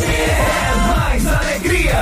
É mais alegria!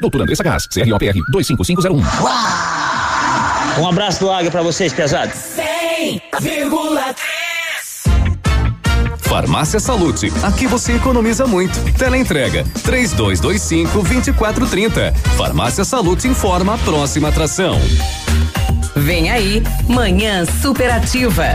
Doutor Andressa Gás, CROPR 25501. Um abraço do Águia pra vocês, pesados. 100,3 Farmácia Salute, aqui você economiza muito. Teleentrega 3225 2430. Farmácia Salute informa a próxima atração. Vem aí, Manhã Superativa.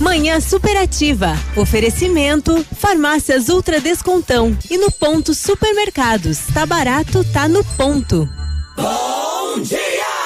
Manhã Superativa. Oferecimento Farmácias Ultra Descontão. E no ponto Supermercados. Tá barato, tá no ponto. Bom dia!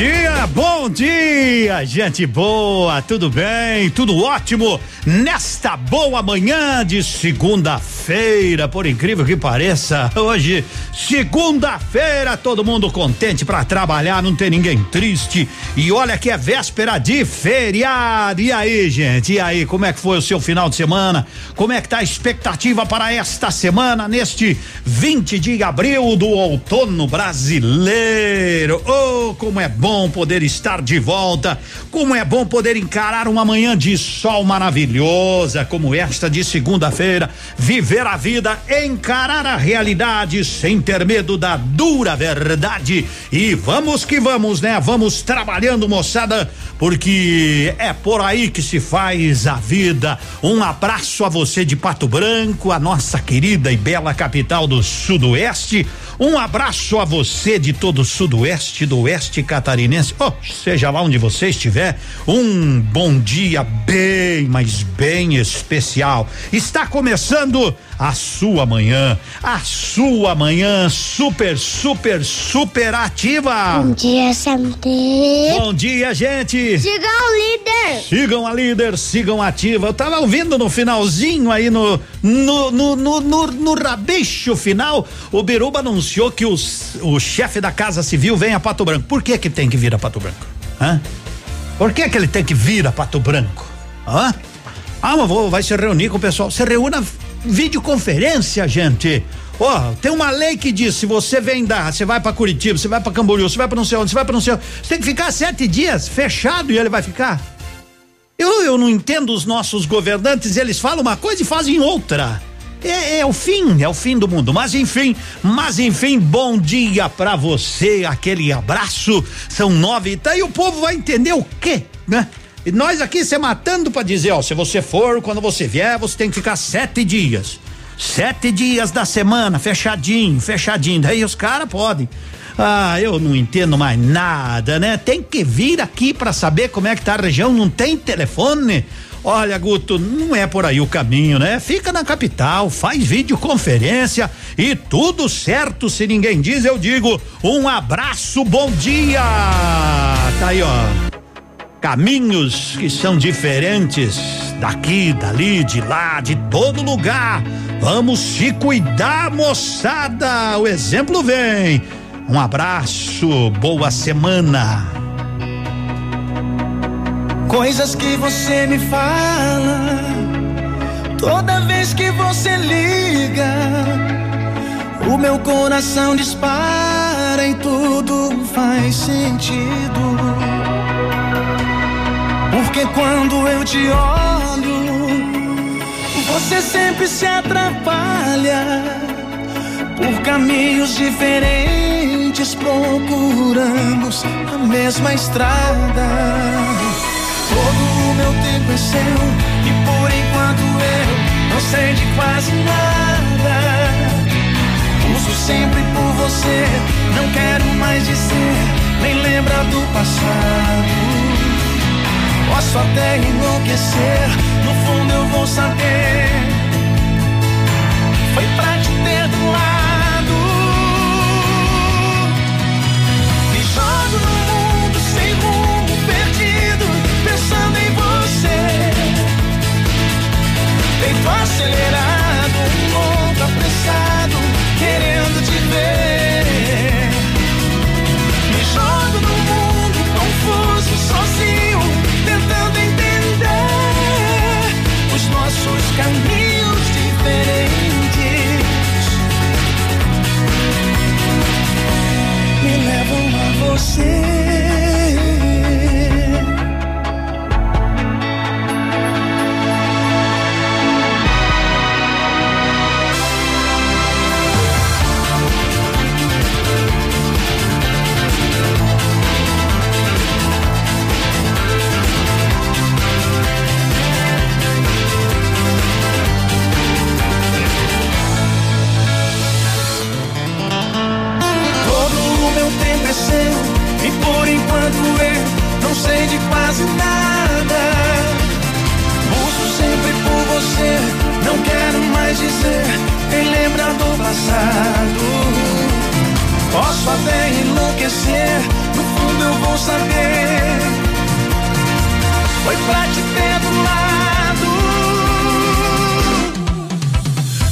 Dia, bom dia, gente boa, tudo bem? Tudo ótimo nesta boa manhã de segunda-feira, por incrível que pareça, hoje, segunda-feira, todo mundo contente pra trabalhar, não tem ninguém triste. E olha que é véspera de feriado. E aí, gente? E aí, como é que foi o seu final de semana? Como é que tá a expectativa para esta semana, neste 20 de abril do outono brasileiro? Oh, como é bom poder estar de volta, como é bom poder encarar uma manhã de sol maravilhosa como esta de segunda-feira, viver a vida, encarar a realidade sem ter medo da dura verdade. E vamos que vamos, né? Vamos trabalhando, moçada, porque é por aí que se faz a vida. Um abraço a você de Pato Branco, a nossa querida e bela capital do Sudoeste. Um abraço a você de todo o Sudoeste, do Oeste Catarinense. Oh, seja lá onde você estiver, um bom dia bem, mas bem especial. Está começando a sua manhã, a sua manhã super, super, super ativa. Bom dia, Santé. Bom dia, gente. Siga o líder. Sigam a líder, sigam a ativa. Eu tava ouvindo no finalzinho aí no no no no, no, no rabicho final, o Biruba anunciou que os, o chefe da Casa Civil vem a Pato Branco. Por que que tem que vir a Pato Branco? Hã? Por que que ele tem que vir a Pato Branco? Hã? Ah, mas vou, vai se reunir com o pessoal. Se reúna videoconferência, gente. Ó, tem uma lei que diz: se você vem da, você vai pra Curitiba, você vai pra Camboriú, você vai pra não sei onde, você vai pra não sei onde, você tem que ficar sete dias fechado e ele vai ficar. Eu, eu não entendo os nossos governantes, eles falam uma coisa e fazem outra. É, é o fim, é o fim do mundo. Mas enfim, mas enfim, bom dia pra você, aquele abraço. São nove, tá? E o povo vai entender o quê, né? E nós aqui se matando pra dizer, ó, se você for, quando você vier, você tem que ficar sete dias. Sete dias da semana, fechadinho, fechadinho. Daí os caras podem. Ah, eu não entendo mais nada, né? Tem que vir aqui pra saber como é que tá a região, não tem telefone. Olha, Guto, não é por aí o caminho, né? Fica na capital, faz videoconferência e tudo certo. Se ninguém diz, eu digo um abraço, bom dia. Tá aí, ó caminhos que são diferentes daqui, dali, de lá, de todo lugar. Vamos se cuidar, moçada. O exemplo vem. Um abraço, boa semana. Coisas que você me fala Toda vez que você liga, o meu coração dispara e tudo faz sentido. Porque quando eu te olho, você sempre se atrapalha por caminhos diferentes. Procuramos a mesma estrada. Todo o meu tempo é seu e por enquanto eu não sei de quase nada. Uso sempre por você, não quero mais dizer, nem lembrar do passado. Posso até enlouquecer, no fundo eu vou saber. Foi pra te ter do lado. Me jogo no mundo sem rumo, perdido, pensando em você. Peito acelerado, um louco apressado, querendo você. É seu por enquanto eu não sei de quase nada. Uso sempre por você, não quero mais dizer, nem lembrar do passado. Posso até enlouquecer, no fundo eu vou saber. Foi pra te ter do lado.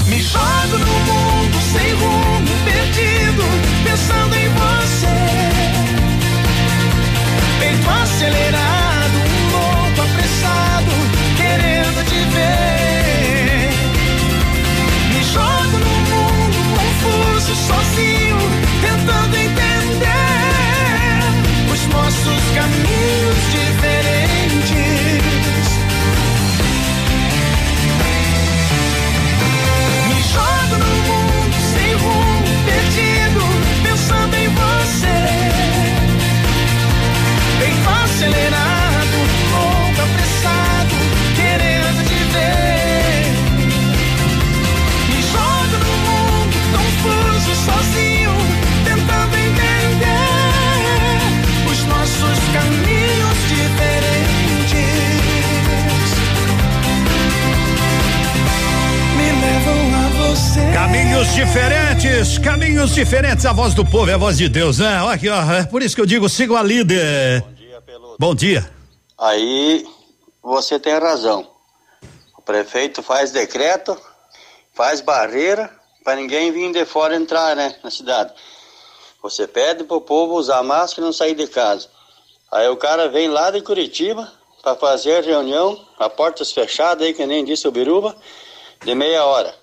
Me jogo no mundo sem rumo, perdido, pensando em você. Acelerado, um louco apressado, querendo te ver. Me jogo no mundo confuso, sozinho, tentando Caminhos diferentes, caminhos diferentes. A voz do povo é a voz de Deus, né? Olha aqui, ó. É por isso que eu digo, siga a líder. Bom dia, Peludo. Bom dia. Aí você tem razão. O prefeito faz decreto, faz barreira para ninguém vir de fora entrar, né, na cidade. Você pede pro povo usar máscara e não sair de casa. Aí o cara vem lá de Curitiba para fazer reunião, a portas fechadas aí, que nem disse o Biruba, de meia hora.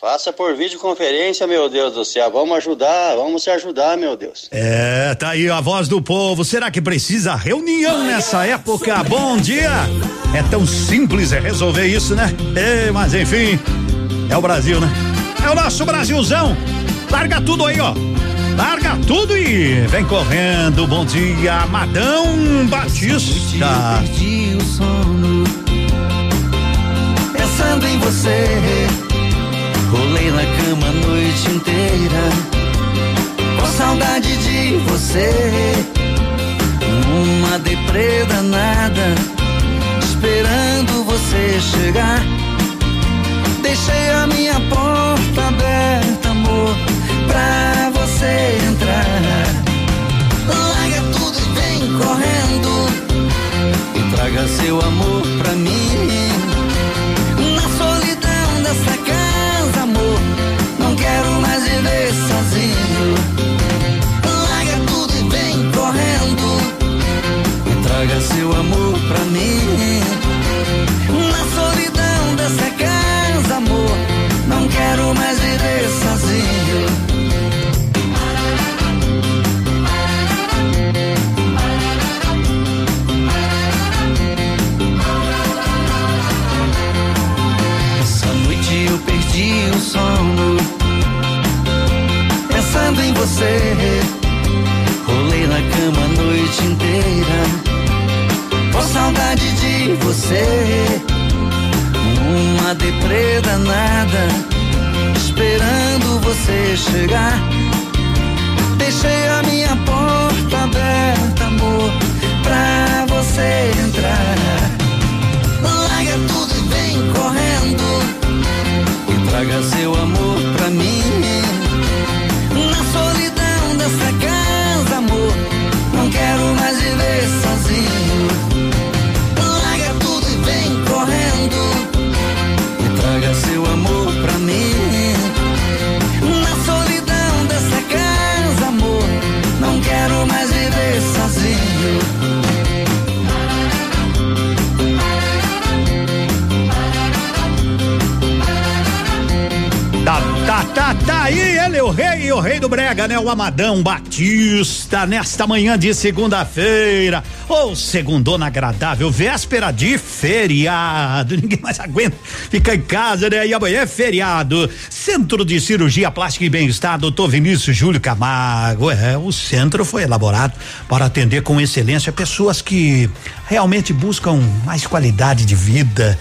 Faça por videoconferência, meu Deus do céu. Vamos ajudar, vamos se ajudar, meu Deus. É, tá aí a voz do povo. Será que precisa reunião nessa época? Bom dia. É tão simples é resolver isso, né? É, mas enfim, é o Brasil, né? É o nosso Brasilzão. Larga tudo aí, ó. Larga tudo e vem correndo. Bom dia, Amadão Batista. Perdi o sono Pensando em você Rolei na cama a noite inteira. Com saudade de você. Uma deprê danada Esperando você chegar. Deixei a minha porta aberta, amor Pra você entrar. Larga tudo e vem correndo. E traga seu amor pra mim. mim. Na solidão dessa casa, amor, não quero mais viver sozinho. Essa noite eu perdi o sono Pensando em você Rolei na cama a noite inteira com saudade de você, uma deprê danada, esperando você chegar. Deixei a minha porta aberta, amor, pra você entrar. Larga tudo e vem correndo. E traga seu amor pra mim. Tá, aí ele, o rei, o rei do brega, né? O Amadão Batista, nesta manhã de segunda-feira, ou segundona agradável, véspera de feriado, ninguém mais aguenta ficar em casa, né? E amanhã é feriado, Centro de Cirurgia Plástica e Bem-Estar, doutor Vinícius Júlio Camargo, é, o centro foi elaborado para atender com excelência pessoas que realmente buscam mais qualidade de vida,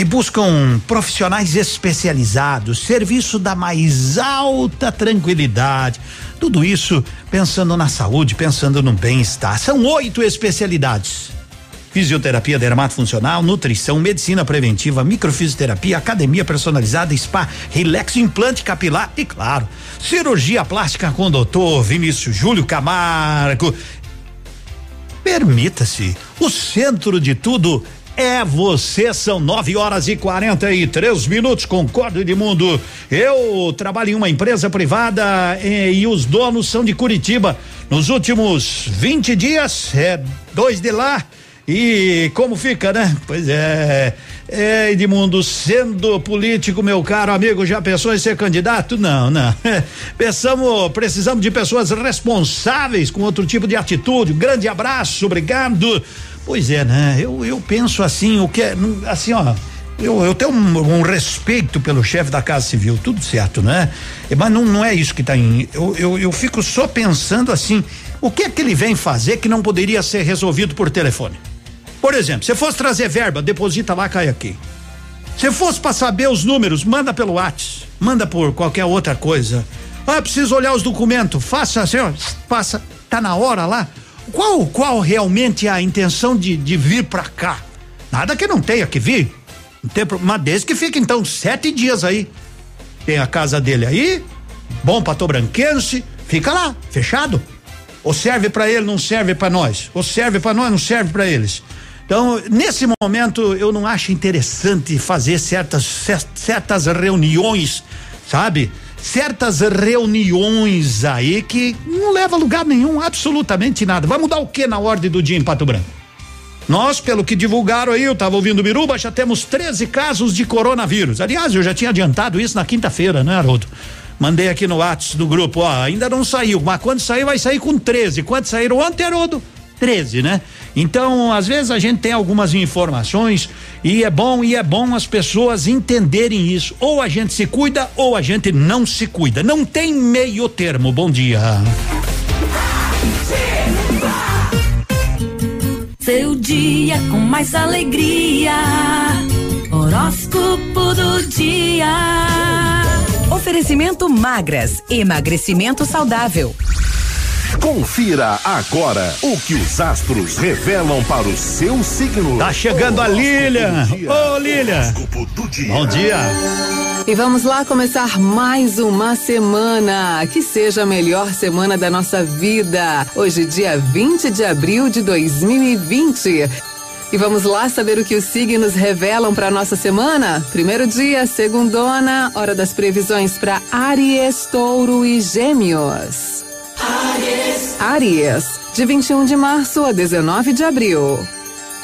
que buscam profissionais especializados, serviço da mais alta tranquilidade. Tudo isso pensando na saúde, pensando no bem-estar. São oito especialidades. Fisioterapia dermatofuncional, nutrição, medicina preventiva, microfisioterapia, academia personalizada, spa, relax, implante capilar e, claro, cirurgia plástica com o doutor Vinícius Júlio Camargo. Permita-se, o centro de tudo é você. São nove horas e quarenta e três minutos. Concordo, Edmundo. Eu trabalho em uma empresa privada e os donos são de Curitiba. Nos últimos 20 dias, é dois de lá. E como fica, né? Pois é. É, Edmundo, sendo político, meu caro amigo, já pensou em ser candidato? Não, não. Pensamos, precisamos de pessoas responsáveis com outro tipo de atitude. grande abraço, obrigado. Pois é, né? Eu, eu penso assim, o que é, assim, ó. Eu, eu tenho um, um respeito pelo chefe da Casa Civil, tudo certo, né? Mas não, não é isso que está em. Eu, eu, eu fico só pensando assim: o que é que ele vem fazer que não poderia ser resolvido por telefone? Por exemplo, se fosse trazer verba, deposita lá, cai aqui. Se fosse para saber os números, manda pelo WhatsApp, manda por qualquer outra coisa. Ah, preciso olhar os documentos, faça assim, ó, passa, tá na hora lá. Qual, qual realmente é a intenção de, de vir para cá? Nada que não tenha que vir. Não tem, mas desde que fique então sete dias aí. Tem a casa dele aí, bom patobranquense, fica lá, fechado. Ou serve para ele, não serve para nós. Ou serve para nós, não serve para eles. Então, nesse momento, eu não acho interessante fazer certas, certas reuniões, sabe? Certas reuniões aí que não leva a lugar nenhum, absolutamente nada. Vai mudar o que na ordem do dia em Pato Branco? Nós, pelo que divulgaram aí, eu estava ouvindo o Biruba, já temos 13 casos de coronavírus. Aliás, eu já tinha adiantado isso na quinta-feira, né, Haroldo? Mandei aqui no WhatsApp do grupo, ó, ainda não saiu, mas quando sair vai sair com 13. Quantos saíram ontem, Haroldo? 13, né? Então, às vezes a gente tem algumas informações e é bom e é bom as pessoas entenderem isso. Ou a gente se cuida ou a gente não se cuida. Não tem meio termo. Bom dia. Seu dia com mais alegria. Horóscopo do dia. Oferecimento magras, emagrecimento saudável. Confira agora o que os astros revelam para o seu signo. Tá chegando a Lilian. Ô, Lilian. Bom dia. E vamos lá começar mais uma semana. Que seja a melhor semana da nossa vida. Hoje, dia 20 de abril de 2020. E vamos lá saber o que os signos revelam para nossa semana? Primeiro dia, segundona, hora das previsões para Aries, Touro e Gêmeos. Aries. Aries, de 21 de março a 19 de abril.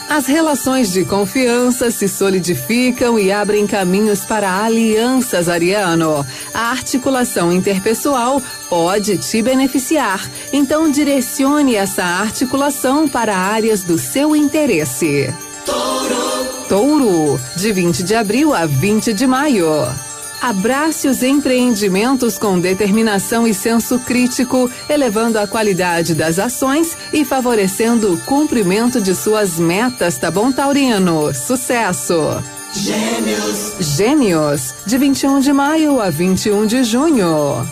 As relações de confiança se solidificam e abrem caminhos para alianças, Ariano. A articulação interpessoal pode te beneficiar, então direcione essa articulação para áreas do seu interesse. Touro. Touro, de 20 de abril a 20 de maio. Abrace os empreendimentos com determinação e senso crítico, elevando a qualidade das ações e favorecendo o cumprimento de suas metas, tá bom, Taurino? Sucesso! Gêmeos. Gêmeos, de 21 de maio a 21 de junho.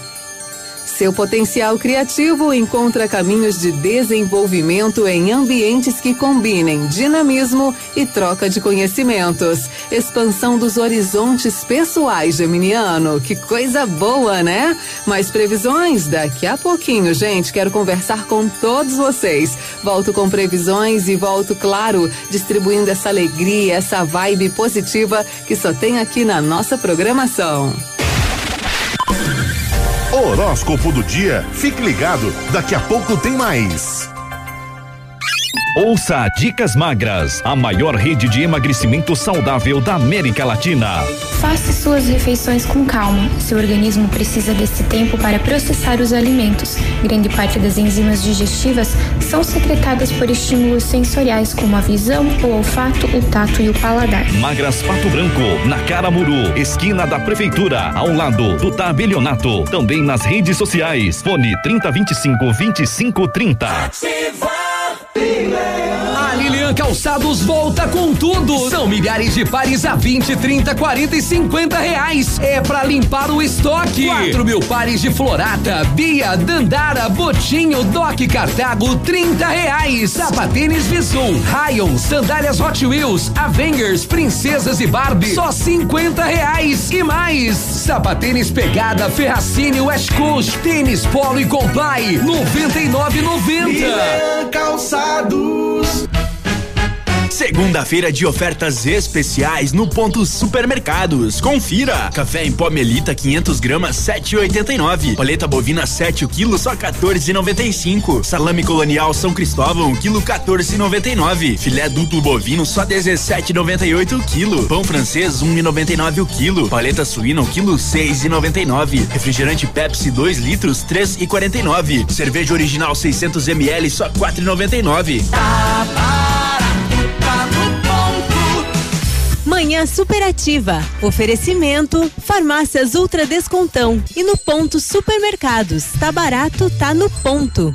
Seu potencial criativo encontra caminhos de desenvolvimento em ambientes que combinem dinamismo e troca de conhecimentos. Expansão dos horizontes pessoais, Geminiano. Que coisa boa, né? Mais previsões daqui a pouquinho, gente. Quero conversar com todos vocês. Volto com previsões e volto, claro, distribuindo essa alegria, essa vibe positiva que só tem aqui na nossa programação. Horóscopo do dia. Fique ligado, daqui a pouco tem mais. Ouça Dicas Magras, a maior rede de emagrecimento saudável da América Latina. Faça suas refeições com calma. Seu organismo precisa desse tempo para processar os alimentos. Grande parte das enzimas digestivas são secretadas por estímulos sensoriais como a visão, o olfato, o tato e o paladar. Magras Pato Branco, na Caramuru, esquina da Prefeitura, ao lado do Tabelionato. Também nas redes sociais. Fone 3025 2530. Ativa. A Lilian Calçados volta com tudo. São milhares de pares a 20, 30, 40 e 50 reais. É pra limpar o estoque. 4 mil pares de Florata, Bia, Dandara, Botinho, Doc Cartago, 30 reais. Sapatênis Visum, Rayon, sandálias Hot Wheels, Avengers, Princesas e Barbie, só 50 reais. E mais, sapatênis Pegada, Ferracini, West Coast, tênis Polo e Comply, 99,90. Lilian Calçados. Segunda-feira de ofertas especiais no Ponto Supermercados. Confira: café em pó Melita 500 gramas 7,89. Paleta bovina 7 o quilo só 14,95. Salame colonial São Cristóvão quilo 14,99. Filé duplo bovino só 17,98 o quilo. Pão francês 1,99 o quilo. Paleta suína o quilo 6,99. Refrigerante Pepsi 2 litros 3,49. Cerveja original 600 ml só 4,99. Tá barato, Manhã superativa. Oferecimento Farmácias Ultra Descontão. E no ponto supermercados. Tá barato, tá no ponto.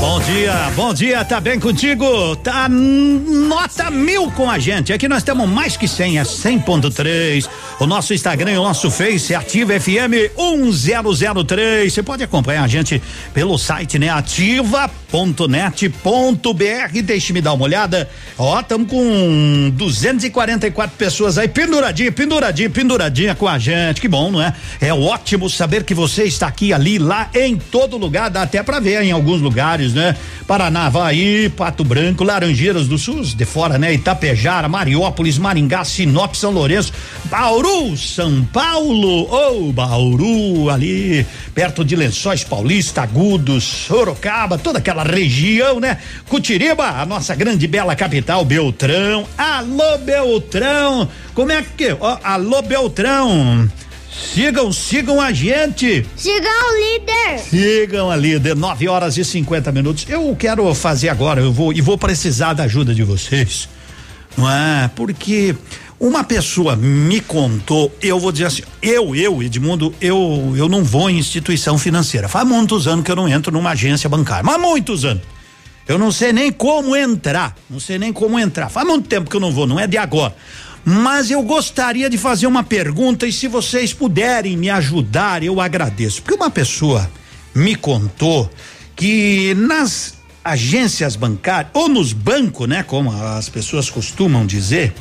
Bom dia, bom dia, tá bem contigo? Tá nota mil com a gente. Aqui nós temos mais que 100, é 100.3. O nosso Instagram e o nosso Face Ativa FM 1003. Você pode acompanhar a gente pelo site, né? ativa.net.br. Deixe-me dar uma olhada. Ó, estamos com 244 pessoas aí penduradinha, penduradinha, penduradinha com a gente. Que bom, não é? É ótimo saber que você está aqui, ali, lá, em todo lugar. Dá até para ver em alguns lugares, né? Paraná, Havaí, Pato Branco, Laranjeiras do Sul, de fora, né? Itapejara, Mariópolis, Maringá, Sinop, São Lourenço, Bauru, São Paulo, ou oh, Bauru, ali, perto de Lençóis Paulista, Agudos, Sorocaba, toda aquela região, né? Cutiriba, a nossa grande bela capital, Beltrão. Alô, Beltrão! Como é que. Ó, alô, Beltrão! Sigam, sigam a gente. Sigam o líder. Sigam a líder, 9 horas e 50 minutos. Eu quero fazer agora, eu vou e vou precisar da ajuda de vocês. Não é? Porque uma pessoa me contou, eu vou dizer assim, eu, eu, Edmundo, eu, eu não vou em instituição financeira. Faz muitos anos que eu não entro numa agência bancária, mas muitos anos. Eu não sei nem como entrar, não sei nem como entrar. Faz muito tempo que eu não vou, não é de agora. Mas eu gostaria de fazer uma pergunta e se vocês puderem me ajudar, eu agradeço. Porque uma pessoa me contou que nas agências bancárias ou nos bancos, né, como as pessoas costumam dizer,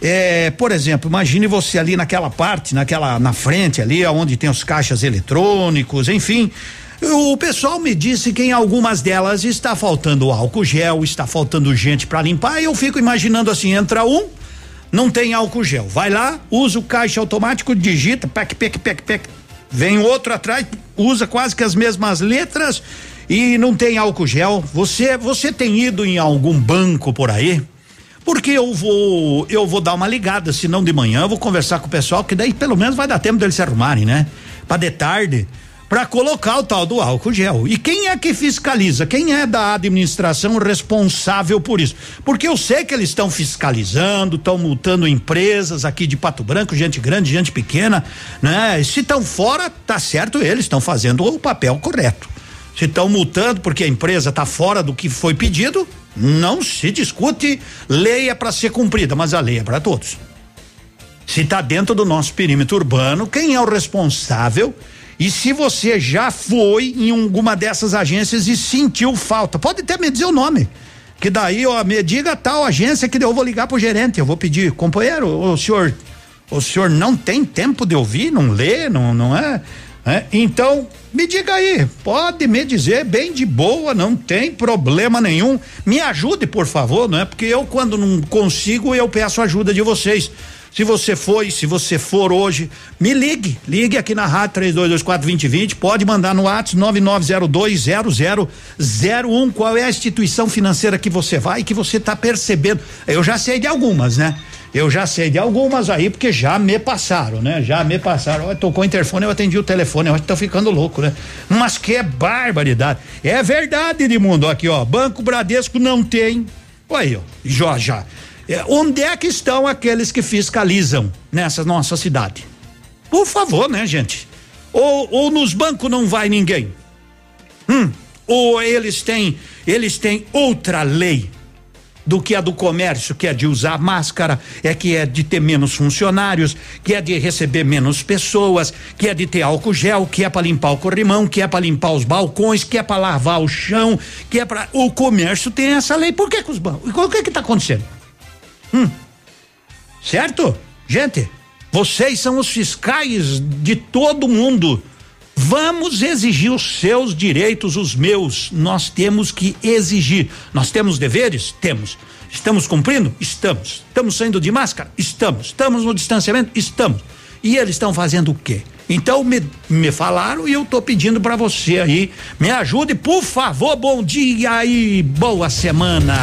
é, por exemplo, imagine você ali naquela parte, naquela na frente ali, onde tem os caixas eletrônicos, enfim. O pessoal me disse que em algumas delas está faltando álcool gel, está faltando gente para limpar. E eu fico imaginando assim, entra um, não tem álcool gel. Vai lá, usa o caixa automático, digita, pec, pec, pec, pec. Vem outro atrás, usa quase que as mesmas letras e não tem álcool gel. Você, você tem ido em algum banco por aí? Porque eu vou, eu vou dar uma ligada, se não de manhã, eu vou conversar com o pessoal, que daí pelo menos vai dar tempo deles se arrumarem, né? Pra de tarde, para colocar o tal do álcool gel. E quem é que fiscaliza? Quem é da administração responsável por isso? Porque eu sei que eles estão fiscalizando, estão multando empresas aqui de Pato Branco, gente grande, gente pequena, né? Se estão fora, tá certo, eles estão fazendo o papel correto. Se estão multando porque a empresa está fora do que foi pedido, não se discute. Lei é para ser cumprida, mas a lei é para todos. Se está dentro do nosso perímetro urbano, quem é o responsável? E se você já foi em alguma dessas agências e sentiu falta, pode até me dizer o nome. Que daí, ó, me diga tal agência que eu vou ligar pro gerente, eu vou pedir, companheiro, o senhor, o senhor não tem tempo de ouvir, não lê, não, não é? é? Então, me diga aí, pode me dizer bem de boa, não tem problema nenhum. Me ajude, por favor, não é? Porque eu, quando não consigo, eu peço ajuda de vocês. Se você foi, se você for hoje, me ligue. Ligue aqui na rádio 32242020. Pode mandar no WhatsApp 99020001. Qual é a instituição financeira que você vai e que você está percebendo? Eu já sei de algumas, né? Eu já sei de algumas aí, porque já me passaram, né? Já me passaram. Olha, tocou o interfone, eu atendi o telefone. Eu acho que ficando louco, né? Mas que barbaridade. É verdade, Edmundo. Aqui, ó. Banco Bradesco não tem. Olha aí, ó. Já, já. É, onde é que estão aqueles que fiscalizam nessa nossa cidade? Por favor, né, gente? Ou, ou nos bancos não vai ninguém? Hum, ou eles têm, eles têm outra lei do que a do comércio, que é de usar máscara, é que é de ter menos funcionários, que é de receber menos pessoas, que é de ter álcool gel, que é para limpar o corrimão, que é para limpar os balcões, que é para lavar o chão, que é para o comércio tem essa lei. Por que que os bancos? O que que tá acontecendo? Hum. Certo? Gente, vocês são os fiscais de todo mundo. Vamos exigir os seus direitos, os meus. Nós temos que exigir. Nós temos deveres? Temos. Estamos cumprindo? Estamos. Estamos saindo de máscara? Estamos. Estamos no distanciamento? Estamos. E eles estão fazendo o quê? Então me, me falaram e eu tô pedindo para você aí, me ajude, por favor. Bom dia e boa semana.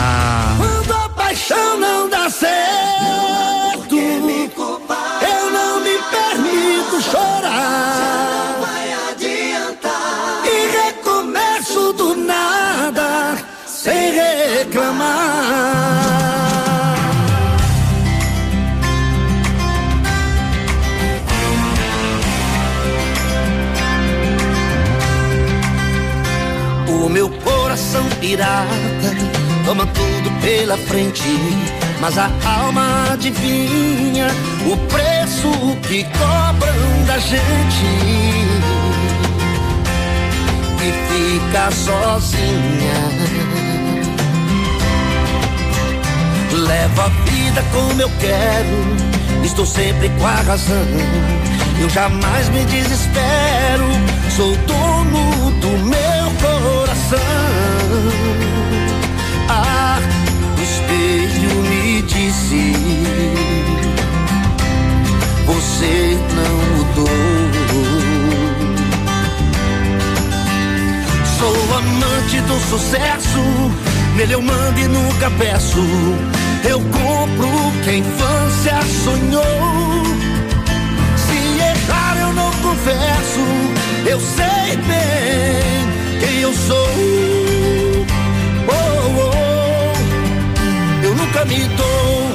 Paixão não dá certo, eu não me permito chorar. vai adiantar. E recomeço do nada, sem reclamar. O meu coração pirata toma tudo pela frente, mas a alma adivinha o preço que cobram da gente e fica sozinha. Levo a vida como eu quero, estou sempre com a razão. Eu jamais me desespero, sou dono do meu Você não mudou. Sou amante do sucesso, nele eu mando e nunca peço. Eu compro o que a infância sonhou. Se errar eu não confesso, eu sei bem quem eu sou. Oh, oh, eu nunca me dou.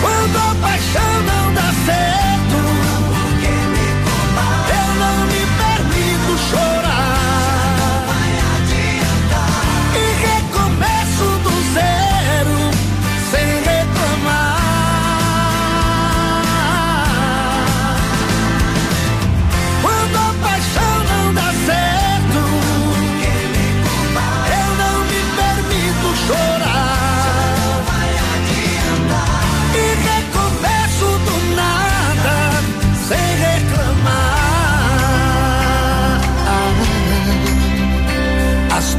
Quando a paixão não dá certo,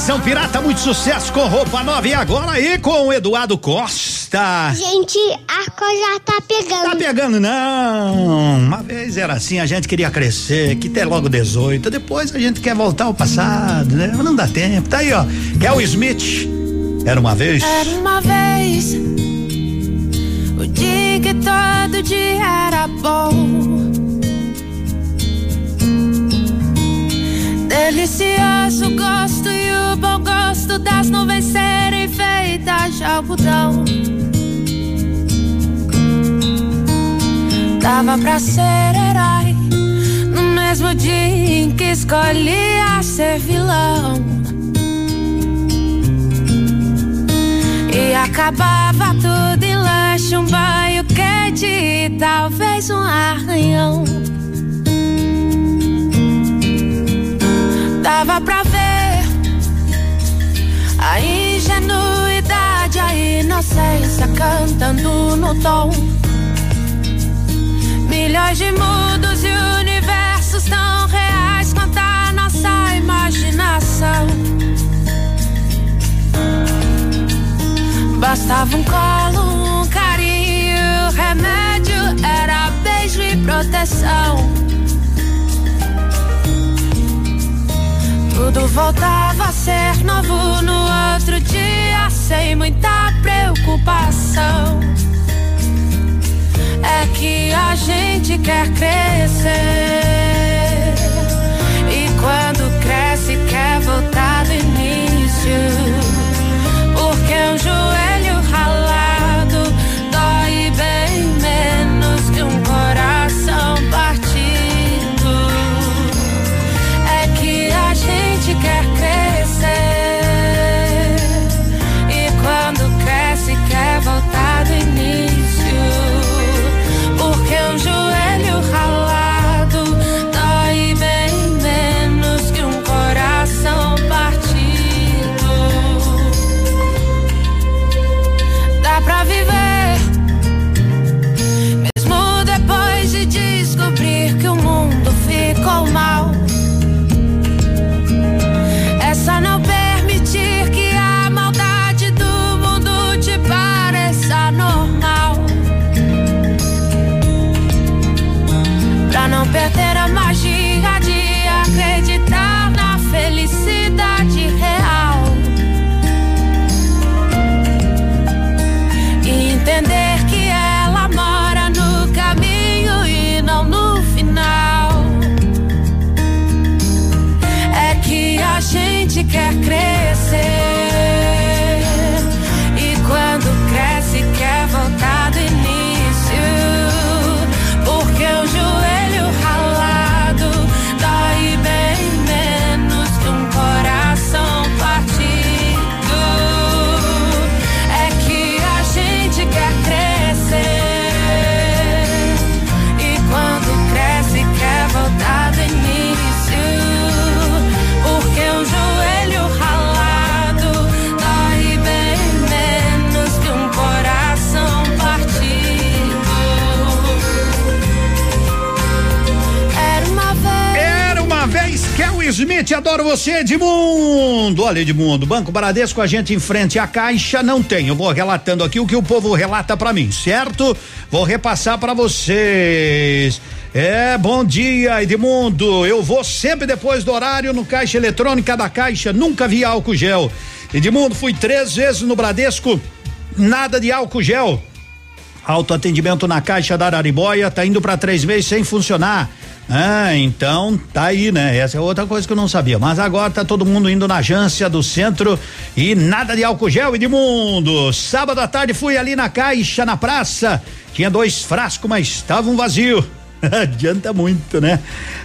Coração Pirata, muito sucesso com roupa nova e agora aí com o Eduardo Costa. Gente, a coisa tá pegando. Tá pegando não. Uma vez era assim, a gente queria crescer, que ter logo 18, depois a gente quer voltar ao passado, né? Mas não dá tempo. Tá aí, ó. Kel Smith. Era uma vez. Era uma vez o dia que todo dia era bom. Delicioso gosto e o bom gosto das nuvens serem feitas de algodão. Dava pra ser herói no mesmo dia em que escolhia ser vilão. E acabava tudo em lanche, um banho quente e talvez um arranhão. Dava pra ingenuidade, a inocência cantando no tom. Milhões de mundos e universos tão reais quanto a nossa imaginação. Bastava um colo, um carinho, remédio era beijo e proteção. Tudo voltava a ser novo no outro sem muita preocupação. É que a gente quer crescer. E quando cresce, quer voltar do início. Olha, Edmundo, Banco Bradesco, a gente em frente à caixa não tem. Eu vou relatando aqui o que o povo relata pra mim, certo? Vou repassar pra vocês. É, bom dia, Edmundo. Eu vou sempre depois do horário no caixa eletrônica da Caixa. Nunca vi álcool gel. Edmundo, fui três vezes no Bradesco, nada de álcool gel. Autoatendimento na Caixa da Araribóia tá indo para três meses sem funcionar. Ah, então tá aí, né? Essa é outra coisa que eu não sabia. Mas agora tá todo mundo indo na agência do centro e nada de álcool gel, Edmundo. Sábado à tarde fui ali na caixa, na praça. Tinha dois frascos, mas estavam vazios. Adianta muito, né?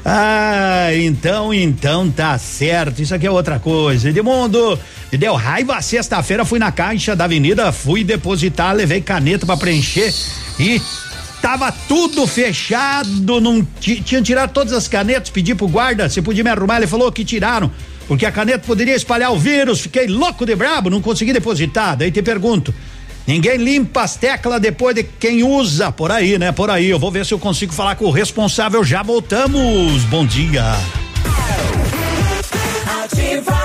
Ah, então, então tá certo. Isso aqui é outra coisa. Edmundo, me deu raiva. Sexta-feira fui na caixa da avenida, fui depositar, levei caneta para preencher e tava tudo fechado. Não tinha tirado todas as canetas, pedi pro guarda se podia me arrumar. Ele falou que tiraram. Porque a caneta poderia espalhar o vírus, fiquei louco de brabo, não consegui depositar. Daí te pergunto, Ninguém limpa as teclas depois de quem usa. Por aí, né? Por aí. Eu vou ver se eu consigo falar com o responsável. Já voltamos. Bom dia. Ativa.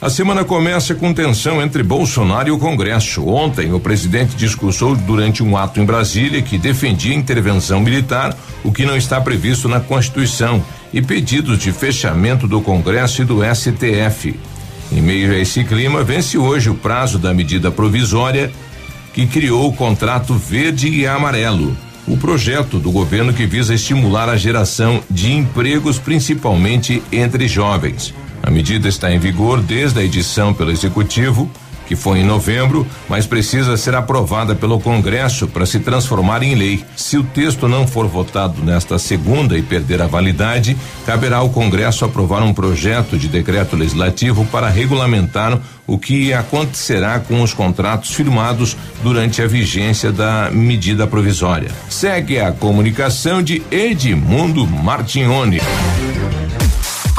A semana começa com tensão entre Bolsonaro e o Congresso. Ontem, o presidente discursou durante um ato em Brasília que defendia intervenção militar, o que não está previsto na Constituição, e pedidos de fechamento do Congresso e do STF. Em meio a esse clima, vence hoje o prazo da medida provisória que criou o contrato verde e amarelo o projeto do governo que visa estimular a geração de empregos, principalmente entre jovens. A medida está em vigor desde a edição pelo Executivo que foi em novembro, mas precisa ser aprovada pelo Congresso para se transformar em lei. Se o texto não for votado nesta segunda e perder a validade, caberá ao Congresso aprovar um projeto de decreto legislativo para regulamentar o que acontecerá com os contratos firmados durante a vigência da medida provisória. Segue a comunicação de Edmundo Martignoni.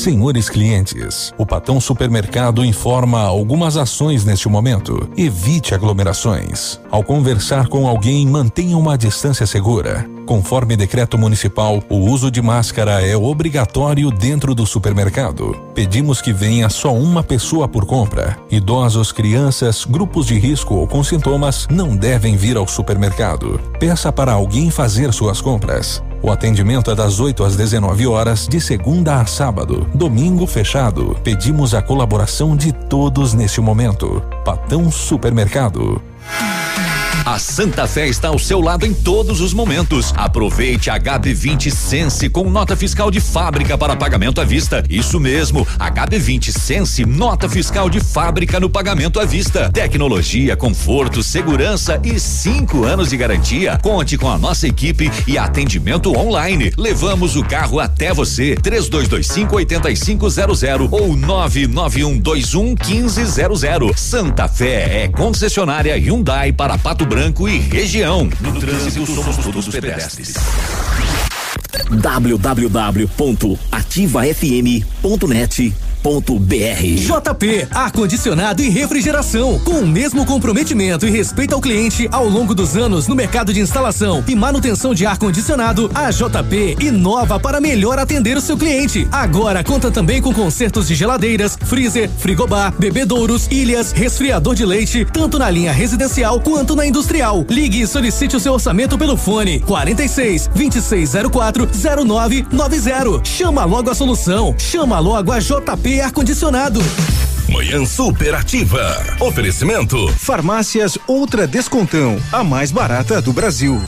Senhores clientes, o Patão Supermercado informa algumas ações neste momento. Evite aglomerações. Ao conversar com alguém, mantenha uma distância segura. Conforme decreto municipal, o uso de máscara é obrigatório dentro do supermercado. Pedimos que venha só uma pessoa por compra. Idosos, crianças, grupos de risco ou com sintomas não devem vir ao supermercado. Peça para alguém fazer suas compras. O atendimento é das 8 às 19 horas, de segunda a sábado. Domingo fechado. Pedimos a colaboração de todos neste momento. Patão Supermercado. A Santa Fé está ao seu lado em todos os momentos. Aproveite a HB20 Sense com nota fiscal de fábrica para pagamento à vista. Isso mesmo, HB20 Sense, nota fiscal de fábrica no pagamento à vista. Tecnologia, conforto, segurança e cinco anos de garantia. Conte com a nossa equipe e atendimento online. Levamos o carro até você. 3225 8500 ou 99121 1500. Santa Fé é concessionária Hyundai para Pato Branco e região. No trânsito somos todos pedestres. www.ativafm.net JP, ar-condicionado e refrigeração, com o mesmo comprometimento e respeito ao cliente ao longo dos anos no mercado de instalação e manutenção de ar-condicionado, a JP inova para melhor atender o seu cliente. Agora conta também com consertos de geladeiras, freezer, frigobar, bebedouros, ilhas, resfriador de leite, tanto na linha residencial quanto na industrial. Ligue e solicite o seu orçamento pelo fone 46 2604 0990. Chama logo a solução. Chama logo a JP Ar-Condicionado. Manhã superativa. Oferecimento. Farmácias Ultra Descontão, a mais barata do Brasil.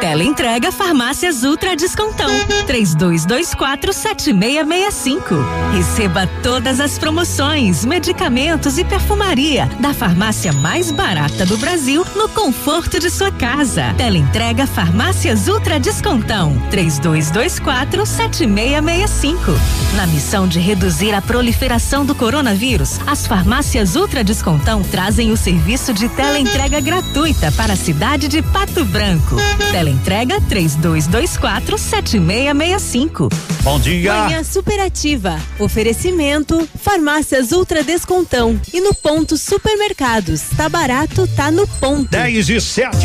Teleentrega Farmácias Ultra Descontão. 32247665. Receba todas as promoções, medicamentos e perfumaria da farmácia mais barata do Brasil no conforto de sua casa. Teleentrega Farmácias Ultra Descontão. 32247665. Na missão de reduzir a proliferação do coronavírus, as farmácias Ultra Descontão trazem o serviço de teleentrega gratuita para a cidade de Pato Branco. Teleentrega 3224 7665. Bom dia. Manhã superativa. Oferecimento Farmácias Ultra Descontão. E no ponto supermercados. Tá barato, tá no ponto. 10 e 7.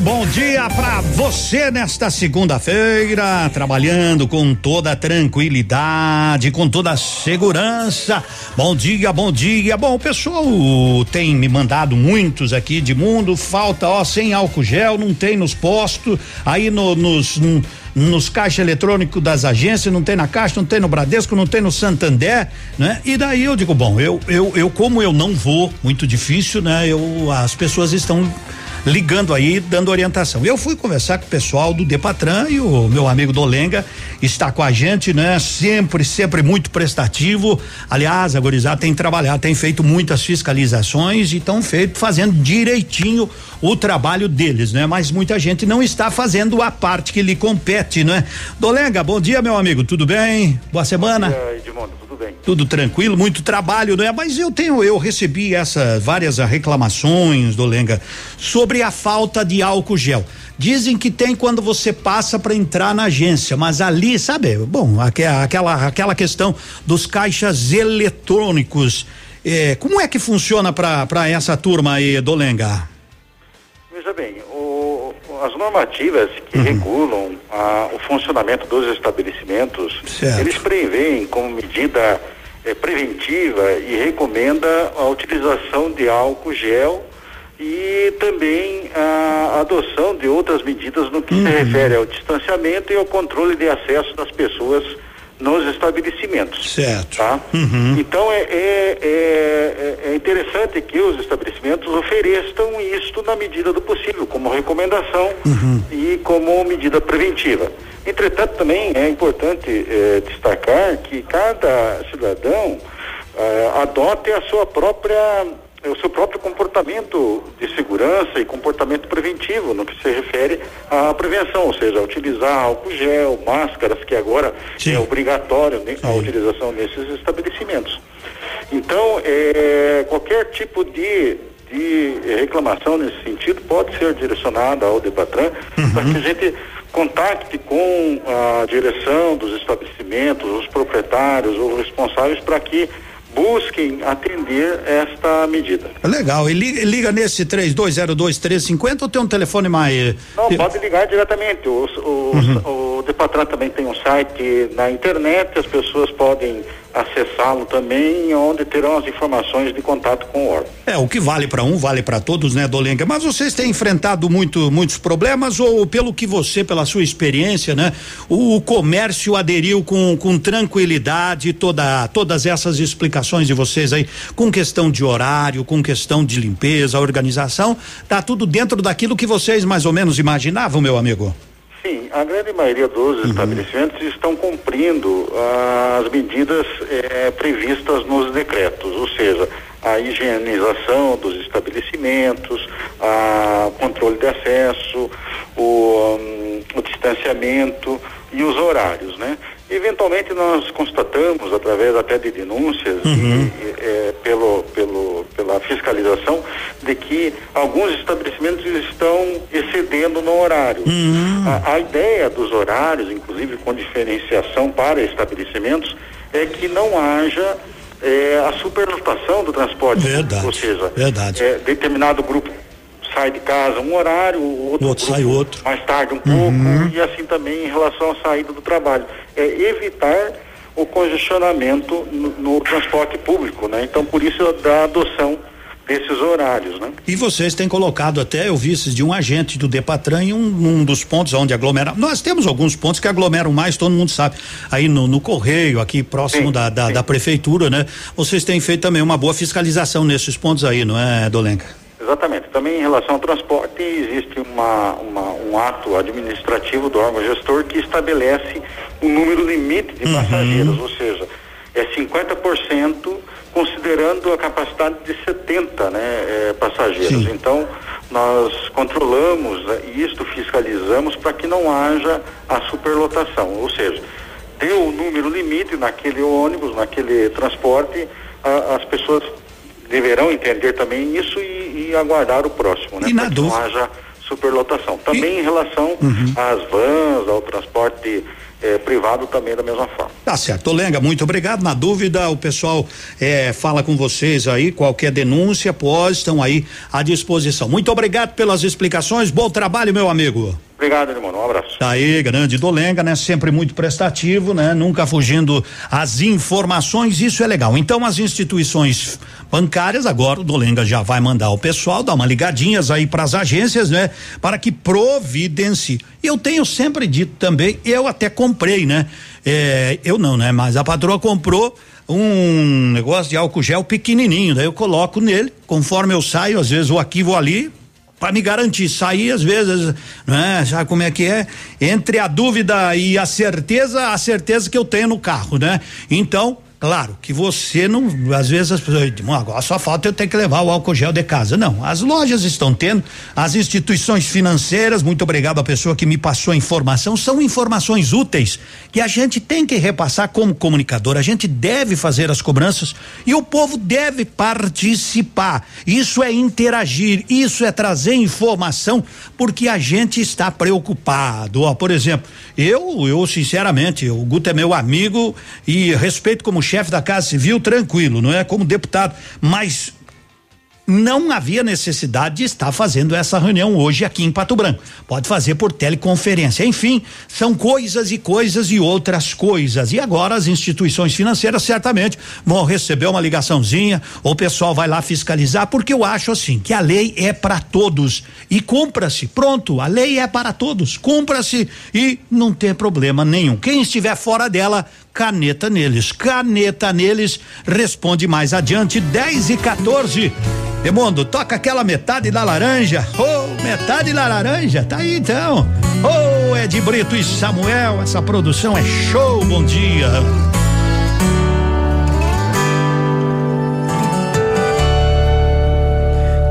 Bom dia pra você nesta segunda-feira, trabalhando com toda a tranquilidade, com toda a segurança. Bom dia, bom dia. Bom, o pessoal tem me mandado muitos aqui de mundo, falta, ó, sem álcool gel, não tem nos postos, aí no, nos no, nos caixas eletrônicos das agências, não tem na Caixa, não tem no Bradesco, não tem no Santander, né? E daí eu digo, bom, eu eu, eu como eu não vou, muito difícil, né? Eu as pessoas estão ligando aí, dando orientação. Eu fui conversar com o pessoal do Depatran e o meu amigo Dolenga está com a gente, né? Sempre, sempre muito prestativo. Aliás, a Gorizá tem trabalhado, tem feito muitas fiscalizações e estão feito, fazendo direitinho o trabalho deles, né? Mas muita gente não está fazendo a parte que lhe compete, né? Dolenga, bom dia, meu amigo, tudo bem? Boa semana. Bom dia, Edmundo, tudo bem? Tudo tranquilo, muito trabalho, né? Mas eu tenho, eu recebi essas várias reclamações, Dolenga, sobre a falta de álcool gel. Dizem que tem quando você passa para entrar na agência, mas ali, sabe? Bom, aquela aquela questão dos caixas eletrônicos. Eh, como é que funciona para essa turma aí, Dolenga? Normativas que uhum. regulam a, o funcionamento dos estabelecimentos, certo. eles preveem como medida eh, preventiva e recomenda a utilização de álcool gel e também a adoção de outras medidas no que uhum. se refere ao distanciamento e ao controle de acesso das pessoas nos estabelecimentos. Certo. Tá? Uhum. Então é, é, é, é, interessante que os estabelecimentos ofereçam isto na medida do possível, como recomendação uhum. e como medida preventiva. Entretanto, também é importante eh, destacar que cada cidadão eh, adote a sua própria o seu próprio comportamento de segurança e comportamento preventivo no que se refere à prevenção, ou seja, utilizar álcool gel, máscaras, que agora Sim. é obrigatório né, a utilização nesses estabelecimentos. Então, é, qualquer tipo de, de reclamação nesse sentido pode ser direcionada ao Debatran Uhum. para que a gente contacte com a direção dos estabelecimentos, os proprietários ou responsáveis para que busquem atender esta medida. Legal. E liga, liga nesse 3202-350 ou tem um telefone mais. Não, pode ligar diretamente. O, o, Uhum. o Depatran também tem um site na internet, as pessoas podem acessá-lo também, onde terão as informações de contato com o órgão. É, o que vale para um, vale para todos, né, Dolenga? Mas vocês têm enfrentado muito, muitos problemas ou pelo que você, pela sua experiência, né, o, o comércio aderiu com, com tranquilidade toda, todas essas explicações de vocês aí, com questão de horário, com questão de limpeza, organização, tá tudo dentro daquilo que vocês mais ou menos imaginavam, meu amigo? Sim, a grande maioria dos estabelecimentos estão cumprindo as medidas eh, previstas nos decretos, ou seja, a higienização dos estabelecimentos, a controle de acesso, o, hum, o distanciamento e os horários, né? Eventualmente nós constatamos, através até de denúncias e, e, eh, pelo, pelo, pela fiscalização, de que alguns estabelecimentos estão excedendo no horário. A, a ideia dos horários, inclusive com diferenciação para estabelecimentos, é que não haja é, a superlotação do transporte. Verdade. Ou seja, verdade. É, determinado grupo sai de casa um horário, o outro, o outro sai outro. mais tarde um Uhum. pouco, e assim também em relação à saída do trabalho. É evitar o congestionamento no, no transporte público, né? Então, por isso da adoção desses horários, né? E vocês têm colocado até, eu vi esses de um agente do Depatran em um, um dos pontos onde aglomera. Nós temos alguns pontos que aglomeram mais, todo mundo sabe. Aí no, no Correio, aqui próximo Sim, da, da, da prefeitura, né? Vocês têm feito também uma boa fiscalização nesses pontos aí, não é, Dolenca? Exatamente. Também em relação ao transporte, existe uma, uma- um ato administrativo do órgão gestor que estabelece um número limite de passageiros, ou seja, é 50% considerando a capacidade de 70 né, eh, passageiros. Então, nós controlamos eh, isto, fiscalizamos para que não haja a superlotação, ou seja, deu o número limite naquele ônibus, naquele transporte, a- as pessoas deverão entender também isso e, e aguardar o próximo, né? E na que não haja superlotação. Também em relação às vans, ao transporte eh, privado também da mesma forma. Tá certo. Lenga, muito obrigado. Na dúvida, o pessoal eh, fala com vocês aí. Qualquer denúncia, pós, estão aí à disposição. Muito obrigado pelas explicações. Bom trabalho, meu amigo. Obrigado, irmão. Um abraço. Tá aí, grande Dolenga, né? Sempre muito prestativo, né? Nunca fugindo às informações, isso é legal. Então, as instituições bancárias, agora o Dolenga já vai mandar o pessoal dar uma ligadinhas aí para as agências, né? Para que providencie. Eu tenho sempre dito também, eu até comprei, né? É, eu não, né? Mas a patroa comprou um negócio de álcool gel pequenininho, daí eu coloco nele, conforme eu saio, às vezes vou aqui, vou ali, para me garantir. Sair às vezes, né? Sabe como é que é? Entre a dúvida e a certeza, a certeza que eu tenho no carro, né? Então, claro que você não, às vezes as pessoas dizem, "Bom, agora só falta eu ter que levar o álcool gel de casa. Não, as lojas estão tendo, as instituições financeiras, muito obrigado à pessoa que me passou a informação, são informações úteis que a gente tem que repassar como comunicador, a gente deve fazer as cobranças e o povo deve participar. Isso é interagir, isso é trazer informação, porque a gente está preocupado. Ó, por exemplo, eu, eu sinceramente, o Guto é meu amigo e respeito como chefe da Casa Civil, tranquilo, não é como deputado, mas não havia necessidade de estar fazendo essa reunião hoje aqui em Pato Branco. Pode fazer por teleconferência. Enfim, são coisas e coisas e outras coisas. E agora as instituições financeiras certamente vão receber uma ligaçãozinha, o pessoal vai lá fiscalizar, porque eu acho assim que a lei é para todos e cumpra-se. Pronto, a lei é para todos. Cumpra-se e não tem problema nenhum. Quem estiver fora dela, caneta neles. Caneta neles. Responde mais adiante, 10 e 14. Demondo, toca aquela metade da laranja. Oh, metade da laranja. Tá aí então. Oh, Ed Brito e Samuel, essa produção é show. Bom dia.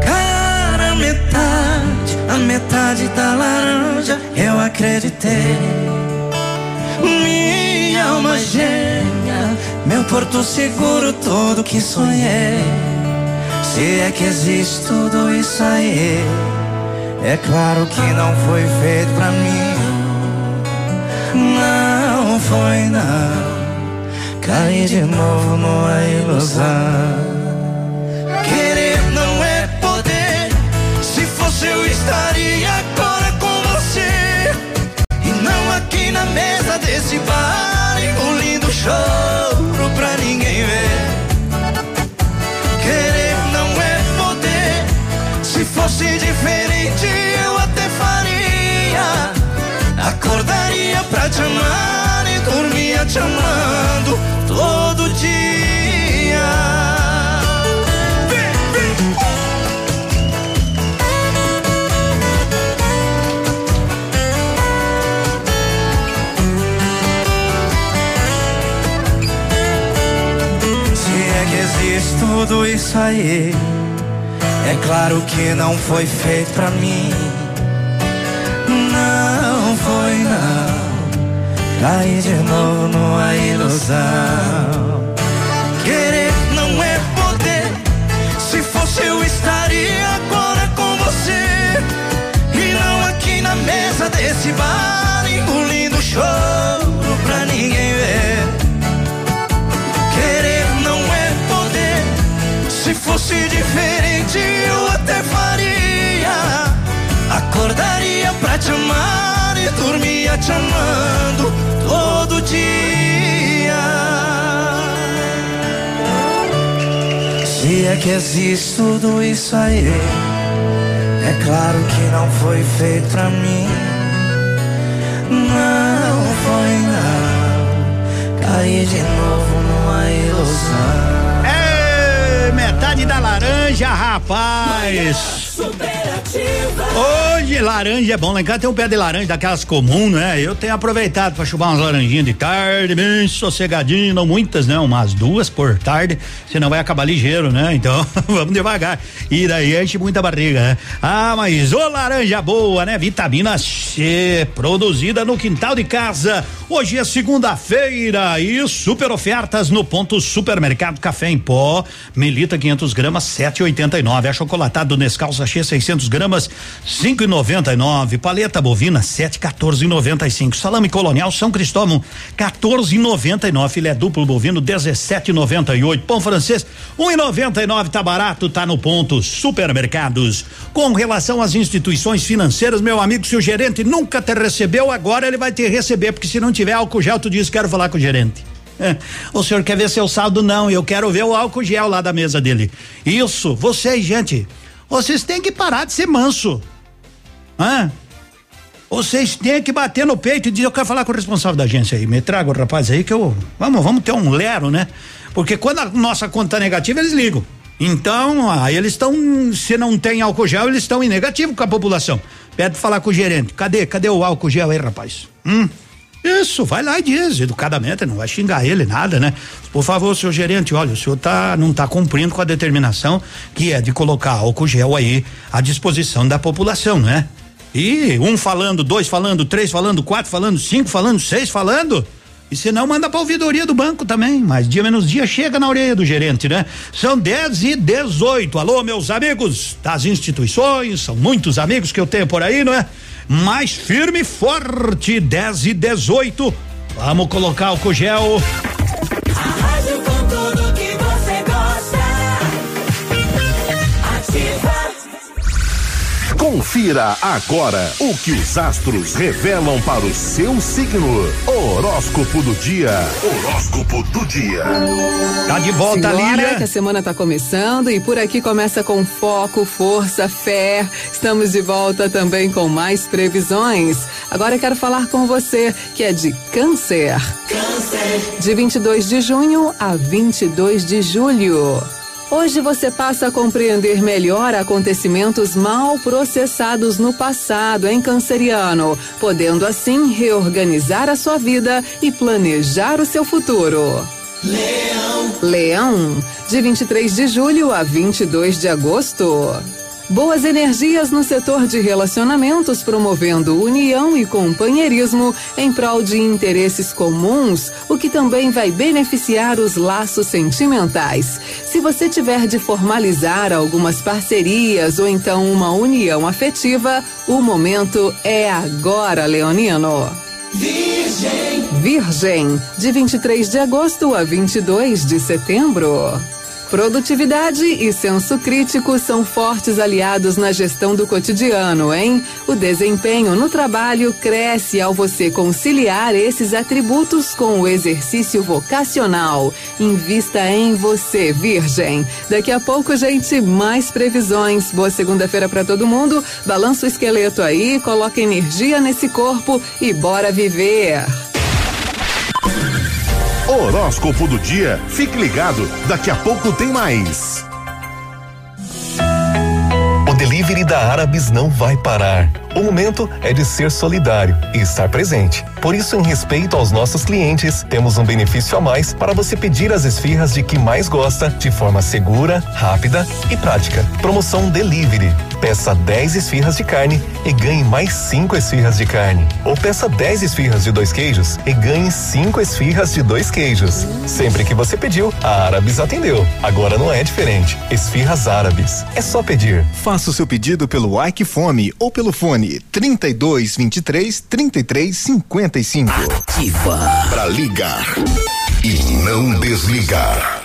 Cara, metade, a metade da laranja eu acreditei. Alma gêmea, meu porto seguro, tudo que sonhei. Se é que existe tudo isso aí, é claro que não foi feito pra mim. Não foi não. Caí de novo numa ilusão. Querer não é poder. Se fosse eu estaria agora com você. E não aqui na mesa desse bar, choro pra ninguém ver. Querer não é poder. Se fosse diferente, eu até faria. Acordaria pra te amar e dormia te amando todo dia. Tudo isso aí, é claro que não foi feito pra mim. Não foi não. Caí de novo numa ilusão. Querer não é poder. Se fosse eu estaria agora com você. E não aqui na mesa desse bar, engolindo choro pra ninguém fosse diferente, eu até faria. Acordaria pra te amar e dormia te amando todo dia. Se é que existe tudo isso aí, é claro que não foi feito pra mim. Não foi, não. Caí de novo numa ilusão. Metade da laranja, rapaz. Hoje laranja é bom, lá em casa tem um pé de laranja daquelas comuns, né? Eu tenho aproveitado para chupar umas laranjinhas de tarde, bem sossegadinho, não muitas, né? Umas duas por tarde, senão vai acabar ligeiro, né? Então, vamos devagar. E daí enche muita barriga, né? Ah, mas ô laranja boa, né? Vitamina C, produzida no quintal de casa. Hoje é segunda-feira e super ofertas no ponto supermercado Café em Pó, Melita 500 gramas, 7,89. É chocolatado Nescau sachê 600 gramas, 5,99. Paleta bovina, 7,14,95. Salame colonial São Cristóvão, 14,99. Filé duplo bovino, 17,98. Pão francês, 1,99. Tá barato, tá no ponto. Supermercados. Com relação às instituições financeiras, meu amigo, se o gerente nunca te recebeu, agora ele vai te receber, porque se não tiver álcool gel, tu diz quero falar com o gerente. É. O senhor quer ver seu saldo? Não, eu quero ver o álcool gel lá da mesa dele. Isso, vocês, gente, vocês têm que parar de ser manso. Hã? Vocês têm que bater no peito e dizer, eu quero falar com o responsável da agência aí, me traga o rapaz aí que eu, vamos, vamos ter um lero, né? Porque quando a nossa conta tá negativa, eles ligam. Então, aí eles estão, se não tem álcool gel, eles estão em negativo com a população. Pede falar com o gerente. Cadê, cadê o álcool gel aí, rapaz? Hum? Isso, vai lá e diz, educadamente, não vai xingar ele, nada, né? Por favor, senhor gerente, olha, o senhor tá, não está cumprindo com a determinação que é de colocar álcool gel aí à disposição da população, né? E um falando, dois falando, três falando, quatro falando, cinco falando, seis falando. E se não, manda pra ouvidoria do banco também. Mas dia menos dia chega na orelha do gerente, né? São 10 e 18. Alô, meus amigos das instituições, são muitos amigos que eu tenho por aí, não é? mais firme e forte, 10 e 18. Vamos colocar o gel. Confira agora o que os astros revelam para o seu signo. Horóscopo do dia. Horóscopo do dia. Tá de volta, Lília. que a semana tá começando e por aqui começa com foco, força, fé. Estamos de volta também com mais previsões. Agora eu quero falar com você que é de câncer. Câncer. De 22 de junho a 22 de julho. Hoje você passa a compreender melhor acontecimentos mal processados no passado em canceriano, podendo assim reorganizar a sua vida e planejar o seu futuro. Leão. Leão, de 23 de julho a 22 de agosto. Boas energias no setor de relacionamentos, promovendo união e companheirismo em prol de interesses comuns, o que também vai beneficiar os laços sentimentais. Se você tiver de formalizar algumas parcerias ou então uma união afetiva, o momento é agora, Leonino. Virgem. Virgem, de 23 de agosto a 22 de setembro. Produtividade e senso crítico são fortes aliados na gestão do cotidiano, hein? O desempenho no trabalho cresce ao você conciliar esses atributos com o exercício vocacional. Invista em você, Virgem. Daqui a pouco, gente, mais previsões. Boa segunda-feira para todo mundo. Balança o esqueleto aí, coloca energia nesse corpo e bora viver. Horóscopo do dia. Fique ligado, daqui a pouco tem mais. O delivery da Árabes não vai parar. O momento é de ser solidário e estar presente. Por isso, em respeito aos nossos clientes, temos um benefício a mais para você pedir as esfirras de que mais gosta de forma segura, rápida e prática. Promoção Delivery. Peça 10 esfirras de carne e ganhe mais 5 esfirras de carne. Ou peça 10 esfirras de dois queijos e ganhe 5 esfirras de dois queijos. Sempre que você pediu, a Árabes atendeu. Agora não é diferente. Esfirras Árabes. É só pedir. Faça o seu pedido pelo Ike Fome ou pelo fone 32 23 33 55. Ativa. Para ligar e não desligar.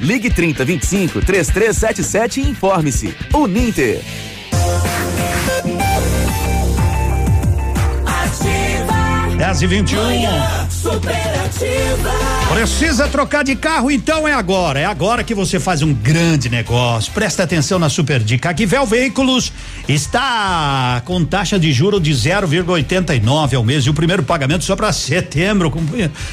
Ligue 30 25 3377 e informe-se. Uninter. 10 e 21. Superativa. Precisa trocar de carro? Então é agora. É agora que você faz um grande negócio. Presta atenção na Super Dica. A Guivel Veículos está com taxa de juro de 0,89 ao mês e o primeiro pagamento só para setembro.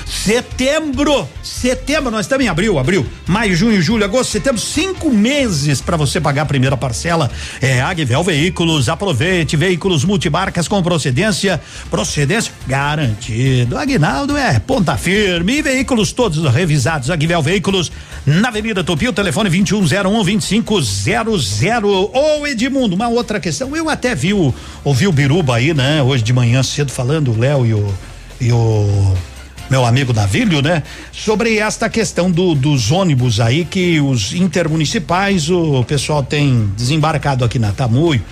Setembro! Setembro, nós estamos em abril, abril, maio, junho, julho, agosto, setembro, cinco meses para você pagar a primeira parcela. É a Guivel Veículos. Aproveite veículos multimarcas com procedência, procedência garantido. Aguinaldo é ponta firme e veículos todos revisados. Aguivel Veículos na Avenida Tupi, o telefone 2101 2500. Ô Edmundo, uma outra questão. Eu até vi o, ouvi o Biruba aí, né? Hoje de manhã cedo falando, o Léo e o, e o meu amigo Navílio, né? Sobre esta questão do, dos ônibus aí que os intermunicipais, o pessoal tem desembarcado aqui na Tamuio,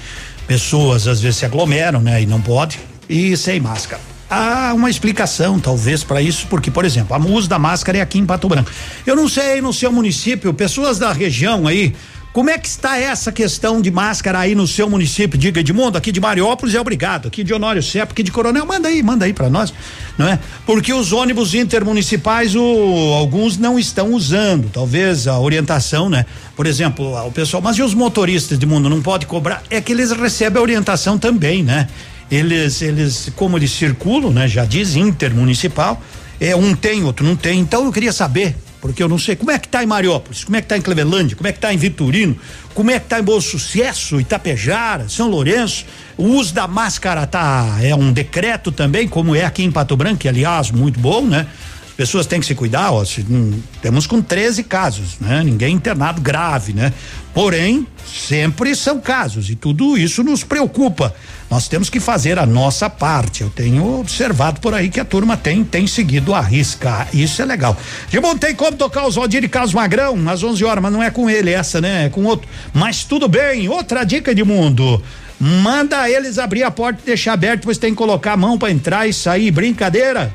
pessoas às vezes se aglomeram, né? E não pode, e sem máscara. Há uma explicação, talvez, para isso, porque, por exemplo, a uso da máscara é aqui em Pato Branco. Eu não sei no seu município, pessoas da região aí, como é que está essa questão de máscara aí no seu município? Diga Edmundo, aqui de Mariópolis é obrigado, aqui de Honório Sepp, aqui de Coronel, manda aí, manda aí para nós, não é? Porque os ônibus intermunicipais, o, alguns não estão usando, talvez a orientação, né? Por exemplo, o pessoal, mas e os motoristas de mundo não pode cobrar? É que eles recebem a orientação também, né? Eles, eles, como eles circulam, né? Já diz intermunicipal, é um tem, outro não tem. Então eu queria saber, porque eu não sei como é que tá em Mariópolis, como é que tá em Clevelândia, como é que tá em Vitorino, como é que tá em Bom Sucesso, Itapejara, São Lourenço. O uso da máscara tá é um decreto também, como é aqui em Pato Branco, que aliás muito bom, né? As pessoas têm que se cuidar, ó, se, hum, temos com 13 casos, né? Ninguém internado grave, né? Porém, sempre são casos e tudo isso nos preocupa. Nós temos que fazer a nossa parte. Eu tenho observado por aí que a turma tem tem seguido a risca. Isso é legal. Gibon, tem como tocar os Valdir e Carlos Magrão às 11 horas, mas não é com ele essa, né? É com outro. Mas tudo bem. Outra dica de mundo. Manda eles abrir a porta e deixar aberto, depois tem que colocar a mão para entrar e sair. Brincadeira?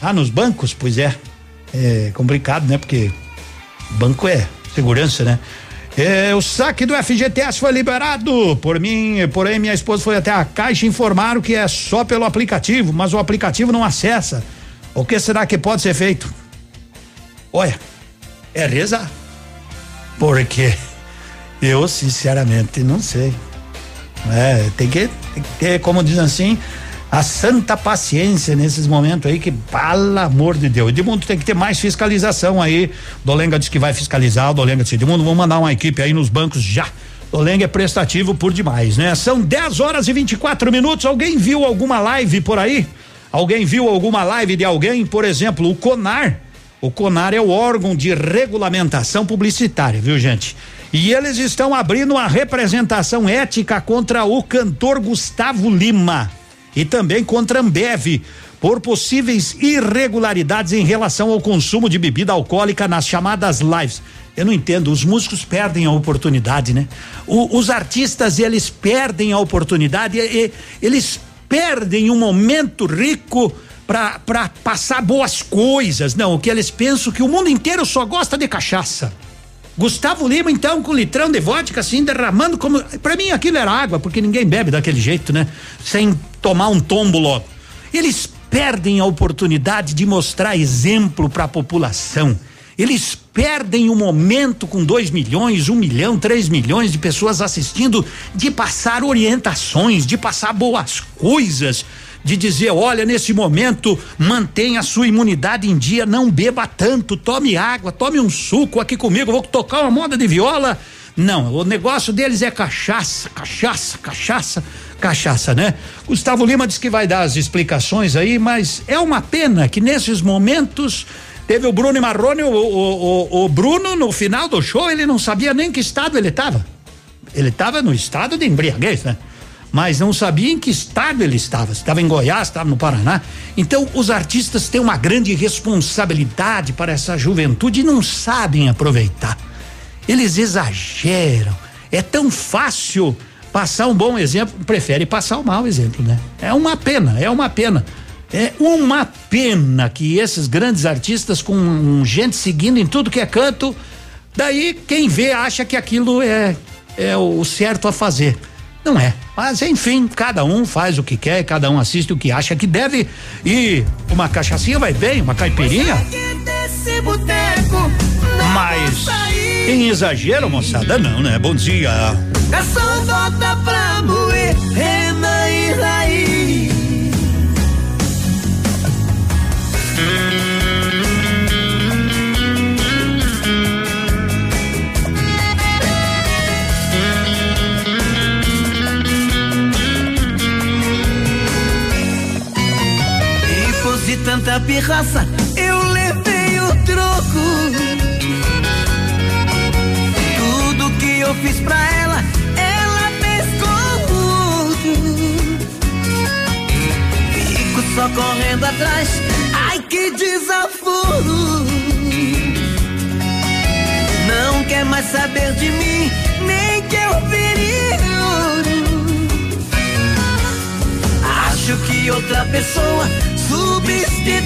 Ah, nos bancos? Pois é. É complicado, né? Porque banco é segurança, né? É, o saque do FGTS foi liberado por mim, porém minha esposa foi até a caixa e informaram que é só pelo aplicativo, mas o aplicativo não acessa. O que será que pode ser feito? Olha, é rezar. Porque eu sinceramente não sei. É, tem que, tem que ter, como diz assim, a santa paciência nesses momentos aí que, pelo amor de Deus, Edmundo tem que ter mais fiscalização aí. Dolenga disse que vai fiscalizar, o Dolenga disse, Edmundo, vamos mandar uma equipe aí nos bancos já. Dolenga é prestativo por demais, né? São 10 horas e 24 minutos. Alguém viu alguma live por aí? Alguém viu alguma live de alguém? Por exemplo, o CONAR. O CONAR é o órgão de regulamentação publicitária, viu, gente? E eles estão abrindo uma representação ética contra o cantor Gustavo Lima e também contra Ambev por possíveis irregularidades em relação ao consumo de bebida alcoólica nas chamadas lives. Eu não entendo, os músicos perdem a oportunidade, né? O, os artistas, eles perdem a oportunidade, e, eles perdem um momento rico para passar boas coisas. Não, o que eles pensam que o mundo inteiro só gosta de cachaça. Gustavo Lima, então, com litrão de vodka, assim, derramando como. Pra mim aquilo era água, porque ninguém bebe daquele jeito, né? Sem tomar um tombo logo. Eles perdem a oportunidade de mostrar exemplo para a população. Eles perdem o momento com dois milhões, um milhão, três milhões de pessoas assistindo, de passar orientações, de passar boas coisas, de dizer, olha, nesse momento, mantenha a sua imunidade em dia, não beba tanto, tome água, tome um suco aqui comigo, vou tocar uma moda de viola. Não, o negócio deles é cachaça, cachaça, cachaça, cachaça, né? Gustavo Lima diz que vai dar as explicações aí, mas é uma pena que nesses momentos Teve o Bruno e Marrone, o, o, o, o Bruno, no final do show, ele não sabia nem que estado ele estava. Ele estava no estado de embriaguez, né? Mas não sabia em que estado ele estava. Estava em Goiás, estava no Paraná. Então, os artistas têm uma grande responsabilidade para essa juventude e não sabem aproveitar. Eles exageram. É tão fácil passar um bom exemplo, prefere passar o um mau exemplo, né? É uma pena, é uma pena. É uma pena que esses grandes artistas com gente seguindo em tudo que é canto, daí quem vê acha que aquilo é, é o certo a fazer. Não é. Mas enfim, cada um faz o que quer, cada um assiste o que acha que deve. E uma cachaçinha vai bem, uma caipirinha. Mas em exagero, moçada, não, né? Bom dia. Garçom, bota pra moer, rena e raiz. de tanta pirraça, eu levei o troco. Tudo que eu fiz pra ela só correndo atrás, ai que desaforo. Não quer mais saber de mim, nem que eu vire ouro. Acho que outra pessoa substituir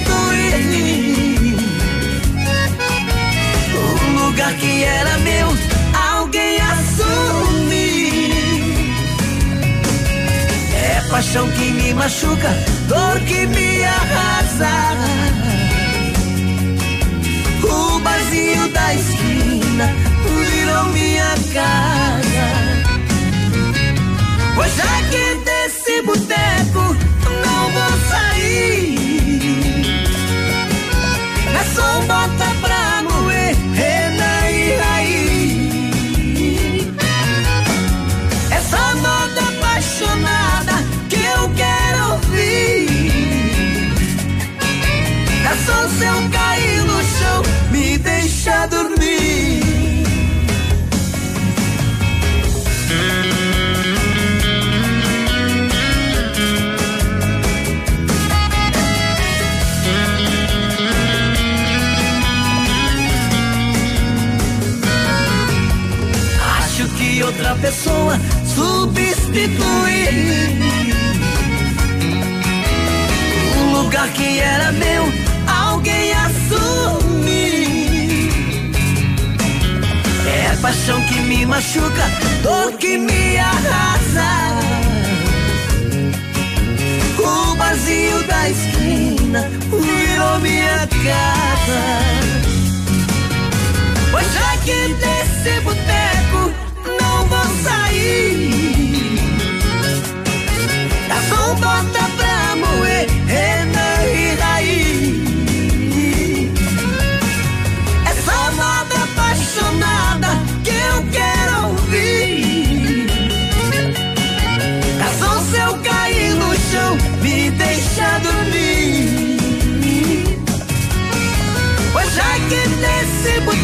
o lugar que era meu, paixão que me machuca, dor que me arrasa. O barzinho da esquina virou minha casa. Pois já que desse boteco não vou sair. É só bota só se eu cair no chão, me deixa dormir. Acho que outra pessoa substituir o lugar que era meu, paixão que me machuca, dor que me arrasa. O barzinho da esquina virou minha casa. Pois já que desse boteco não vou sair. Garçom, bota pra nesse boteco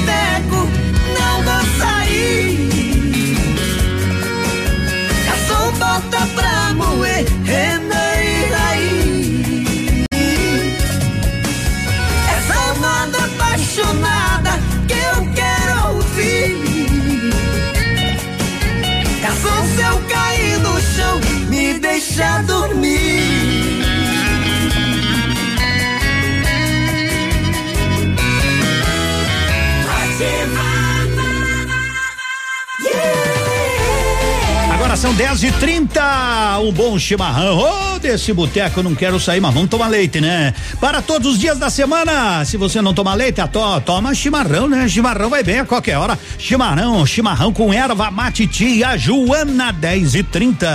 são 10 e 30 um bom chimarrão. Ô, oh, desse boteco eu não quero sair, mas vamos tomar leite, né? Para todos os dias da semana, se você não tomar leite, to, toma chimarrão, né? Chimarrão vai bem a qualquer hora. Chimarrão, chimarrão com erva mate tia Joana 10 e 30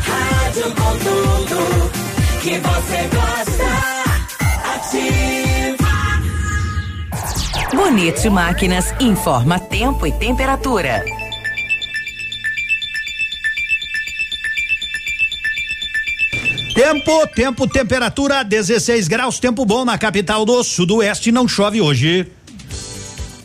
Rádio com tudo que você Bonito Máquinas informa tempo e temperatura. Tempo, tempo, temperatura 16 graus, tempo bom na capital do Sudoeste, não chove hoje.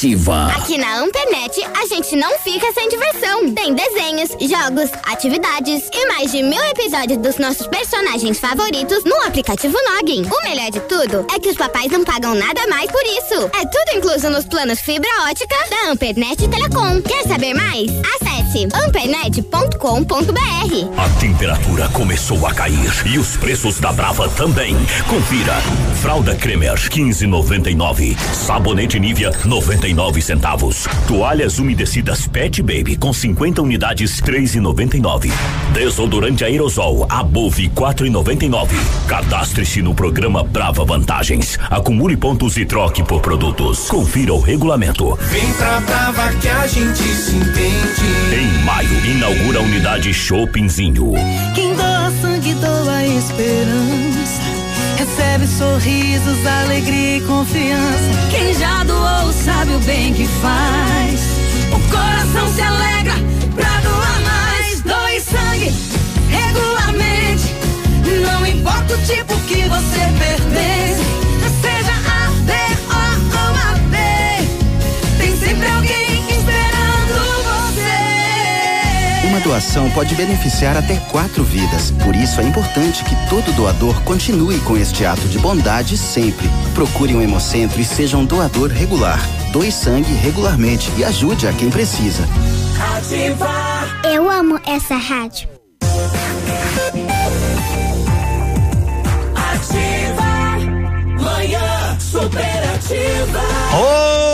Ativa. Aqui na Ampernet, a gente não fica sem diversão. Tem desenhos, jogos, atividades e mais de mil episódios dos nossos personagens favoritos no aplicativo Login. O melhor de tudo é que os papais não pagam nada mais por isso. É tudo incluso nos planos fibra ótica da Ampernet Telecom. Quer saber mais? Acesse ampernet.com.br. A temperatura começou a cair e os preços da Brava também. Confira. Fralda Cremer 15,99. Sabonete Nivea 99 centavos. Toalhas umedecidas Pet Baby com 50 unidades 3,99. Desodorante aerosol Above 4,99. Cadastre-se no programa Brava Vantagens. Acumule pontos e troque por produtos. Confira o regulamento. Vem pra Brava que a gente se entende. Em maio, inaugura a unidade Shoppingzinho. Quem doa sangue doa esperança. Recebe sorrisos, alegria e confiança. Quem já doou sabe o bem que faz. O coração se alegra pra doar mais. Doe sangue regularmente. Não importa o tipo que você pertence. Uma doação pode beneficiar até quatro vidas. Por isso é importante que todo doador continue com este ato de bondade sempre. Procure um hemocentro e seja um doador regular. Doe sangue regularmente e ajude a quem precisa. Eu amo essa rádio. Ativa. Manhã superativa. O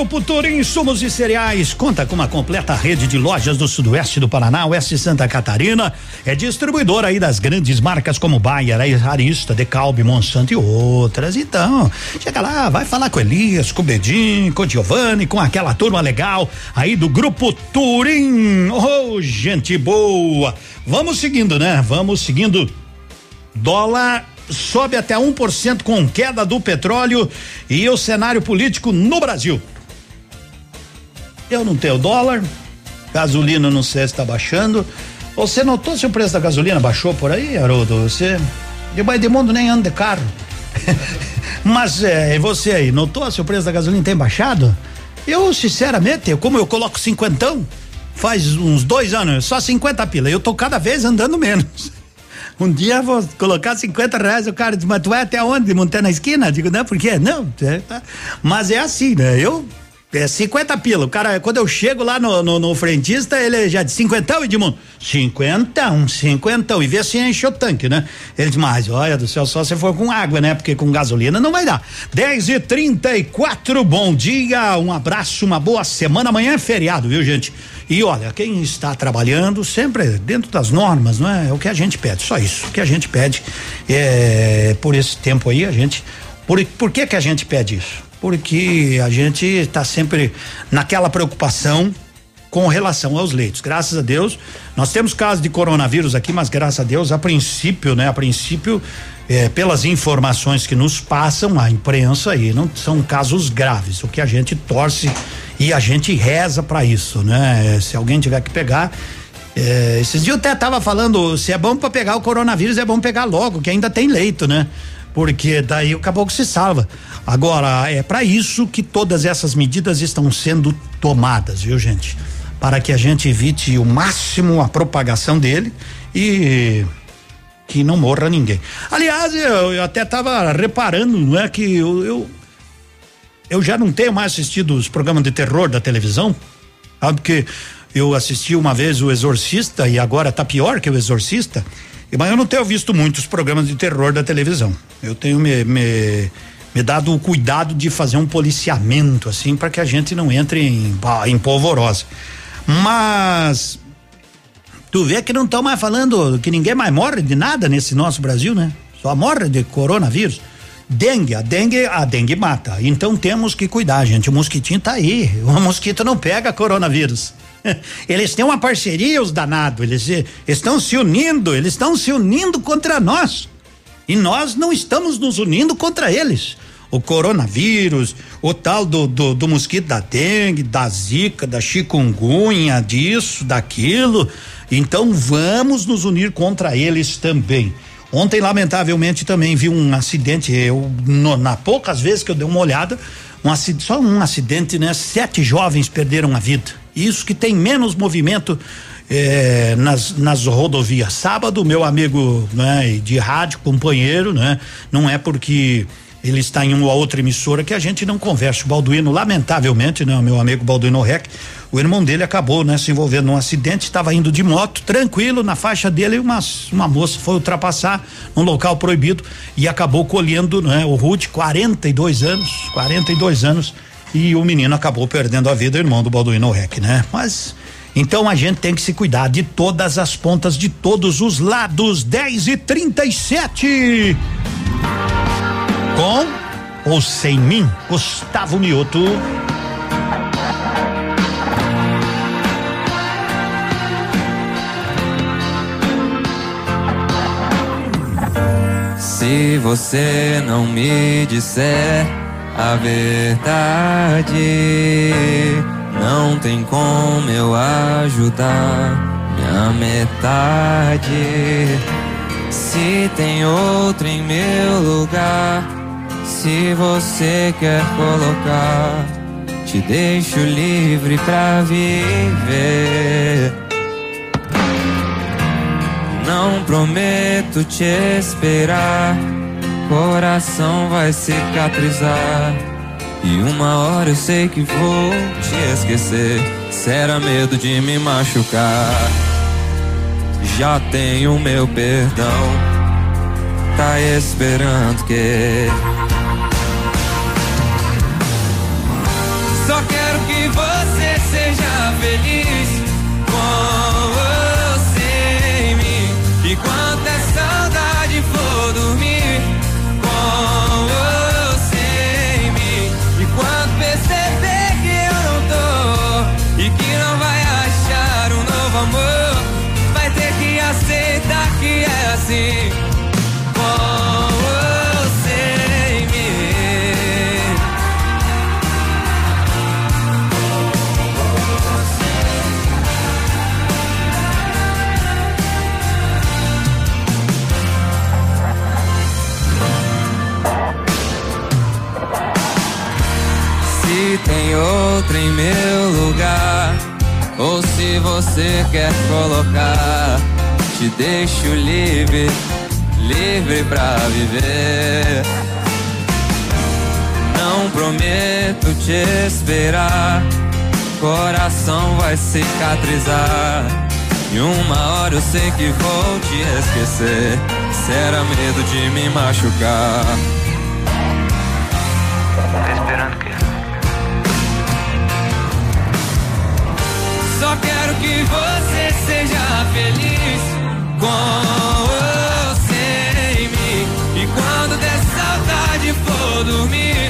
Grupo Turim Insumos e Cereais conta com uma completa rede de lojas do sudoeste do Paraná, oeste Santa Catarina. É distribuidor aí das grandes marcas como Bayer, Arista, Decalbe, Monsanto e outras. Então, chega lá, vai falar com Elias, com o Bedinho, com Giovanni, com aquela turma legal aí do Grupo Turim. Oh, gente boa. Vamos seguindo, né? Vamos seguindo. Dólar sobe até 1% com queda do petróleo e o cenário político no Brasil. Eu não tenho dólar, gasolina não sei se está baixando. Você notou se o preço da gasolina baixou por aí, Haroldo? Você de mundo nem anda de carro. Mas é, você aí, notou se o preço da gasolina tem baixado? Eu, sinceramente, como eu coloco cinquentão, faz uns dois anos, só 50 pila. Eu tô cada vez andando menos. Um dia vou colocar 50 reais, o cara diz, mas tu vai até onde? Montar na esquina? Digo, não, por quê? Não, é, tá. mas é assim, né? Eu, é 50 pila. O cara, quando eu chego lá no, no, no frentista, ele já diz, cinquentão, Edmundo? Cinquentão, cinquentão. E vê se enche o tanque, né? Ele diz, mas olha do céu, só se for com água, né? Porque com gasolina não vai dar. 10 e 34 bom dia, um abraço, uma boa semana. Amanhã é feriado, viu, gente? E olha, quem está trabalhando sempre dentro das normas, não é? É o que a gente pede, só isso. O que a gente pede é por esse tempo aí, a gente. Por, por que que a gente pede isso? Porque a gente está sempre naquela preocupação com relação aos leitos. Graças a Deus, nós temos casos de coronavírus aqui, mas graças a Deus, a princípio, né? A princípio, é, pelas informações que nos passam a imprensa aí, não são casos graves. O que a gente torce e a gente reza para isso, né? Se alguém tiver que pegar, é, esses dias eu até tava falando, se é bom para pegar o coronavírus, é bom pegar logo, que ainda tem leito, né? Porque daí o caboclo se salva. Agora, é para isso que todas essas medidas estão sendo tomadas, viu, gente? Para que a gente evite o máximo a propagação dele e que não morra ninguém. Aliás, eu, eu até tava reparando, não é que eu, eu eu já não tenho mais assistido os programas de terror da televisão, sabe? Porque eu assisti uma vez o Exorcista e agora tá pior que o Exorcista. Mas eu não tenho visto muitos programas de terror da televisão. Eu tenho me, me, me dado o cuidado de fazer um policiamento, assim, para que a gente não entre em, em polvorosa. Mas tu vê que não estão mais falando que ninguém mais morre de nada nesse nosso Brasil, né? só morre de coronavírus. Dengue, a dengue, a dengue mata. Então temos que cuidar, gente. O mosquitinho tá aí. O mosquito não pega coronavírus. Eles têm uma parceria, os danados. Eles estão se unindo, eles estão se unindo contra nós. E nós não estamos nos unindo contra eles. O coronavírus, o tal do, do, do mosquito da dengue, da zika, da chikungunya, disso, daquilo. Então vamos nos unir contra eles também. Ontem, lamentavelmente, também vi um acidente. Eu, no, na poucas vezes que eu dei uma olhada, um acidente, só um acidente, né? Sete jovens perderam a vida. Isso que tem menos movimento eh, nas, nas rodovias. Sábado, meu amigo né, de rádio, companheiro, né? Não é porque ele está em uma outra emissora que a gente não conversa. O Balduino, lamentavelmente, né? Meu amigo Balduino Rec, o irmão dele acabou, né? Se envolvendo num acidente, estava indo de moto, tranquilo, na faixa dele, uma, uma moça foi ultrapassar num local proibido e acabou colhendo, né? O Ruth, 42 anos, 42 anos, e o menino acabou perdendo a vida, irmão do Balduino Rec, né? Mas então a gente tem que se cuidar de todas as pontas, de todos os lados. 10 e 37 Com ou sem mim, Gustavo Mioto. Se você não me disser a verdade, não tem como eu ajudar minha metade. Se tem outro em meu lugar, se você quer colocar, te deixo livre pra viver. Não prometo te esperar, coração vai cicatrizar. E uma hora eu sei que vou te esquecer. Será medo de me machucar. Já tenho meu perdão, tá esperando que. Só quero que você seja feliz você quer colocar, te deixo livre, livre pra viver. Não prometo te esperar, coração vai cicatrizar. E uma hora eu sei que vou te esquecer. Será medo de me machucar. Tá esperando o Só quero que você seja feliz com você em mim. E quando der saudade for dormir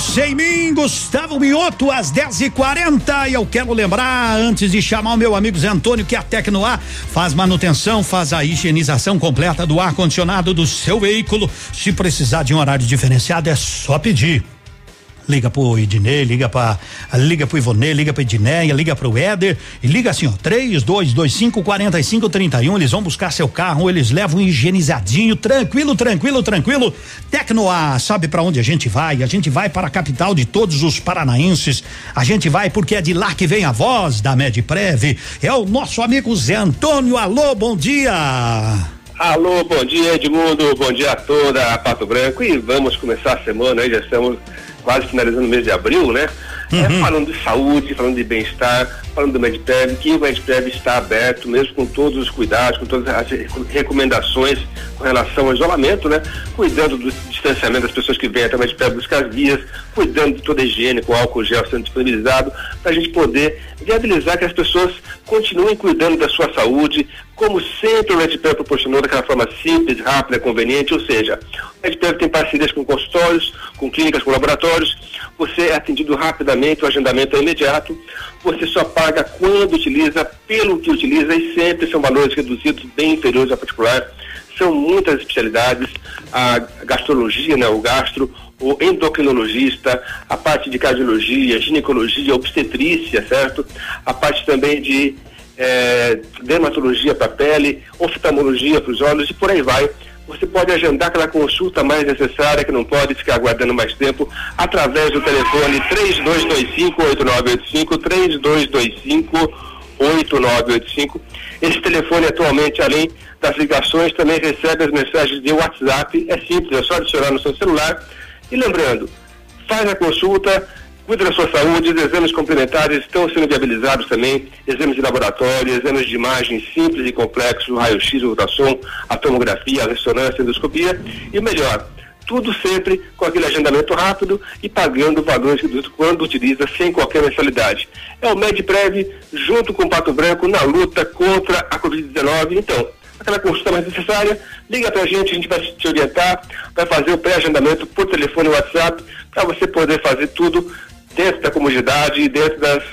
Ou sem mim, Gustavo Mioto, às 10 e 40 E eu quero lembrar, antes de chamar o meu amigo Zé Antônio, que a Tecnoar faz manutenção, faz a higienização completa do ar-condicionado do seu veículo. Se precisar de um horário diferenciado, é só pedir. Liga pro Idinei, liga pra, liga pro Ivonê, liga pra Edneia, liga pro Éder e liga assim, ó, três, dois, dois, cinco, quarenta e cinco, trinta e um, eles vão buscar seu carro, eles levam higienizadinho, tranquilo, tranquilo, tranquilo. Tecnoa, sabe para onde a gente vai? A gente vai para a capital de todos os paranaenses, a gente vai porque é de lá que vem a voz da Medprev, é o nosso amigo Zé Antônio, alô, bom dia. Alô, bom dia Edmundo, bom dia a toda a Pato Branco e vamos começar a semana aí, já estamos quase finalizando o mês de abril, né? É, falando de saúde, falando de bem-estar, falando do MedPrev, que o MedPrev está aberto, mesmo com todos os cuidados, com todas as recomendações com relação ao isolamento, né? Cuidando do distanciamento das pessoas que vêm até o MedPrev buscar as guias, cuidando de toda a higiene com álcool gel sendo disponibilizado, para a gente poder viabilizar que as pessoas continuem cuidando da sua saúde, como sempre o MedPrev proporcionou daquela forma simples, rápida, conveniente, ou seja, o MedPrev tem parcerias com consultórios, com clínicas, com laboratórios, você é atendido rapidamente, o agendamento é imediato, você só paga quando utiliza, pelo que utiliza e sempre são valores reduzidos bem inferiores ao particular. São muitas especialidades, a gastrologia, né, o gastro, o endocrinologista, a parte de cardiologia, ginecologia, obstetrícia, certo? A parte também de eh, dermatologia para a pele, oftalmologia para os olhos e por aí vai. Você pode agendar aquela consulta mais necessária, que não pode ficar aguardando mais tempo, através do telefone 3225-8985, 3225-8985. Esse telefone atualmente, além das ligações, também recebe as mensagens de WhatsApp. É simples, é só adicionar no seu celular. E lembrando, faz a consulta, cuida da sua saúde, os exames complementares estão sendo viabilizados também, exames de laboratório, exames de imagem simples e complexos, raio-x, ultrassom, a tomografia, a ressonância, a endoscopia e o melhor, tudo sempre com aquele agendamento rápido e pagando valores quando utiliza sem qualquer mensalidade. É o MedPrev junto com o Pato Branco na luta contra a Covid-19. Então, aquela consulta mais necessária, liga pra gente, a gente vai te orientar, vai fazer o pré-agendamento por telefone e WhatsApp, para você poder fazer tudo dentro da comunidade e dentro das,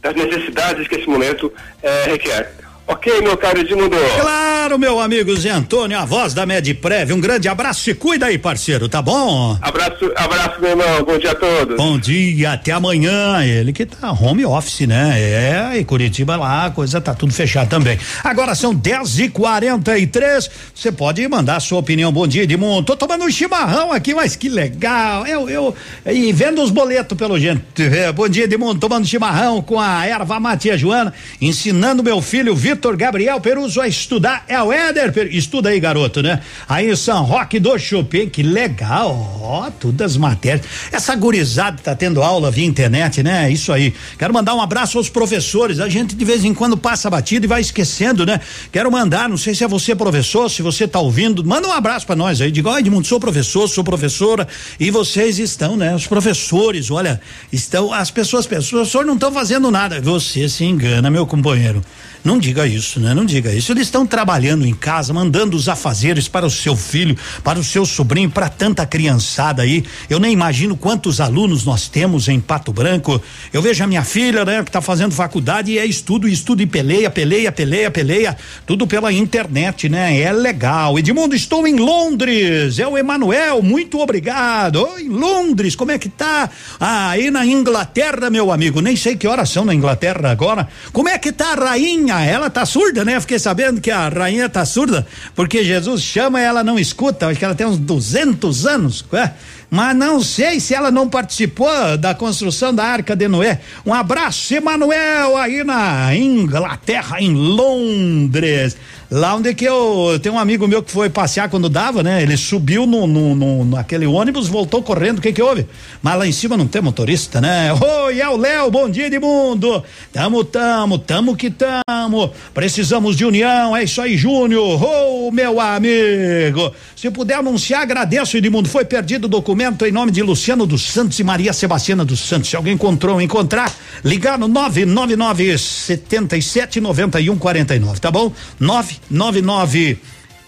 das necessidades que esse momento eh, requer. Ok, meu caro Edmundo? Claro, meu amigo Zé Antônio, a voz da Medprev. Um grande abraço, se cuida aí, parceiro, tá bom? Abraço, abraço, meu irmão. Bom dia a todos. Bom dia, até amanhã. Ele que tá home office, né? É, e Curitiba lá, a coisa tá tudo fechado também. Agora são 10 e 43 Você pode mandar a sua opinião. Bom dia, Edmundo. Tô tomando um chimarrão aqui, mas que legal. Eu, eu, e vendo os boletos pelo gente. É, bom dia, Edmundo. Tomando chimarrão com a erva Matia Joana, ensinando meu filho Vitor Gabriel Peruso a estudar. É o Éder, Per- estuda aí, garoto, né? Aí em São Roque do Chopin, que legal, ó, todas as matérias. Essa gurizada tá tendo aula via internet, né? Isso aí. Quero mandar um abraço aos professores. A gente de vez em quando passa batido e vai esquecendo, né? Quero mandar, não sei se é você professor, se você tá ouvindo, manda um abraço pra nós aí. Diga, ó, Edmundo, sou professor, sou professora e vocês estão, né? Os professores, olha, estão, as pessoas, pessoas, não estão fazendo nada. Você se engana, meu companheiro. Não diga isso, né? Não diga isso. Eles estão trabalhando em casa, mandando os afazeres para o seu filho, para o seu sobrinho, para tanta criançada aí. Eu nem imagino quantos alunos nós temos em Pato Branco. Eu vejo a minha filha, né, que está fazendo faculdade e é estudo, estudo e peleia, peleia, peleia, peleia, tudo pela internet, né? É legal. Edmundo, estou em Londres. É o Emanuel, muito obrigado. Oi, Londres, como é que tá? Ah, aí na Inglaterra, meu amigo, nem sei que horas são na Inglaterra agora. Como é que tá a rainha? Ela tá surda, né? Fiquei sabendo que a rainha tá surda, porque Jesus chama e ela não escuta. Acho que ela tem uns 200 anos, é? Mas não sei se ela não participou da construção da Arca de Noé. Um abraço, Emanuel, aí na Inglaterra, em Londres. Lá onde que eu tenho um amigo meu que foi passear quando dava, né? Ele subiu no, no, no naquele ônibus, voltou correndo. O que que houve? Mas lá em cima não tem motorista, né? Oi, é o Léo, bom dia de mundo. Tamo, tamo, tamo que tamo. Precisamos de união, é isso aí, Júnior. Ô, meu amigo. Se puder anunciar, agradeço, Edmundo. Foi perdido o documento em nome de Luciano dos Santos e Maria Sebastiana dos Santos. Se alguém encontrou, encontrar, ligar no 999 77 91 49, tá bom? 999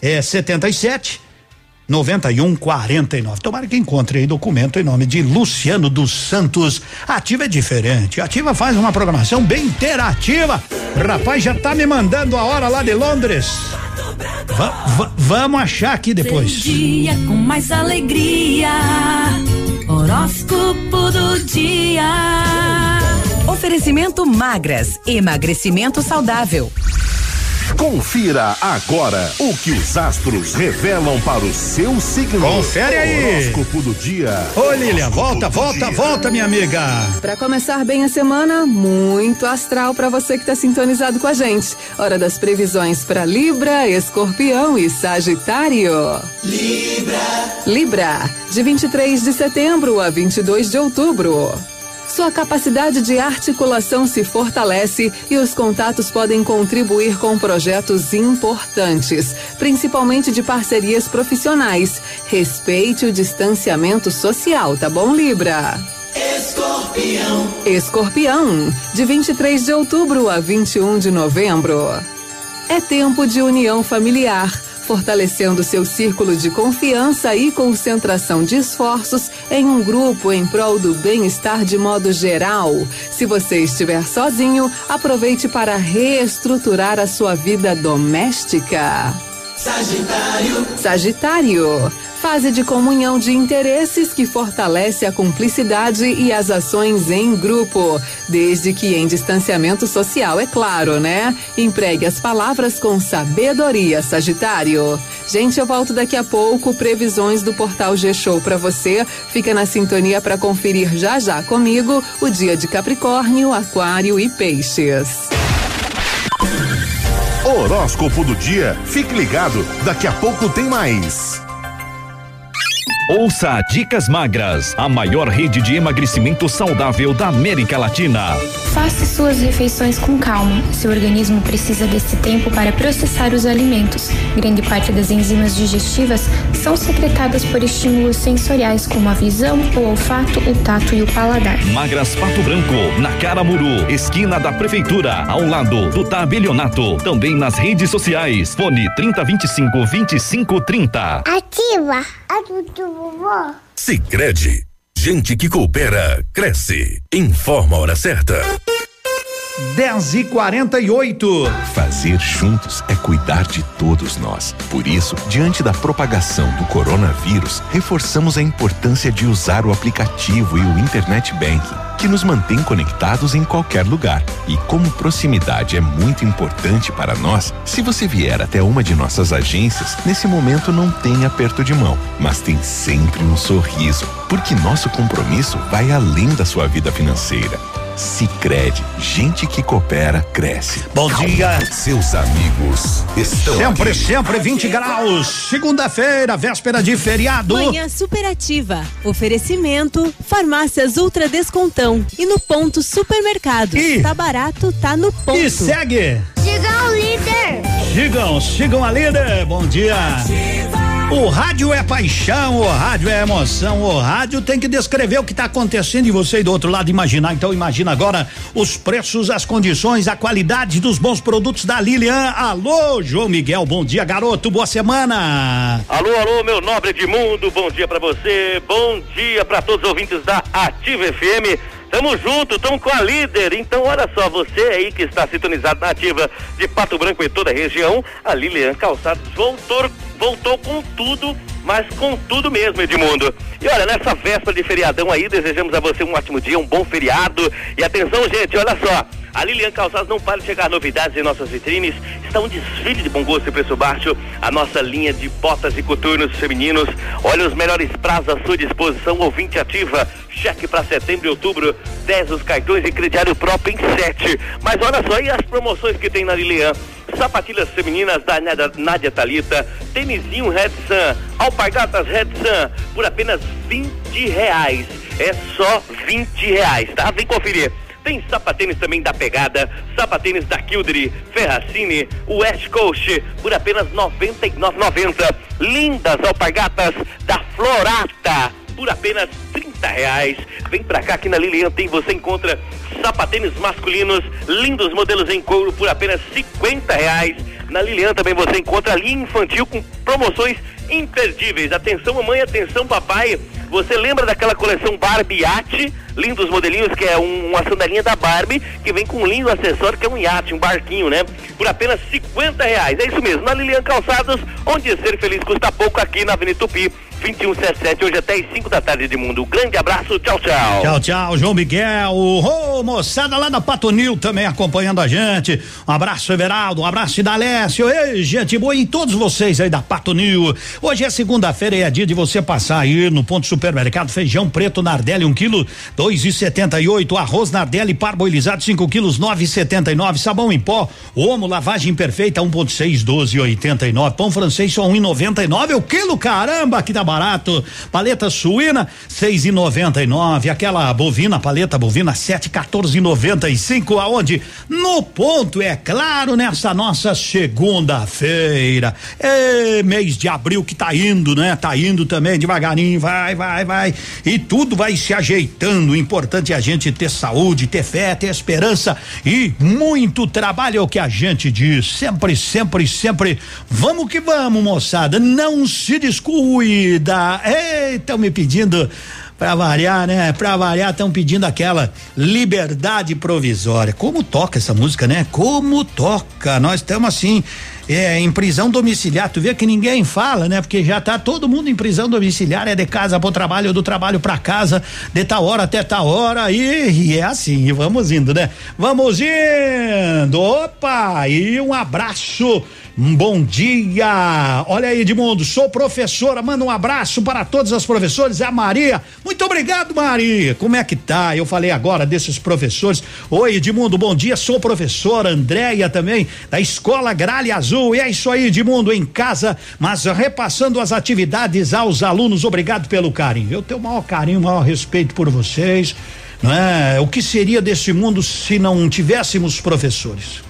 é 77 91 49. Tomara que encontre aí documento em nome de Luciano dos Santos. A Ativa é diferente. A Ativa faz uma programação bem interativa. Rapaz, já tá me mandando a hora lá de Londres. Va- va- vamos achar aqui depois. Dia com mais alegria. Horóscopo do dia. Oferecimento magras, emagrecimento saudável. Confira agora o que os astros revelam para o seu signo. Confere aí. Horóscopo do dia. Ô Lilian, volta, volta, volta, minha amiga. Para começar bem a semana, muito astral para você que está sintonizado com a gente. Hora das previsões para Libra, Escorpião e Sagitário. Libra. Libra, de 23 de setembro a 22 de outubro. Sua capacidade de articulação se fortalece e os contatos podem contribuir com projetos importantes, principalmente de parcerias profissionais. Respeite o distanciamento social, tá bom, Libra? Escorpião. Escorpião, de 23 de outubro a 21 de novembro. É tempo de união familiar, fortalecendo seu círculo de confiança e concentração de esforços em um grupo em prol do bem-estar de modo geral. Se você estiver sozinho, aproveite para reestruturar a sua vida doméstica. Sagitário. Sagitário. Fase de comunhão de interesses que fortalece a cumplicidade e as ações em grupo, desde que em distanciamento social, é claro, né? Empregue as palavras com sabedoria, Sagitário. Gente, eu volto daqui a pouco. Previsões do portal G-Show para você. Fica na sintonia para conferir já já comigo o dia de Capricórnio, Aquário e Peixes. Horóscopo do dia. Fique ligado, daqui a pouco tem mais. Ouça Dicas Magras, a maior rede de emagrecimento saudável da América Latina. Faça suas refeições com calma. Seu organismo precisa desse tempo para processar os alimentos. Grande parte das enzimas digestivas são secretadas por estímulos sensoriais como a visão, o olfato, o tato e o paladar. Magras Pato Branco, na Caramuru, esquina da Prefeitura, ao lado do Tabelionato. Também nas redes sociais. Fone 3025 2530. Ativa a do vovó. Sicredi, gente que coopera cresce. Informa a hora certa. 10 e 48 Fazer juntos é cuidar de todos nós. Por isso, diante da propagação do coronavírus, reforçamos a importância de usar o aplicativo e o Internet Banking, que nos mantém conectados em qualquer lugar. E como proximidade é muito importante para nós, se você vier até uma de nossas agências, nesse momento não tem aperto de mão, mas tem sempre um sorriso, porque nosso compromisso vai além da sua vida financeira. Sicredi, gente que coopera cresce. Bom dia. Seus amigos estão Sempre, aqui. sempre 20 graus. Segunda-feira, véspera de feriado. Manhã superativa. Oferecimento: Farmácias Ultra Descontão. E no ponto supermercado. Tá barato, tá no ponto. E segue. Diga o líder. Sigam, sigam a líder. Bom dia. O rádio é paixão, o rádio é emoção, o rádio tem que descrever o que está acontecendo e você do outro lado imaginar. Então imagina agora os preços, as condições, a qualidade dos bons produtos da Lilian. Alô, João Miguel, bom dia, garoto, boa semana. Alô, alô, meu nobre Edmundo, bom dia pra você, bom dia pra todos os ouvintes da Ativa FM. Tamo junto, tamo com a líder. Então, olha só, você aí que está sintonizado na ativa de Pato Branco e toda a região, a Lilian Calçados voltou, voltou com tudo, mas com tudo mesmo, Edmundo. E olha, nessa véspera de feriadão aí, desejamos a você um ótimo dia, um bom feriado. E atenção, gente, olha só. A Lilian Calçados não para de chegar novidades em nossas vitrines. Está um desfile de bom gosto e preço baixo. A nossa linha de botas e coturnos femininos. Olha os melhores prazos à sua disposição. Ouvinte ativa. Cheque para setembro e outubro. 10 os cartões e crediário próprio em 7. Mas olha só aí as promoções que tem na Lilian. Sapatilhas femininas da Nádia, Talita, tênisinho Red Sun, alpargatas Red Sun, por apenas 20 reais. É só 20 reais, tá? Vem conferir. Tem sapatênis também da Pegada, sapatênis da Kildare, Ferracini, West Coast, por apenas R$ 99,90. Lindas alpargatas da Florata, por apenas 30 reais. Vem pra cá que na Lilian tem, você encontra sapatênis masculinos, lindos modelos em couro por apenas 50 reais. Na Lilian também você encontra linha infantil com promoções imperdíveis. Atenção mamãe, atenção papai. Você lembra daquela coleção Barbie Yacht? Lindos modelinhos, que é um- uma sandalinha da Barbie, que vem com um lindo acessório, que é um iate, um barquinho, né? Por apenas 50 reais. É isso mesmo, na Lilian Calçados, onde ser feliz custa pouco, aqui na Avenida Tupi, 2177, hoje até às 5 da tarde de mundo. Grande abraço, tchau, tchau. Tchau, tchau, João Miguel. Ô, moçada lá da Patonil também acompanhando a gente. Um abraço, Everaldo. Um abraço, Idalécio. Ei, gente boa e todos vocês aí da Patonil. Hoje é segunda-feira e é dia de você passar aí no ponto supermercado. Feijão preto Nardelli, um quilo, dois e setenta e oito. Arroz Nardelli parboilizado, cinco quilos, nove e setenta e nove. Sabão em pó, Omo, lavagem perfeita, um ponto seis, doze e oitenta e nove. Pão francês, só um e noventa e nove. O quilo, caramba, que tá barato. Paleta suína, seis e noventa e nove. Aquela bovina, paleta bovina, sete, quatorze e noventa e cinco. Aonde? No ponto, é claro, nessa nossa segunda-feira. É mês de abril que tá indo, né? Tá indo também devagarinho, vai, vai, vai. E tudo vai se ajeitando. O importante é a gente ter saúde, ter fé, ter esperança e muito trabalho é o que a gente diz. Sempre, sempre, sempre. Vamos que vamos, moçada. Não se descuida. Estão me pedindo Pra variar, né? Pra variar, estão pedindo aquela liberdade provisória. Como toca essa música, né? Como toca. Nós estamos assim, é, em prisão domiciliar. Tu vê que ninguém fala, né? Porque já tá todo mundo em prisão domiciliar, é de casa pro trabalho, do trabalho pra casa, de tal hora até tal hora. E, e é assim, e vamos indo, né? Vamos indo. Opa! E um abraço bom dia! Olha aí, Edmundo, sou professora, manda um abraço para todos os professores, é a Maria. Muito obrigado, Maria. Como é que tá? Eu falei agora desses professores. Oi, Edmundo, bom dia, sou professora, Andréia também, da Escola Gralha Azul. E é isso aí, Edmundo, em casa, mas repassando as atividades aos alunos. Obrigado pelo carinho. Eu tenho o maior carinho, o maior respeito por vocês. Não é? O que seria desse mundo se não tivéssemos professores?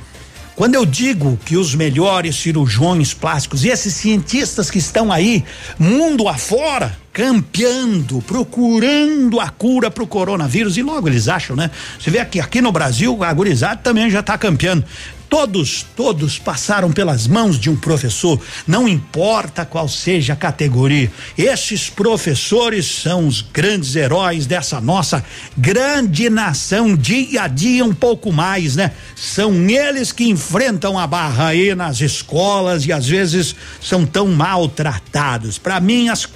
Quando eu digo que os melhores cirurgiões plásticos e esses cientistas que estão aí, mundo afora, campeando, procurando a cura para o coronavírus, e logo eles acham, né? Você vê aqui, aqui no Brasil, a gurizada também já está campeando. Todos, todos passaram pelas mãos de um professor, não importa qual seja a categoria. Esses professores são os grandes heróis dessa nossa grande nação, dia a dia um pouco mais, né? São eles que enfrentam a barra aí nas escolas e às vezes são tão maltratados. Para mim, as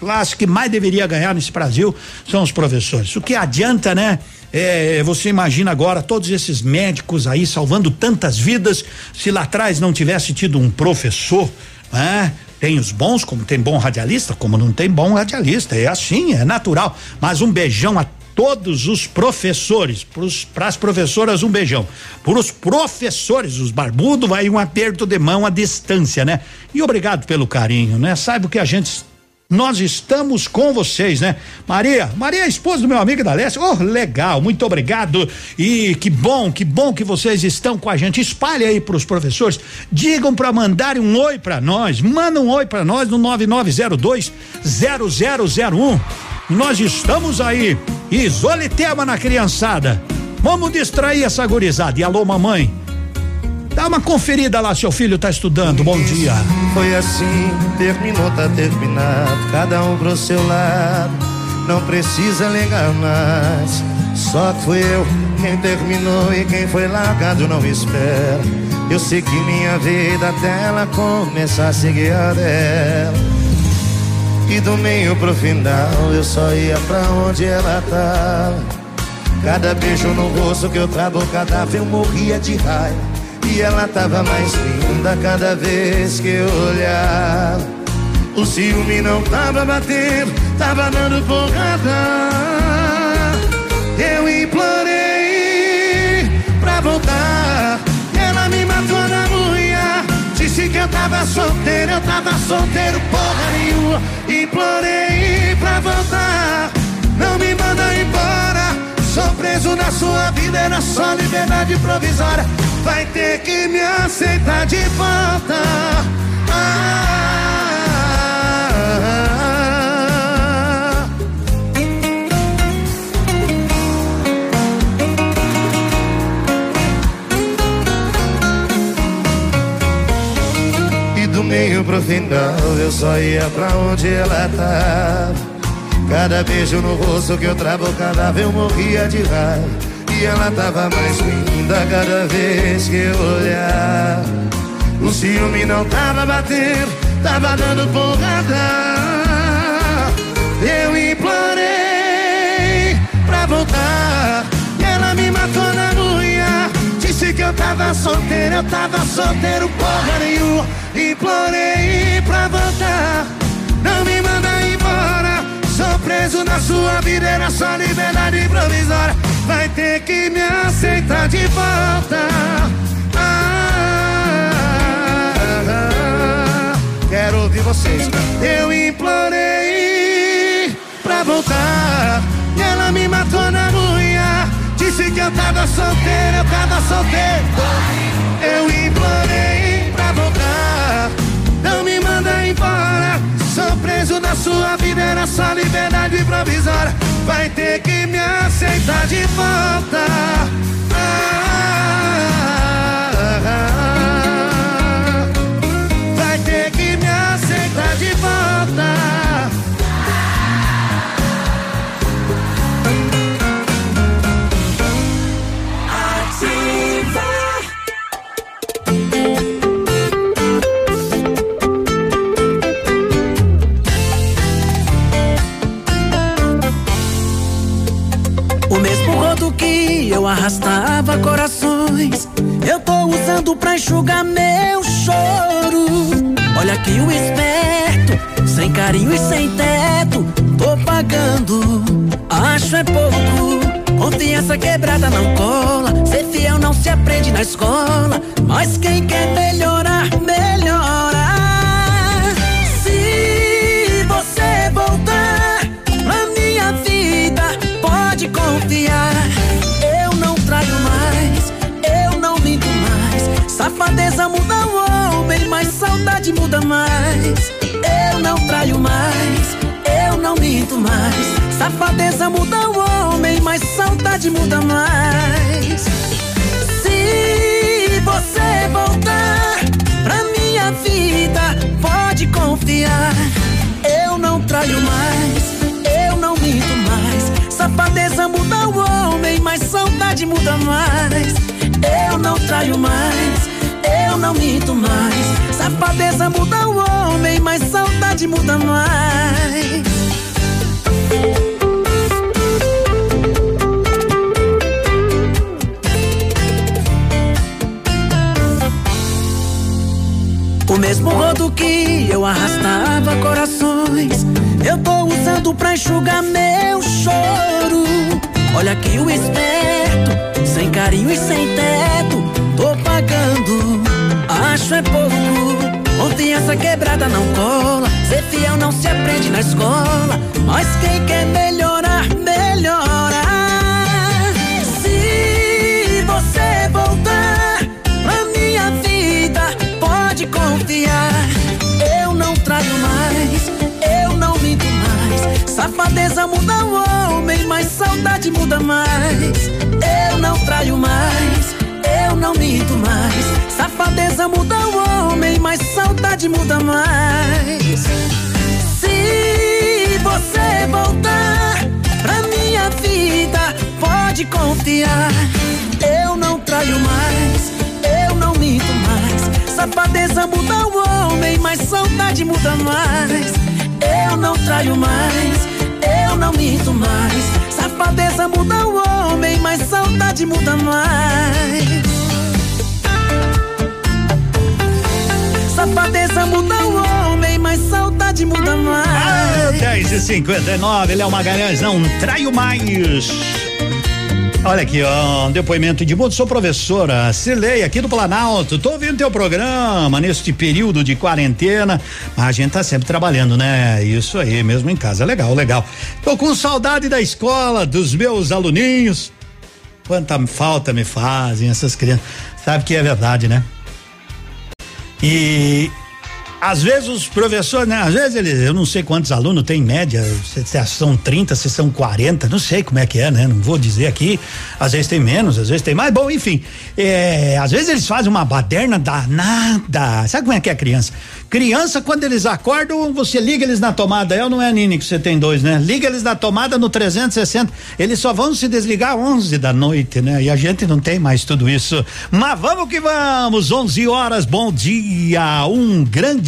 classes que mais deveria ganhar nesse Brasil são os professores. O que adianta, né? É, você imagina agora todos esses médicos aí salvando tantas vidas, se lá atrás não tivesse tido um professor, né? Tem os bons, como tem bom radialista, como não tem bom radialista. É assim, é natural. Mas um beijão a todos os professores, para as professoras um beijão, para os professores, os barbudos, vai um aperto de mão à distância, né? E obrigado pelo carinho, né? Saiba que a gente nós estamos com vocês, né? Maria, Maria é esposa do meu amigo da Leste. Oh, legal, muito obrigado. E que bom, que bom que vocês estão com a gente. Espalhe aí para os professores, digam para mandarem um oi para nós. Manda um oi para nós no 9902 0001. Nós estamos aí. Isole tema na criançada. Vamos distrair essa gurizada. E alô, mamãe. Dá uma conferida lá, seu filho tá estudando. Bom dia. Foi assim, terminou, tá terminado. Cada um pro seu lado. Não precisa ligar mais. Só que fui eu quem terminou e quem foi largado não espera. Eu segui minha vida até ela começar a seguir a dela. E do meio pro final eu só ia pra onde ela tava. Cada beijo no rosto que eu trago, cada vez eu morria de raiva. E ela tava mais linda cada vez que eu olhava. O ciúme não tava batendo, tava dando porrada. Eu implorei pra voltar. Ela me matou na unha. Disse que eu tava solteiro, eu tava solteiro, porra nenhuma. Implorei pra voltar. Sou preso na sua vida, era só liberdade provisória vai ter que me aceitar de volta. Ah, E do meio pro final eu só ia pra onde ela tava. Cada beijo no rosto que eu travo, cada vez eu morria de raiva e ela tava mais linda cada vez que eu olhar. O ciúme não tava batendo, tava dando porrada. Eu implorei pra voltar. E ela me matou na unha. Disse que eu tava solteiro, eu tava solteiro, porra nenhuma. Implorei pra voltar. Preso na sua vida, era só liberdade provisória. Vai ter que me aceitar de volta. Ah, quero ouvir vocês. Eu implorei pra voltar. E ela me matou na unha. Disse que eu tava solteiro, eu tava solteiro. Eu implorei embora. Sou preso na sua vida, era só liberdade provisória. Vai ter que me aceitar de volta. Ah, arrastava corações, eu tô usando pra enxugar meu choro. Olha aqui o esperto, sem carinho e sem teto, tô pagando. Acho é pouco, confiança quebrada não cola. Ser fiel não se aprende na escola, mas quem quer melhorar, melhora. Safadeza muda o homem, mas saudade muda mais. Eu não traio mais, eu não minto mais. Safadeza muda o homem, mas saudade muda mais. Se você voltar pra minha vida, pode confiar. Eu não traio mais, eu não minto mais. Safadeza muda o homem, mas saudade muda mais. Eu não traio mais, não minto mais. Safadeza muda o homem, mas saudade muda mais. O mesmo rodo que eu arrastava corações, eu tô usando pra enxugar meu choro. Olha aqui o esperto, sem carinho e sem teto. Acho é pouco, confiança quebrada não cola. Ser fiel não se aprende na escola, mas quem quer melhorar, melhora. Se você voltar pra minha vida, pode confiar. Eu não traio mais, eu não minto mais. Safadeza muda o homem, mas saudade muda mais. Eu não traio mais, não minto mais. Safadeza muda o homem, mas saudade muda mais. Se você voltar pra minha vida, pode confiar. Eu não traio mais, eu não minto mais. Safadeza muda o homem, mas saudade muda mais. Eu não traio mais, eu não minto mais. Safadeza muda o homem, mas saudade muda mais. Muda o homem, mas saudade muda mais. 10 e 59 Léo Magalhães, não traio mais. Olha aqui, ó, um depoimento de mundo. Sou professora Cirlei aqui do Planalto. Tô ouvindo teu programa neste período de quarentena. Mas a gente tá sempre trabalhando, né? Isso aí, mesmo em casa. Legal, legal. Tô com saudade da escola, dos meus aluninhos. Quanta falta me fazem essas crianças. Sabe que é verdade, né? E às vezes os professores, né? Às vezes eles, eu não sei quantos alunos tem em média, se, se são 30, se são 40, não sei como é que é, né? Não vou dizer aqui. Às vezes tem menos, às vezes tem mais. Bom, enfim. É, às vezes eles fazem uma baderna danada. Sabe como é que é criança? Criança, quando eles acordam, você liga eles na tomada. Eu não é Nini que você tem dois, né? Liga eles na tomada no 360. Eles só vão se desligar 11 da noite, né? E a gente não tem mais tudo isso. Mas vamos que vamos. 11 horas. Bom dia. Um grande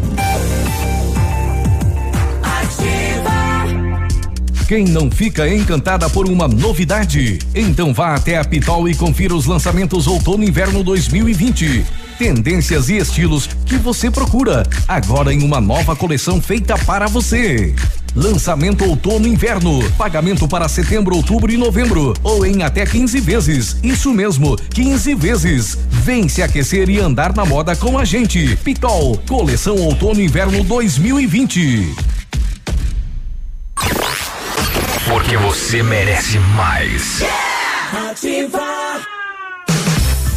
Quem não fica encantada por uma novidade? Então vá até a Pitol e confira os lançamentos outono inverno 2020. Tendências e estilos que você procura, agora em uma nova coleção feita para você. Lançamento outono inverno. Pagamento para setembro, outubro e novembro. Ou em até 15 vezes. Isso mesmo, 15 vezes. Vem se aquecer e andar na moda com a gente. Pitol, coleção outono inverno 2020. Porque você merece mais. Ativa.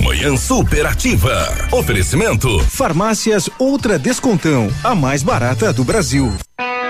Manhã Superativa. Oferecimento. Farmácias Ultra Descontão, a mais barata do Brasil.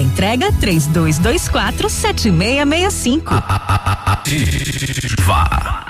entrega 3224 7665. Vá.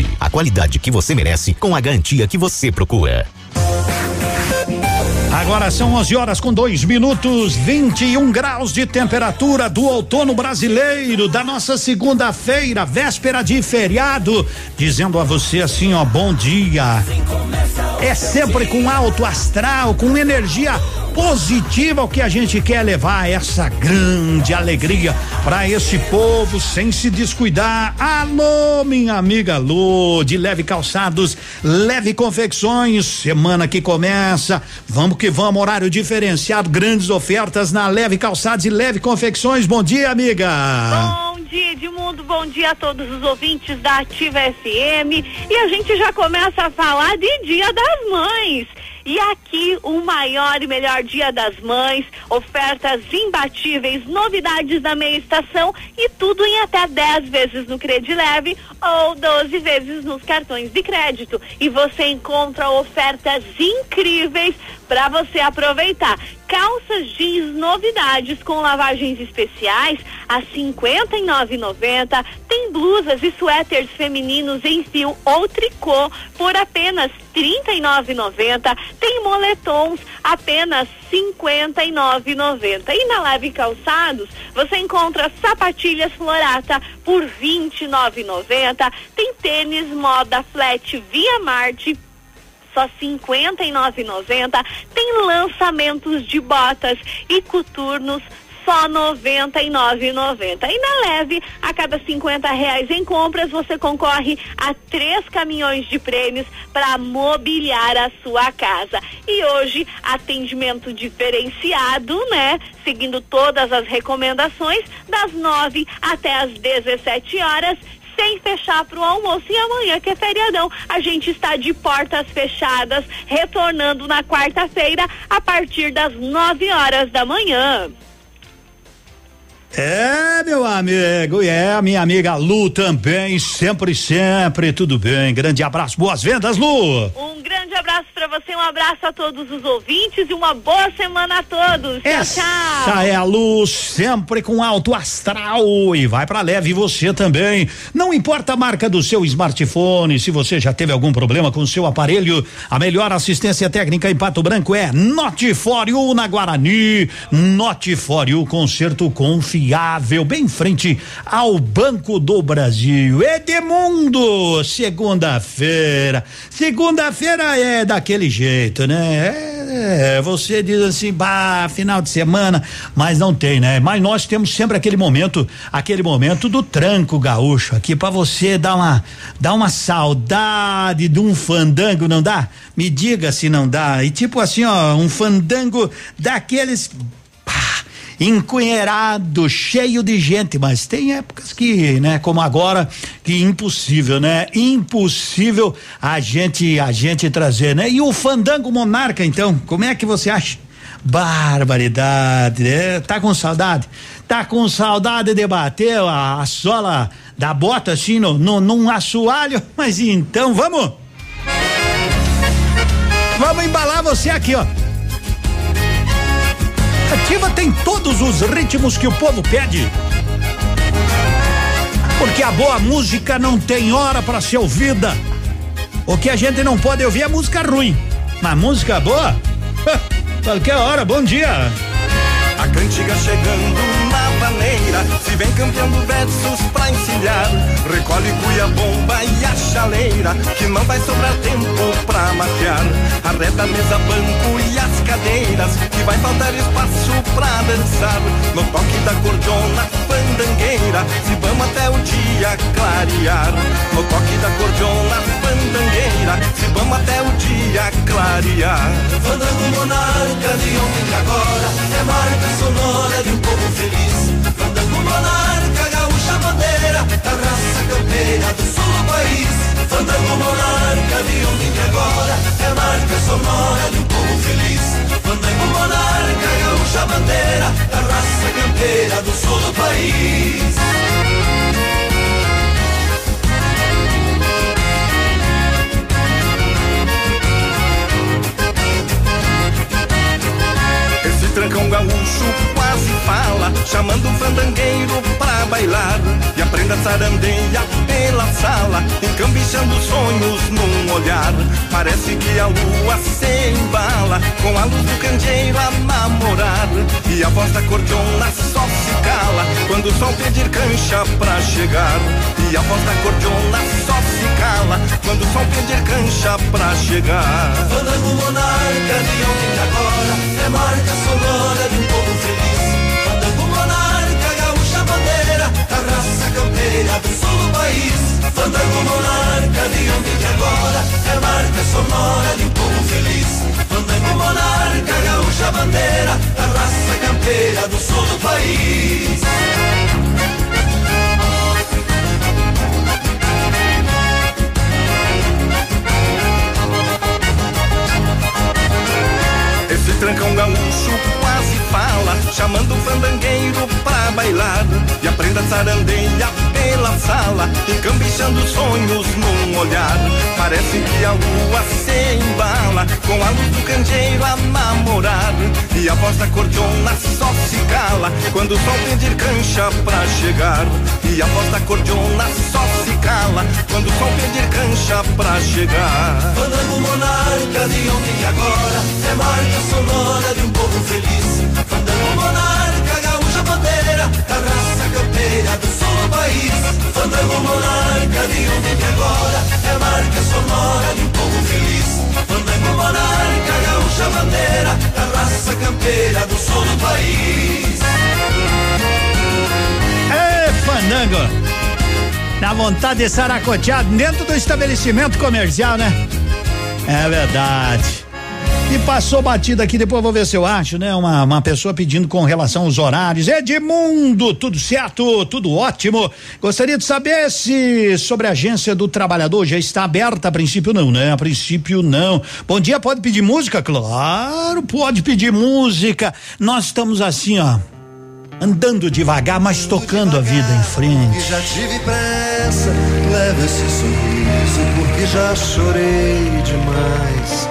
a qualidade que você merece com a garantia que você procura. Agora são 11 horas com dois minutos, 21 graus de temperatura do outono brasileiro, da nossa segunda-feira, véspera de feriado. Dizendo a você assim, ó, bom dia. É sempre com alto astral, com energia positiva o que a gente quer levar essa grande alegria para esse povo sem se descuidar. Alô, minha amiga Lu, de Leve Calçados, Leve Confecções, semana que começa. Vamos que vamos, horário diferenciado, grandes ofertas na Leve Calçados e Leve Confecções. Bom dia, amiga. Bom dia, Edmundo. Bom dia a todos os ouvintes da Ativa FM. E a gente já começa a falar de Dia das Mães. E aqui o maior e melhor Dia das Mães, ofertas imbatíveis, novidades da meia estação e tudo em até 10 vezes no Credileve ou 12 vezes nos cartões de crédito. E você encontra ofertas incríveis para você aproveitar. Calças jeans novidades com lavagens especiais a R$ 59,90. Tem blusas e suéteres femininos em fio ou tricô por apenas 39,90. Tem moletons apenas 59,90. E na Lave Calçados, você encontra sapatilhas Florata por 29,90. Tem tênis moda flat Via Marte só R$ 59,90. Tem lançamentos de botas e coturnos só noventa e nove noventa. E na leve, a cada cinquenta reais em compras, você concorre a três caminhões de prêmios para mobiliar a sua casa. E hoje, atendimento diferenciado, né? Seguindo todas as recomendações, das nove até as dezessete horas sem fechar para o almoço. E amanhã, que é feriadão, a gente está de portas fechadas, retornando na quarta-feira a partir das 9 horas da manhã. É, meu amigo, e é a minha amiga Lu também, sempre, sempre, tudo bem. Grande abraço, boas vendas, Lu. Um grande abraço para você, um abraço a todos os ouvintes e uma boa semana a todos. Essa tchau, tchau. é a Lu, sempre com alto astral e vai para leve você também. Não importa a marca do seu smartphone, se você já teve algum problema com o seu aparelho, a melhor assistência técnica em Pato Branco é You na Guarani. You, conserto confiável confiável, bem em frente ao Banco do Brasil. Edmundo, segunda-feira. Segunda-feira é daquele jeito, né? É, você diz assim, bah, final de semana, mas não tem, né? Mas nós temos sempre aquele momento, aquele momento do tranco gaúcho aqui para você dar uma, dar uma saudade de um fandango, não dá? Me diga se não dá. E tipo assim, ó, um fandango daqueles encunheirado, cheio de gente, mas tem épocas que, né, como agora, que impossível, né? Impossível a gente a gente trazer, né? E o fandango monarca, então, como é que você acha? Barbaridade, né? Tá com saudade? Tá com saudade de bater a, a sola da bota assim no, no, num assoalho? Mas então, vamos? Vamos embalar você aqui, ó. Ativa tem todos os ritmos que o povo pede. Porque a boa música não tem hora para ser ouvida. O que a gente não pode ouvir é música ruim. Mas música boa? Qualquer hora, bom dia. A cantiga chegando na vaneira Se vem cantando versos pra encilhar. Recolhe cuia, bomba e a chaleira Que não vai sobrar tempo pra maquiar Arreda a mesa, banco e as cadeiras Que vai faltar espaço pra dançar. No toque da cordiona fandangueira Se vamos até o dia clarear. No toque da cordiona fandangueira Se vamos até o dia clarear. Fandango monarca de ontem e agora É marca sonora de um povo feliz. Monarca, gaúcha bandeira, da raça campeira do sul do país. Fandango monarca, de ontem e agora, é marca sonora de um povo feliz. Fandango monarca, gaúcha bandeira, da raça campeira do sul do país. Trancão gaúcho quase fala, chamando o fandangueiro pra bailar. E a sarandeia pela sala, encambichando sonhos num olhar. Parece que a lua se embala, com a luz do candeeiro a namorar. E a voz da cordiona só se cala, quando o sol pedir cancha pra chegar. E a voz da cordiona só se cala, quando o sol pedir cancha pra chegar. Fandango monarca de ontem e agora, marca sonora de um povo feliz. Fandango monarca, gaúcha bandeira, da raça campeira do sul do país. Fandango monarca de ontem e agora, é marca sonora de um povo feliz. Fandango monarca, gaúcha bandeira, da raça campeira do sul do país. Esse trancão gaúcho quase fala, chamando o fandangueiro pra bailar. E aprenda a sarandeia pela sala, encambichando sonhos num olhar. Parece que a lua se embala, com a luz do candeeiro a namorar. E a voz da cordiona só se cala, quando o sol pedir cancha pra chegar. E a voz da cordiona só se cala, quando o sol pedir cancha pra chegar. Fandango monarca de ontem e agora, é marca sonora de um povo feliz. Fandango monarca, gaúcha bandeira, da país. Fandango monarca de ontem e agora, é marca sonora de um povo feliz. Fandango monarca, gaúcha bandeira, da raça campeira do sul do país. É, fandango. Dá vontade de saracotear dentro do estabelecimento comercial, né? É verdade. E passou batida aqui, depois vou ver se eu acho, né? Uma, uma pessoa pedindo com relação aos horários. Edmundo, tudo certo, tudo ótimo. Gostaria de saber se sobre a agência do trabalhador já está aberta. A princípio não, né? A princípio não. Bom dia, pode pedir música? Claro, pode pedir música. Nós estamos assim, ó. Andando devagar, mas tocando a vida em frente. E já tive pressa, leva esse sorriso, porque já chorei demais.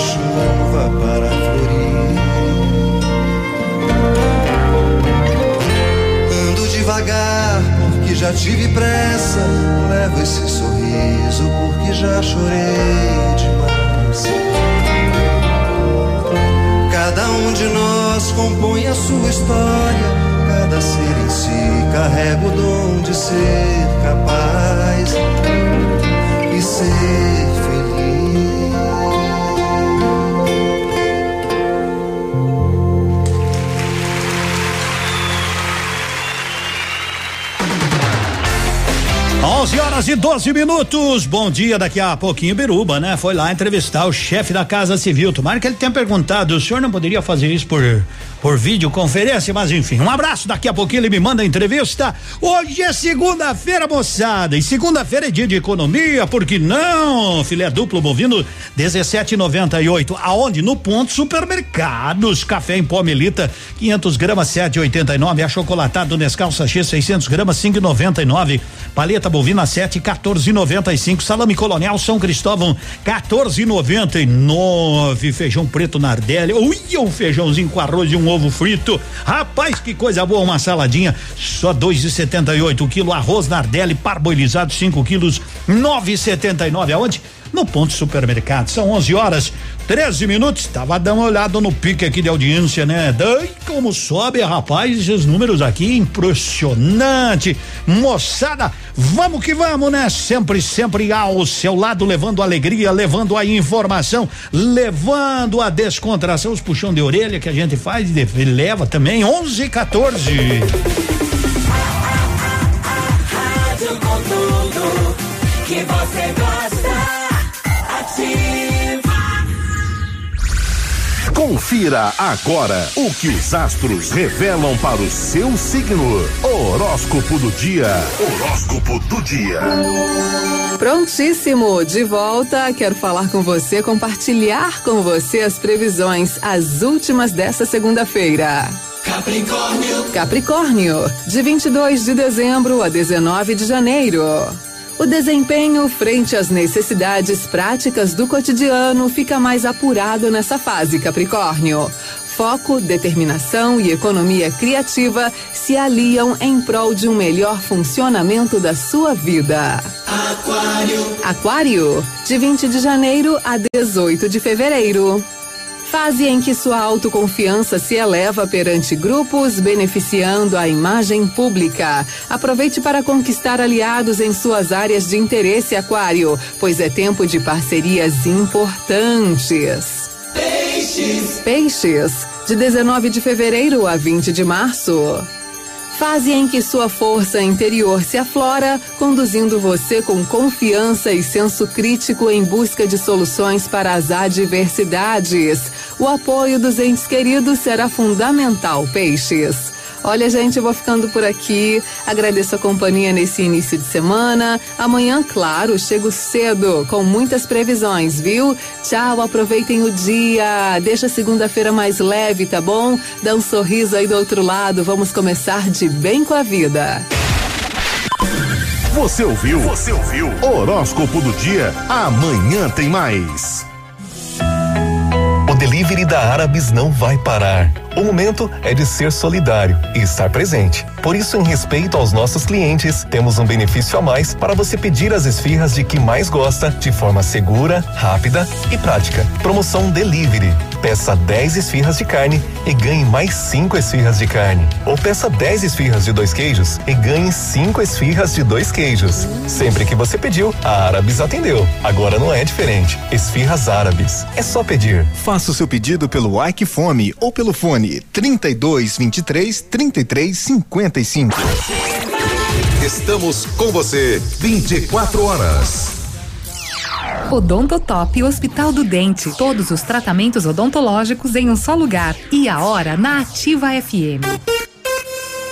Chuva para florir. Ando devagar porque já tive pressa. Levo esse sorriso porque já chorei demais. Cada um de nós compõe a sua história. Cada ser em si carrega o dom de ser capaz e ser 11 horas e 12 minutos. Bom dia, daqui a pouquinho Biruba, né? Foi lá entrevistar o chefe da Casa Civil. Tomara que ele tenha perguntado, o senhor não poderia fazer isso por por videoconferência, mas enfim, um abraço, daqui a pouquinho ele me manda a entrevista. Hoje é segunda-feira, moçada, e segunda-feira é dia de economia, por que não? Filé duplo bovino 17,98. Aonde? No ponto supermercados. Café em pó Melita 500 gramas 7,89. Achocolatado Nescau sachê 600 gramas 5,99. Paleta bovina 7 14,95. Salame colonial São Cristóvão 14,99. Feijão preto Nardelli. Ui, um feijãozinho com arroz e um ovo frito. Rapaz, que coisa boa, uma saladinha, só dois e setenta e oito quilo, arroz Nardelli parboilizado, 5 quilos, nove e setenta e nove, aonde? No ponto supermercado, são 11 horas, 13 minutos, tava dando uma olhada no pique aqui de audiência, né? Daí como sobe, rapaz, esses números aqui, impressionante, moçada, vamos que vamos, né? Sempre, sempre ao seu lado, levando alegria, levando a informação, levando a descontração, os puxão de orelha que a gente faz e leva também, 11 e 14. Rádio com tudo que você gosta. Confira agora o que os astros revelam para o seu signo. Horóscopo do dia. Horóscopo do dia. Prontíssimo, de volta. Quero falar com você, compartilhar com você as previsões, as últimas dessa segunda-feira. Capricórnio. Capricórnio, de 22 de dezembro a 19 de janeiro. O desempenho frente às necessidades práticas do cotidiano fica mais apurado nessa fase, Capricórnio. Foco, determinação e economia criativa se aliam em prol de um melhor funcionamento da sua vida. Aquário. Aquário, de 20 de janeiro a 18 de fevereiro. Fase em que sua autoconfiança se eleva perante grupos, beneficiando a imagem pública. Aproveite para conquistar aliados em suas áreas de interesse, Aquário, pois é tempo de parcerias importantes. Peixes. Peixes, de 19 de fevereiro a 20 de março. Fase em que sua força interior se aflora, conduzindo você com confiança e senso crítico em busca de soluções para as adversidades. O apoio dos entes queridos será fundamental, Peixes. Olha, gente, eu vou ficando por aqui. Agradeço a companhia nesse início de semana. Amanhã, claro, chego cedo, com muitas previsões, viu? Tchau, aproveitem o dia. Deixa a segunda-feira mais leve, tá bom? Dá um sorriso aí do outro lado. Vamos começar de bem com a vida. Você ouviu? Você ouviu? Horóscopo do dia. Amanhã tem mais. Delivery da Árabes não vai parar. O momento é de ser solidário e estar presente. Por isso, em respeito aos nossos clientes, temos um benefício a mais para você pedir as esfirras de que mais gosta de forma segura, rápida e prática. Promoção Delivery. Peça 10 esfirras de carne e ganhe mais 5 esfirras de carne. Ou peça 10 esfirras de dois queijos e ganhe 5 esfirras de dois queijos. Sempre que você pediu, a Árabes atendeu. Agora não é diferente. Esfirras Árabes. É só pedir. Faça o seu pedido pelo Ike Fome ou pelo fone 32 23 33 55. Estamos com você 24 horas. Odontotop Hospital do Dente. Todos os tratamentos odontológicos em um só lugar. E a hora na Ativa FM.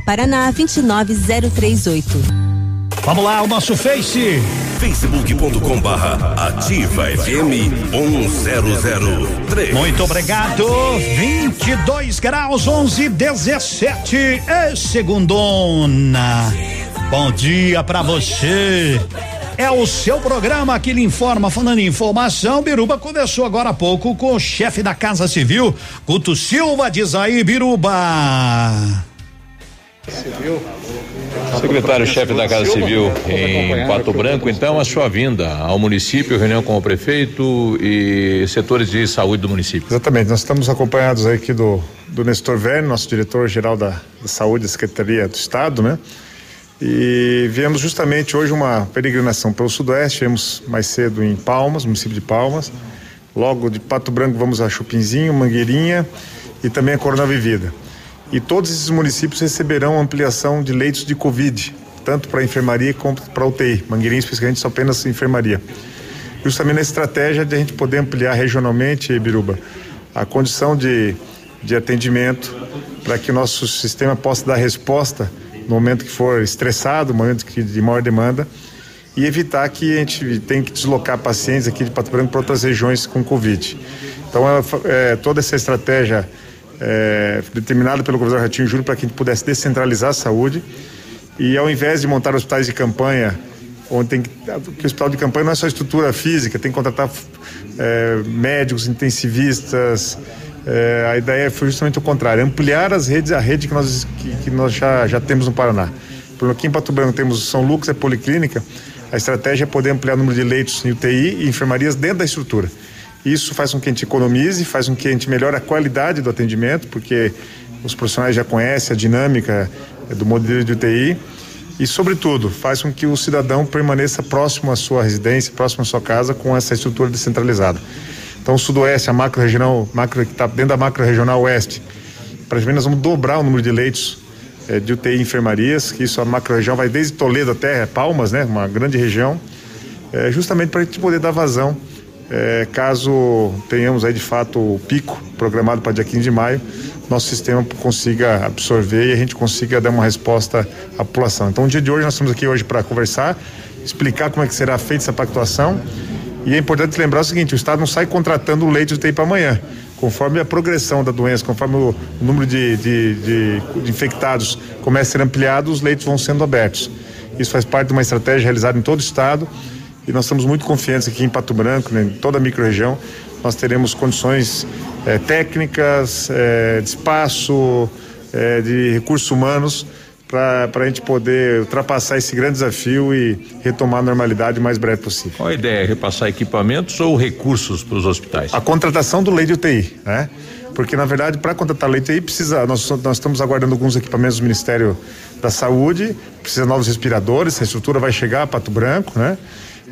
Paraná 29038. Vamos lá, o nosso Face. facebook.com barra ativa FM 1003. Muito obrigado. 22 graus, 11, 17. É segundona. Bom dia pra você. É o seu programa que lhe informa, falando em informação, Biruba conversou agora há pouco com o chefe da Casa Civil, Guto Silva, diz aí, Biruba. Secretário-chefe da Casa Civil em Pato Branco, então, a sua vinda ao município, reunião com o prefeito e setores de saúde do município. Exatamente, nós estamos acompanhados aqui do, do Nestor Velho, nosso diretor-geral da, da Saúde da Secretaria do Estado, né? E viemos justamente hoje uma peregrinação pelo Sudoeste, viemos mais cedo em Palmas, município de Palmas. Logo de Pato Branco vamos a Chupinzinho, Mangueirinha e também a Corona Vivida. E todos esses municípios receberão ampliação de leitos de Covid, tanto para enfermaria como para UTI. Mangueirinha especificamente só apenas enfermaria. Justamente na estratégia de a gente poder ampliar regionalmente, Biruba, a condição de, de atendimento para que o nosso sistema possa dar resposta no momento que for estressado, no momento que, de maior demanda, e evitar que a gente tenha que deslocar pacientes aqui de Pato Branco para outras regiões com Covid. Então, é, é, toda essa estratégia é, determinada pelo governador Ratinho Júnior para que a gente pudesse descentralizar a saúde e ao invés de montar hospitais de campanha, onde tem que, que o hospital de campanha não é só estrutura física, tem que contratar é, médicos, intensivistas, é, a ideia foi justamente o contrário, ampliar as redes, a rede que nós, que, que nós já, já temos no Paraná. Por aqui em Pato Branco temos São Lucas, é policlínica, a estratégia é poder ampliar o número de leitos em UTI e enfermarias dentro da estrutura. Isso faz com que a gente economize, faz com que a gente melhore a qualidade do atendimento, porque os profissionais já conhecem a dinâmica do modelo de UTI e, sobretudo, faz com que o cidadão permaneça próximo à sua residência, próximo à sua casa, com essa estrutura descentralizada. Então, o Sudoeste, a macro regional, macro, que está dentro da macro regional Oeste, praticamente nós vamos dobrar o número de leitos eh, de UTI e enfermarias, que isso a macro região vai desde Toledo até Palmas, né, uma grande região, eh, justamente para a gente poder dar vazão é, caso tenhamos aí de fato o pico programado para dia 15 de maio, nosso sistema consiga absorver e a gente consiga dar uma resposta à população. Então, no dia de hoje, nós estamos aqui hoje para conversar, explicar como é que será feita essa pactuação. E é importante lembrar o seguinte: o Estado não sai contratando leite de UTI para amanhã. Conforme a progressão da doença, conforme o número de, de, de, de infectados começa a ser ampliado, os leitos vão sendo abertos. Isso faz parte de uma estratégia realizada em todo o Estado e nós estamos muito confiantes aqui em Pato Branco, né, em toda a microrregião, nós teremos condições eh, técnicas, eh, de espaço, eh, de recursos humanos para a gente poder ultrapassar esse grande desafio e retomar a normalidade o mais breve possível. Qual a ideia? Repassar equipamentos ou recursos para os hospitais? A contratação do leite UTI, né? Porque na verdade para contratar leite UTI precisa, nós, nós estamos aguardando alguns equipamentos do Ministério da Saúde, precisa de novos respiradores, a estrutura vai chegar a Pato Branco, né?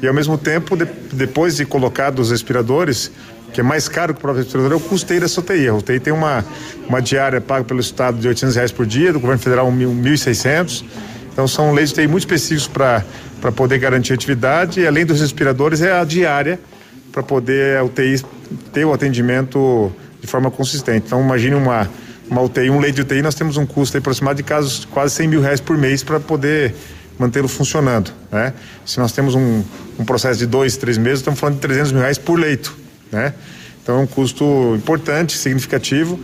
E ao mesmo tempo, de, depois de colocados os respiradores, que é mais caro que o próprio respirador, é o custeio dessa UTI. A UTI tem uma, uma diária paga pelo Estado de 800 reais por dia, do governo federal 1.600. Então são leis de UTI muito específicos para poder garantir atividade e além dos respiradores é a diária para poder a UTI ter o atendimento de forma consistente. Então imagine uma, uma UTI, um leite de UTI, nós temos um custo aproximado de casos quase 100 mil reais por mês para poder mantê-lo funcionando, né? Se nós temos um, um processo de dois, três meses, estamos falando de 300 mil reais por leito, né? Então é um custo importante, significativo,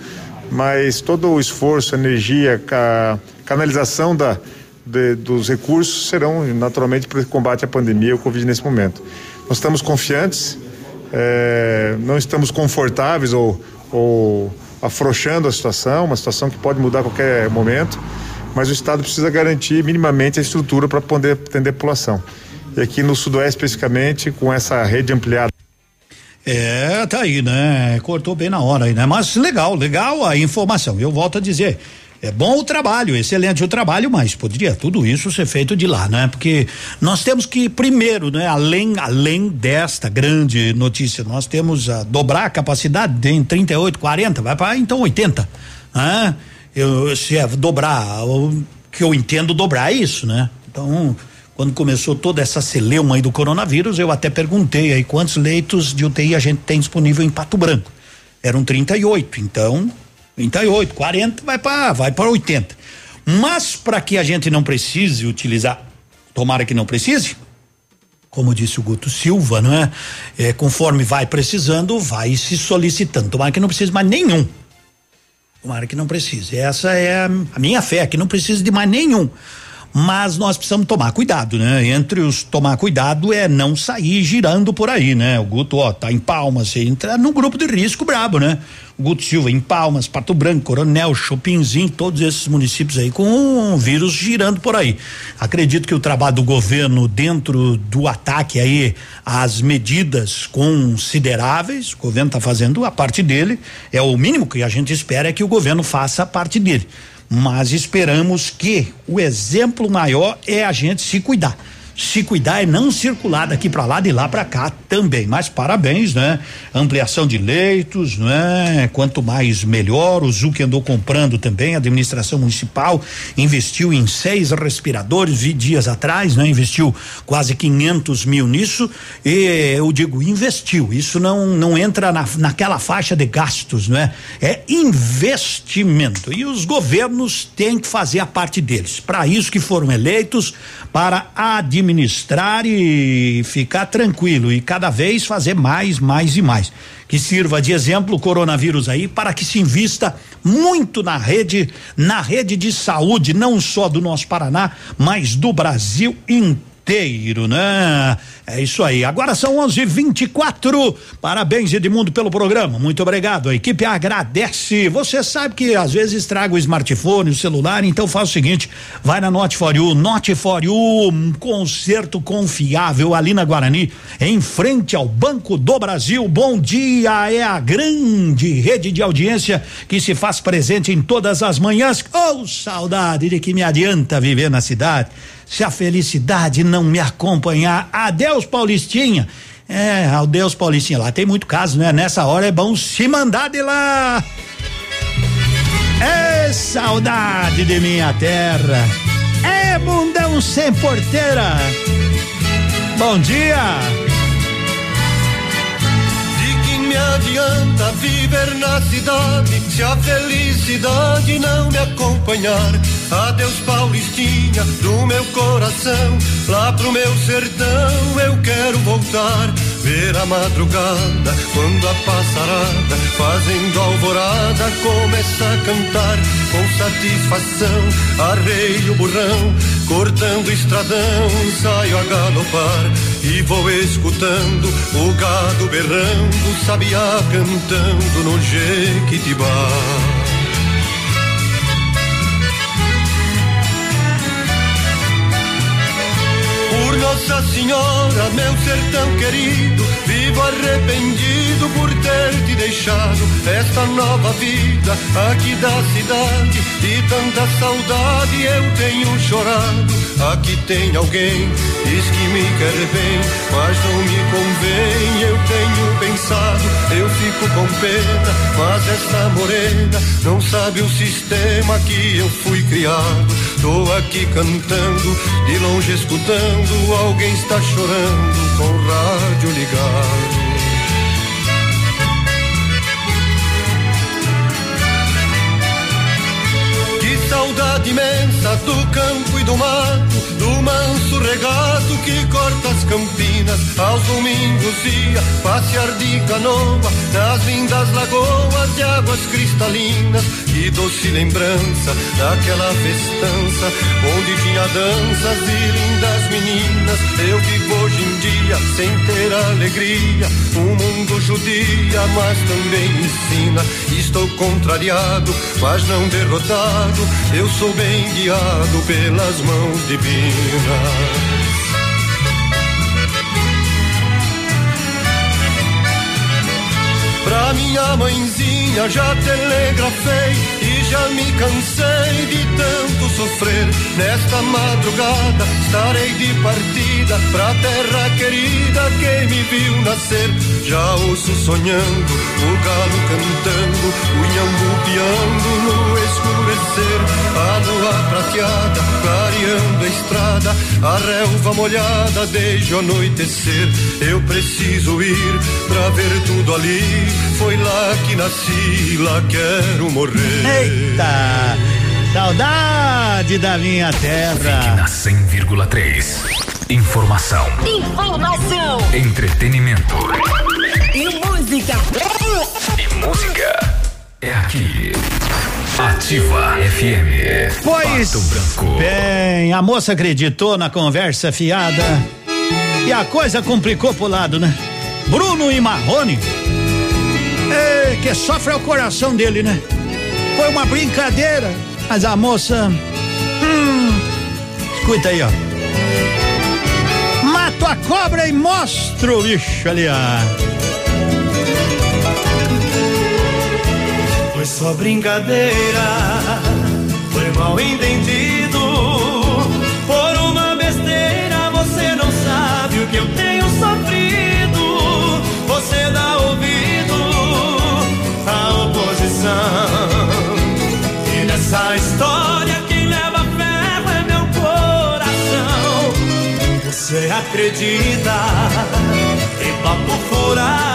mas todo o esforço, energia, ca, canalização da, de, dos recursos serão naturalmente para o combate à pandemia ao Covid nesse momento. Nós estamos confiantes, é, não estamos confortáveis ou, ou afrouxando a situação, uma situação que pode mudar a qualquer momento mas o Estado precisa garantir minimamente a estrutura para poder atender a população. E aqui no Sudoeste, especificamente, com essa rede ampliada. É, tá aí, né? Cortou bem na hora aí, né? Mas legal, legal a informação. Eu volto a dizer. É bom o trabalho, excelente o trabalho, mas poderia tudo isso ser feito de lá, né? Porque nós temos que primeiro, né? Além além desta grande notícia, nós temos a dobrar a capacidade em 38, 40, vai para então 80, né? Eu, se é dobrar, o que eu entendo dobrar é isso, né? Então, quando começou toda essa celeuma aí do coronavírus, eu até perguntei aí quantos leitos de UTI a gente tem disponível em Pato Branco. Eram 38, então 38, 40 vai para vai para 80. Mas para que a gente não precise utilizar, tomara que não precise, como disse o Guto Silva, não é? é conforme vai precisando, vai se solicitando. Tomara que não precise mais nenhum. Tomara que não precise. Essa é a minha fé, que não precisa de mais nenhum. Mas nós precisamos tomar cuidado, né? Entre os tomar cuidado é não sair girando por aí, né? O Guto, ó, tá em Palmas, entra no grupo de risco brabo, né? Guto Silva em Palmas, Pato Branco, Coronel, Chopinzinho, todos esses municípios aí com um vírus girando por aí. Acredito que o trabalho do governo dentro do ataque aí às medidas consideráveis, o governo está fazendo a parte dele, é o mínimo que a gente espera é que o governo faça a parte dele. Mas esperamos que o exemplo maior é a gente se cuidar se cuidar e não circular daqui para lá, de lá para cá também. Mas parabéns, né? Ampliação de leitos, né? Quanto mais melhor. O Zuc andou comprando também, a administração municipal investiu em seis respiradores vi dias atrás, né? Investiu quase 500 mil nisso e eu digo investiu. Isso não não entra na, naquela faixa de gastos, né? É investimento e os governos têm que fazer a parte deles. Para isso que foram eleitos para administrar administrar e ficar tranquilo e cada vez fazer mais, mais e mais. Que sirva de exemplo o coronavírus aí para que se invista muito na rede, na rede de saúde, não só do nosso Paraná, mas do Brasil inteiro, né? É isso aí. Agora são 11:24. Parabéns, Edmundo, pelo programa. Muito obrigado. A equipe agradece. Você sabe que às vezes traga o smartphone, o celular, então faz o seguinte: vai na Note for You, Note for You, um concerto confiável ali na Guarani, em frente ao Banco do Brasil. Bom dia, é a grande rede de audiência que se faz presente em todas as manhãs. Oh, saudade de que me adianta viver na cidade se a felicidade não me acompanhar. Adeus, Paulistinha. É, adeus, Paulistinha. Lá tem muito caso, né? Nessa hora é bom se mandar de lá. É saudade de minha terra. É bundão sem porteira. Bom dia. Me adianta viver na cidade se a felicidade não me acompanhar? Adeus, Paulistinha, do meu coração, lá pro meu sertão eu quero voltar. Ver a madrugada, quando a passarada, fazendo alvorada, começa a cantar com satisfação. Arreio o burrão, cortando o estradão, saio a galopar e vou escutando o gado berrando, sabiá cantando no Jequitibá. Por Nossa Senhora, meu sertão querido, vivo arrependido por ter te deixado esta nova vida aqui da cidade e tanta saudade eu tenho chorado. Aqui tem alguém, diz que me quer bem, mas não me convém. Eu tenho pensado, eu fico com pena, mas essa morena não sabe o sistema que eu fui criado. Tô aqui cantando, de longe escutando, alguém está chorando com o rádio ligado. Saudade imensa do campo e do mato, do manso regato que corta as campinas. Aos domingos ia passear de canoa nas lindas lagoas de águas cristalinas. Que doce lembrança daquela festança onde tinha danças e lindas meninas. Eu vivo hoje em dia sem ter alegria. O mundo judia, mas também ensina. Estou contrariado, mas não derrotado eu sou bem guiado pelas mãos divinas. Pra minha mãezinha já telegrafei e já me cansei de tanto sofrer. Nesta madrugada estarei de partida pra terra querida que me viu nascer. Já ouço sonhando, o galo cantando, o inhambu piando no escurecer. A lua prateada clareando a estrada, a relva molhada desde o anoitecer. Eu preciso ir pra ver tudo ali foi lá que nasci, lá quero morrer. Eita! Saudade da minha terra. Na 100,3. Informação. Informação. Entretenimento. E música. E música. É aqui. Ativa FM. Pois bem, a moça acreditou na conversa fiada e a coisa complicou pro lado, né? Bruno e Marrone é, que sofre o coração dele, né? Foi uma brincadeira, mas a moça. Hum, escuta aí, ó. Mato a cobra e mostro o bicho ali, ó. Foi só brincadeira, foi mal entendido. Por uma besteira, você não sabe o que eu tenho sofrido. Você dá ouvido à oposição. E nessa história, quem leva ferro é meu coração. Você acredita em papo furado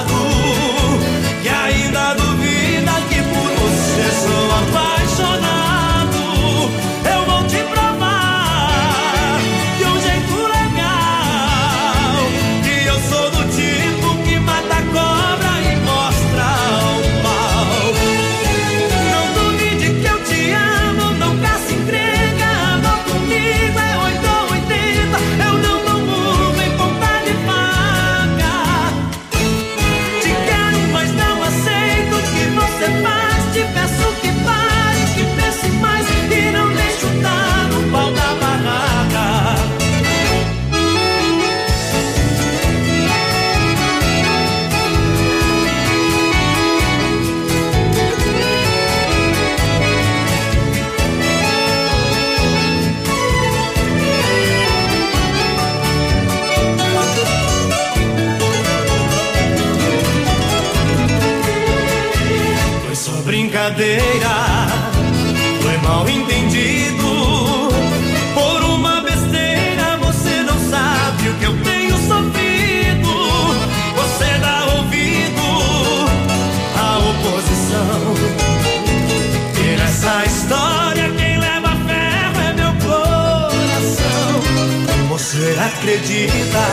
acredita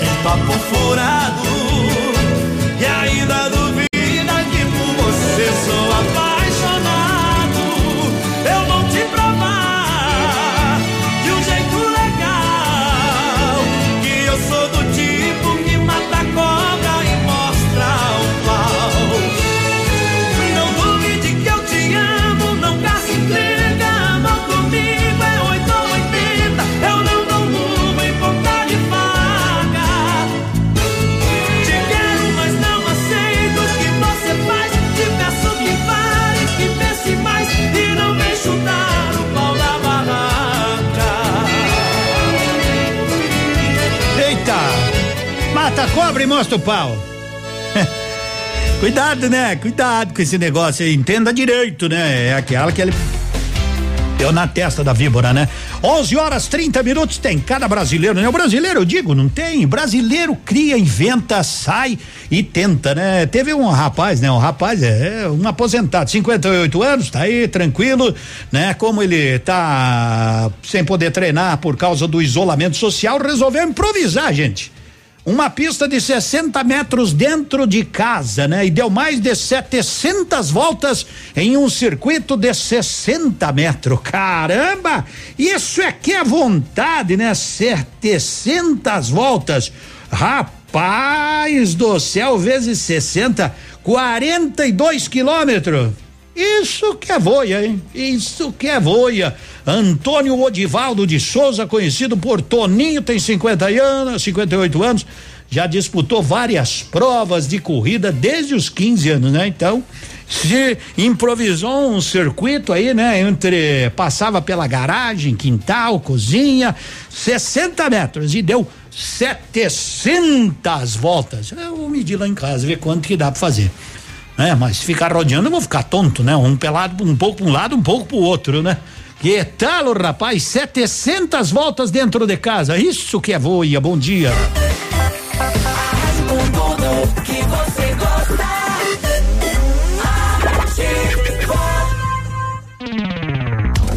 em papo furado Abre e mostra o pau. Cuidado, né? Cuidado com esse negócio aí. Entenda direito, né? É aquela que ele deu na testa da víbora, né? 11 horas 30 minutos tem cada brasileiro, né? O brasileiro, eu digo, não tem. Brasileiro cria, inventa, sai e tenta, né? Teve um rapaz, né? Um rapaz, é, um aposentado, 58 anos, tá aí tranquilo, né? Como ele tá sem poder treinar por causa do isolamento social, resolveu improvisar, gente uma pista de 60 metros dentro de casa, né? E deu mais de 700 voltas em um circuito de 60 metros. Caramba! Isso é que é vontade, né? 700 voltas. Rapaz do céu, vezes 60, 42 quilômetros. Isso que é voia, hein? Isso que é voia. Antônio Odivaldo de Souza, conhecido por Toninho, tem 50 anos, 58 anos, já disputou várias provas de corrida desde os 15 anos, né? Então, se improvisou um circuito aí, né? Entre passava pela garagem, quintal, cozinha, 60 metros e deu 700 voltas. Eu vou medir lá em casa, ver quanto que dá para fazer né? Mas ficar rodeando eu vou ficar tonto, né? Um pelado, um pouco para um lado, um pouco para o outro, né? Que tal, rapaz? 700 voltas dentro de casa. Isso que é voia. Bom dia.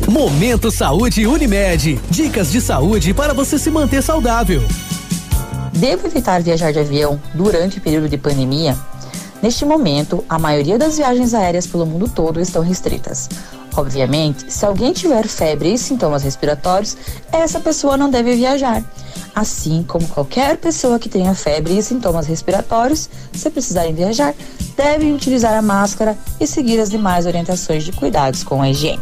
Momento Saúde Unimed. Dicas de saúde para você se manter saudável. Devo evitar viajar de avião durante o período de pandemia? Neste momento, a maioria das viagens aéreas pelo mundo todo estão restritas. Obviamente, se alguém tiver febre e sintomas respiratórios, essa pessoa não deve viajar. Assim como qualquer pessoa que tenha febre e sintomas respiratórios, se precisarem viajar, devem utilizar a máscara e seguir as demais orientações de cuidados com a higiene.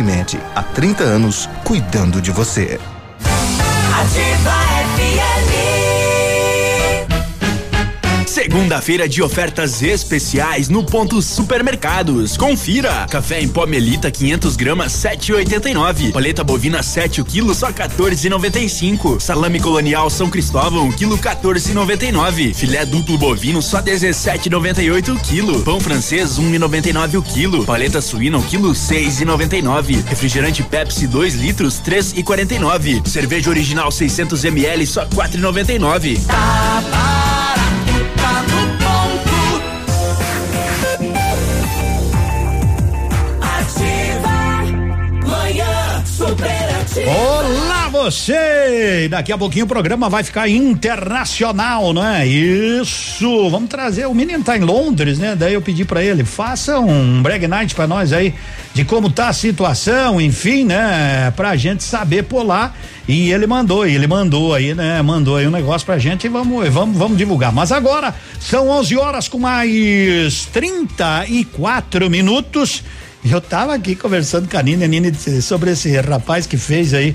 Unimed, há 30 anos, cuidando de você. Ativa Segunda-feira de ofertas especiais no Ponto Supermercados. Confira: café em pó Melita 500 gramas 7,89. Paleta bovina 7 o quilo só 14,95. Salame colonial São Cristóvão quilo 14,99. Filé duplo bovino só 17,98 o quilo. Pão francês 1,99 o quilo. Paleta suína o quilo 6,99. Refrigerante Pepsi 2 litros 3,49. Cerveja original 600 ml só 4,99. Tá barato, Olá você! Daqui a pouquinho o programa vai ficar internacional, não é? Isso! Vamos trazer, o menino tá em Londres, né? Daí eu pedi pra ele, faça um brag night pra nós aí, de como tá a situação, enfim, né? Pra gente saber por lá. E ele mandou, ele mandou aí, né? Mandou aí um negócio pra gente e vamos, vamos, vamos divulgar. Mas agora são 11 horas com mais 34 minutos. Eu tava aqui conversando com a Nina, a Nina disse sobre esse rapaz que fez aí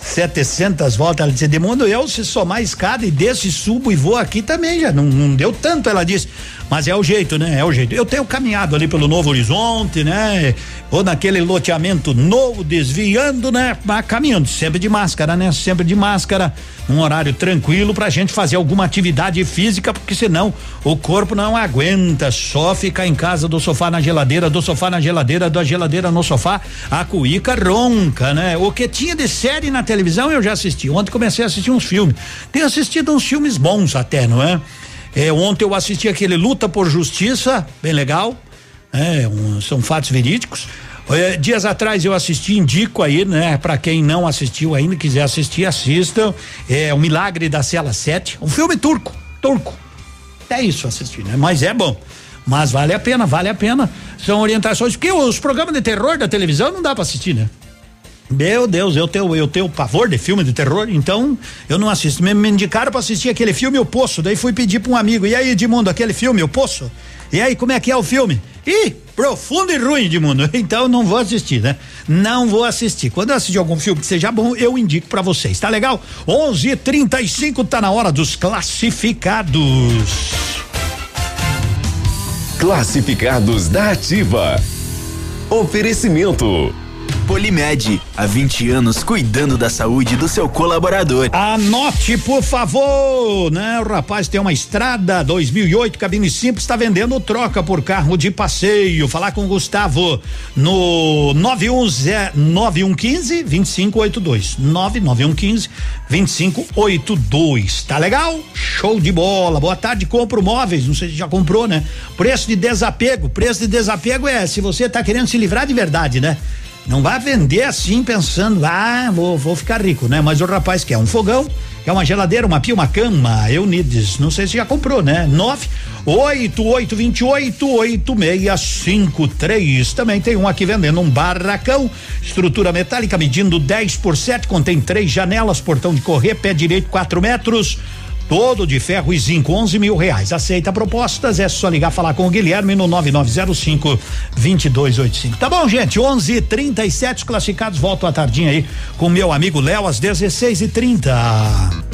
700 voltas. Ela disse: Demundo, eu se somar a escada e desço e subo e vou aqui também já. Não, não deu tanto, ela disse. Mas é o jeito, né? É o jeito. Eu tenho caminhado ali pelo Novo Horizonte, né? Ou naquele loteamento novo, desviando, né? Mas caminhando, sempre de máscara, né? Sempre de máscara, um horário tranquilo pra gente fazer alguma atividade física, porque senão o corpo não aguenta. Só ficar em casa do sofá na geladeira, do sofá na geladeira, da geladeira no sofá, a cuíca ronca, né? O que tinha de série na televisão eu já assisti. Ontem comecei a assistir uns filmes. Tenho assistido uns filmes bons até, não é? É, ontem eu assisti aquele Luta por Justiça, bem legal. É, um, são fatos verídicos. É, dias atrás eu assisti, indico aí, né? Para quem não assistiu ainda, quiser assistir, assistam. É O Milagre da Cela 7, um filme turco, turco. É isso assistir, né? Mas é bom. Mas vale a pena, vale a pena. São orientações, porque os programas de terror da televisão não dá para assistir, né? Meu Deus, eu tenho, eu tenho pavor de filme de terror, então eu não assisto. Me, me indicaram pra assistir aquele filme O Poço, daí fui pedir pra um amigo, e aí, Edmundo, aquele filme O Poço? E aí, como é que é o filme? Ih, profundo e ruim, Edmundo. Então não vou assistir, né? Não vou assistir. Quando eu assistir algum filme que seja bom, eu indico pra vocês, tá legal? 11:35 tá na hora dos classificados. Classificados da Ativa. Oferecimento. Polimed, há 20 anos cuidando da saúde do seu colaborador. Anote, por favor, né? O rapaz tem uma estrada 2008 cabine simples, está vendendo troca por carro de passeio. Falar com o Gustavo no 910 9115 2582. 99115 2582. Tá legal? Show de bola. Boa tarde, compro móveis, não sei se já comprou, né? Preço de desapego, preço de desapego é se você tá querendo se livrar de verdade, né? Não vai vender assim pensando, ah, vou, vou ficar rico, né? Mas o rapaz quer um fogão, quer uma geladeira, uma pia, uma cama, Eunides, não sei se já comprou, né? Nove, oito, oito, vinte oito, oito, meia, cinco, três. Também tem um aqui vendendo um barracão, estrutura metálica medindo 10 por 7, contém três janelas, portão de correr, pé direito quatro metros. Todo de ferro e zinco, 11 mil reais. Aceita propostas? É só ligar falar com o Guilherme no 9905 2285. Tá bom, gente? 11 37 classificados. Volto à tardinha aí com meu amigo Léo às 16 e 30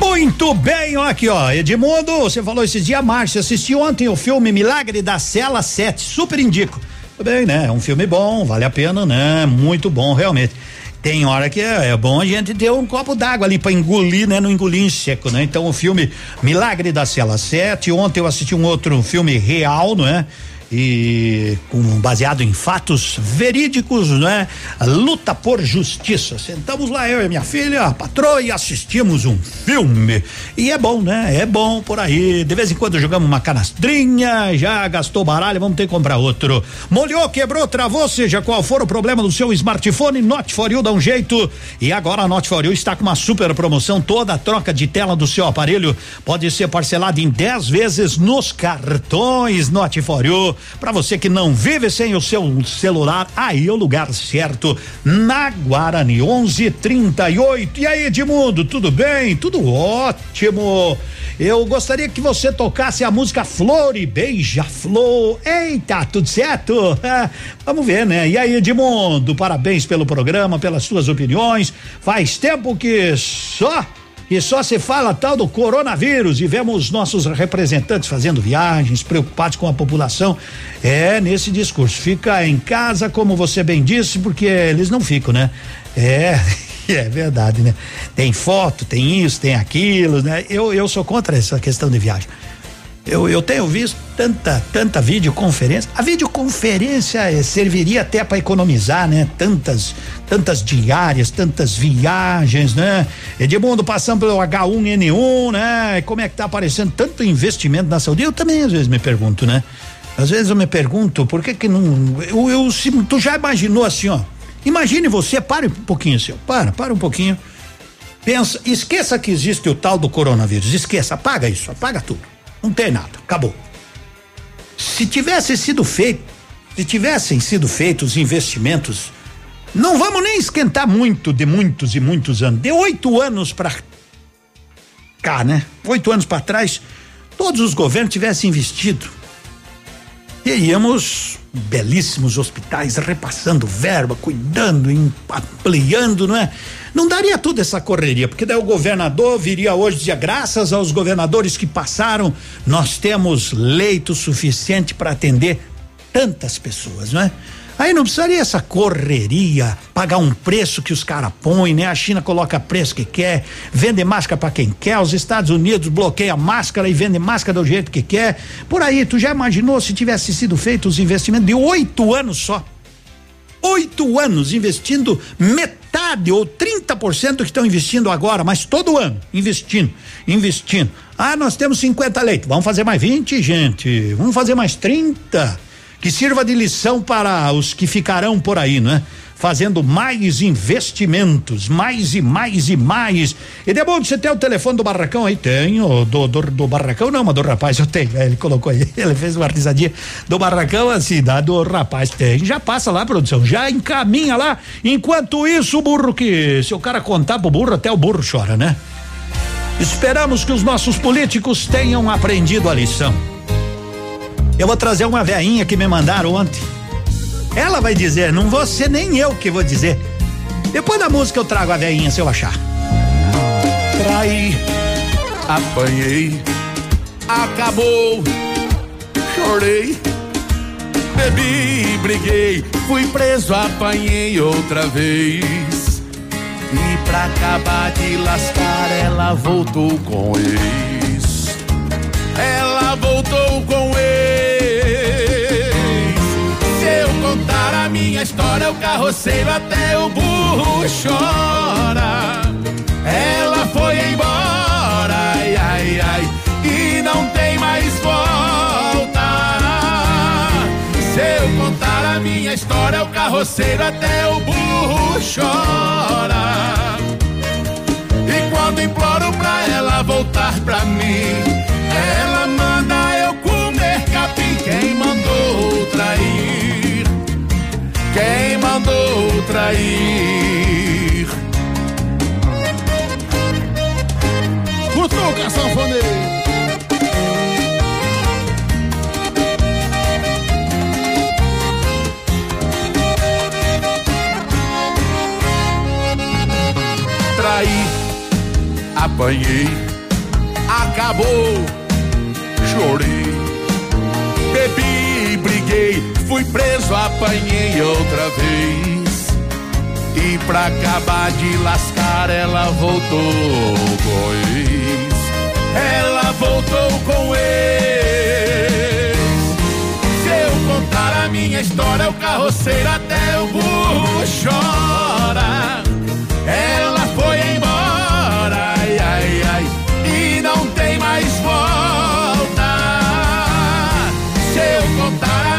Muito bem, ó aqui, ó. Edmundo, você falou esses dias, Márcio, assisti ontem o filme Milagre da Cela 7, super indico. Tudo bem, né? É um filme bom, vale a pena, né? Muito bom, realmente. Tem hora que é, é bom a gente ter um copo d'água ali para engolir, né? Não engolir em seco, né? Então o filme Milagre da Cela 7, ontem eu assisti um outro filme real, não é? E com baseado em fatos verídicos, né? Luta por justiça. Sentamos lá eu e minha filha, a patroa e assistimos um filme. E é bom, né? É bom por aí. De vez em quando jogamos uma canastrinha, já gastou baralho, vamos ter que comprar outro. Molhou, quebrou, travou, seja qual for o problema do seu smartphone, Note for You dá um jeito. E agora a Note for You está com uma super promoção, toda a troca de tela do seu aparelho pode ser parcelada em 10 vezes nos cartões Note for You. Para você que não vive sem o seu celular, aí é o lugar certo, na Guarani 1138. E aí, Edmundo, tudo bem? Tudo ótimo. Eu gostaria que você tocasse a música Flor e Beija-Flor. Eita, tudo certo? Vamos ver, né? E aí, Edmundo, parabéns pelo programa, pelas suas opiniões. Faz tempo que só e só se fala tal do coronavírus e vemos nossos representantes fazendo viagens, preocupados com a população. É nesse discurso. Fica em casa, como você bem disse, porque eles não ficam, né? É. É verdade, né? Tem foto, tem isso, tem aquilo, né? Eu, eu sou contra essa questão de viagem. Eu, eu tenho visto tanta, tanta videoconferência. A videoconferência eh, serviria até para economizar, né? Tantas, tantas diárias, tantas viagens, né? Edmundo passando pelo H1N1, né? Como é que tá aparecendo tanto investimento na saúde? Eu também às vezes me pergunto, né? Às vezes eu me pergunto por que que não. Eu, eu se, tu já imaginou assim, ó? Imagine você, pare um pouquinho, seu. Para, para um pouquinho. Pensa, esqueça que existe o tal do coronavírus. Esqueça, apaga isso, apaga tudo. Não tem nada, acabou. Se tivesse sido feito, se tivessem sido feitos investimentos, não vamos nem esquentar muito de muitos e muitos anos. De oito anos para cá, né? Oito anos para trás, todos os governos tivessem investido. Teríamos belíssimos hospitais repassando verba, cuidando, ampliando, não é? Não daria toda essa correria, porque daí o governador viria hoje e dizia: graças aos governadores que passaram, nós temos leito suficiente para atender tantas pessoas, não é? Aí não precisaria essa correria, pagar um preço que os caras põem, né? A China coloca preço que quer, vende máscara para quem quer, os Estados Unidos bloqueia máscara e vende máscara do jeito que quer. Por aí, tu já imaginou se tivesse sido feito os investimentos de oito anos só? Oito anos investindo metade ou 30% que estão investindo agora, mas todo ano, investindo, investindo. Ah, nós temos 50 leitos, vamos fazer mais 20, gente. Vamos fazer mais 30. Que sirva de lição para os que ficarão por aí, não é? Fazendo mais investimentos, mais e mais e mais. E de bom você tem o telefone do barracão aí? Tenho, do, do, do barracão não, mas do rapaz eu tenho. Ele colocou aí, ele fez uma risadinha do barracão assim, da do rapaz tem. Já passa lá, produção, já encaminha lá. Enquanto isso, burro que, se o cara contar pro burro, até o burro chora, né? Esperamos que os nossos políticos tenham aprendido a lição. Eu vou trazer uma veinha que me mandaram ontem. Ela vai dizer, não ser nem eu que vou dizer. Depois da música eu trago a veinha se eu achar. Traí, apanhei, acabou, chorei, bebi, briguei, fui preso, apanhei outra vez. E pra acabar de lascar, ela voltou com ex. Ela voltou com ex. Minha história, o carroceiro até o burro chora. Ela foi embora, ai, ai, ai, e não tem mais volta. Se eu contar a minha história, o carroceiro até o burro chora. E quando imploro pra ela voltar pra mim, ela manda eu comer capim. Quem mandou trair? Quem mandou trair? Cutuca, sanfoneiro. Traí, apanhei, acabou, chorei, fui preso, apanhei outra vez. E pra acabar de lascar, ela voltou com ex. Ela voltou com ex. Se eu contar a minha história, o carroceiro até o burro chora. Ela foi embora, ai, ai, ai, e não tem mais volta.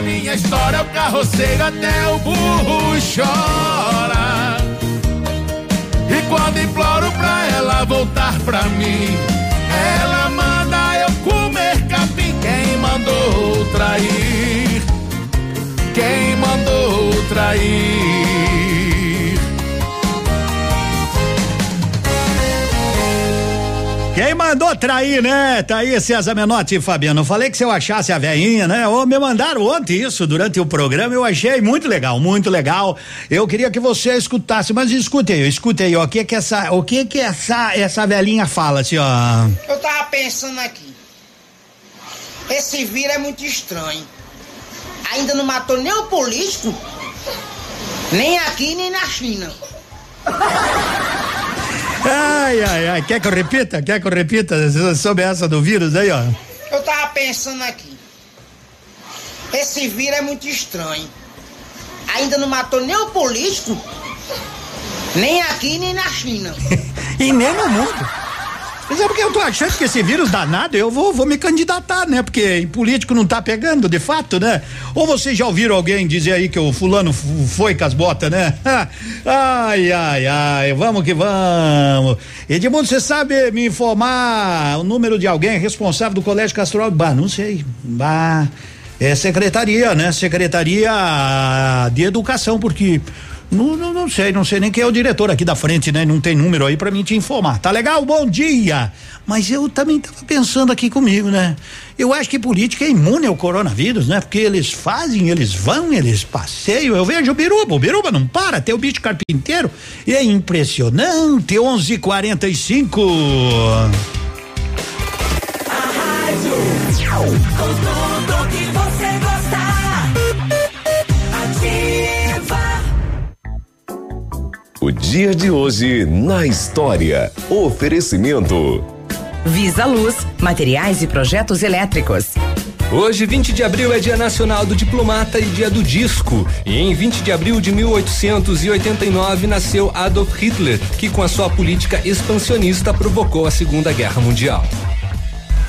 Minha história, o carroceiro até o burro chora. E quando imploro pra ela voltar pra mim, ela manda eu comer capim. Quem mandou trair? Quem mandou trair? Quem mandou trair, né? Tá aí, César Menotti e Fabiano. Falei que se eu achasse a veinha, né? Ou me mandaram ontem isso durante o programa, eu achei muito legal, muito legal. Eu queria que você escutasse, mas escute aí, escute aí, ó, o que que essa, o que que essa, essa velhinha fala, assim, ó. Eu tava pensando aqui. Esse vírus é muito estranho. Ainda não matou o político, nem aqui, nem na China. Ai, ai, ai, quer que eu repita? Quer que eu repita sobre essa do vírus aí, ó? Eu tava pensando aqui. Esse vírus é muito estranho. Ainda não matou nem o político, nem aqui, nem na China. e nem no mundo. Mas é porque eu tô achando que esse vírus danado, eu vou, vou me candidatar, né? Porque político não tá pegando, de fato, né? Ou vocês já ouviram alguém dizer aí que o fulano foi com as botas, né? ai, ai, ai, vamos que vamos. Edmundo, você sabe me informar o número de alguém responsável do Colégio Castro Bah, não sei. Bah, é secretaria, né? Secretaria de Educação, porque não, não, não sei, não sei nem quem é o diretor aqui da frente, né? Não tem número aí pra mim te informar. Tá legal? Bom dia! Mas eu também tava pensando aqui comigo, né? Eu acho que política é imune ao coronavírus, né? Porque eles fazem, eles vão, eles passeiam. Eu vejo o Biruba, o Biruba não para, tem o bicho carpinteiro. E é impressionante, 11:45. Com tudo O dia de hoje na história. Oferecimento. Visa Luz, materiais e projetos elétricos. Hoje, 20 de abril, é Dia Nacional do Diplomata e Dia do Disco. E em 20 de abril de 1889 nasceu Adolf Hitler, que com a sua política expansionista provocou a Segunda Guerra Mundial.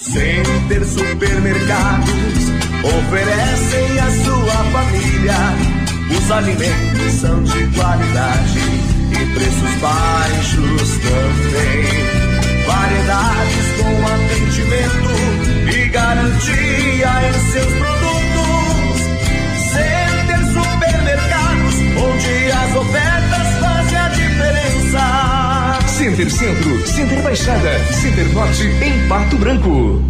Center Supermercados oferecem à sua família os alimentos são de qualidade e preços baixos também. Variedades com atendimento e garantia em seus produtos. Center Supermercados, onde as ofertas. Center Centro, Center Baixada, Center Norte em Pato Branco.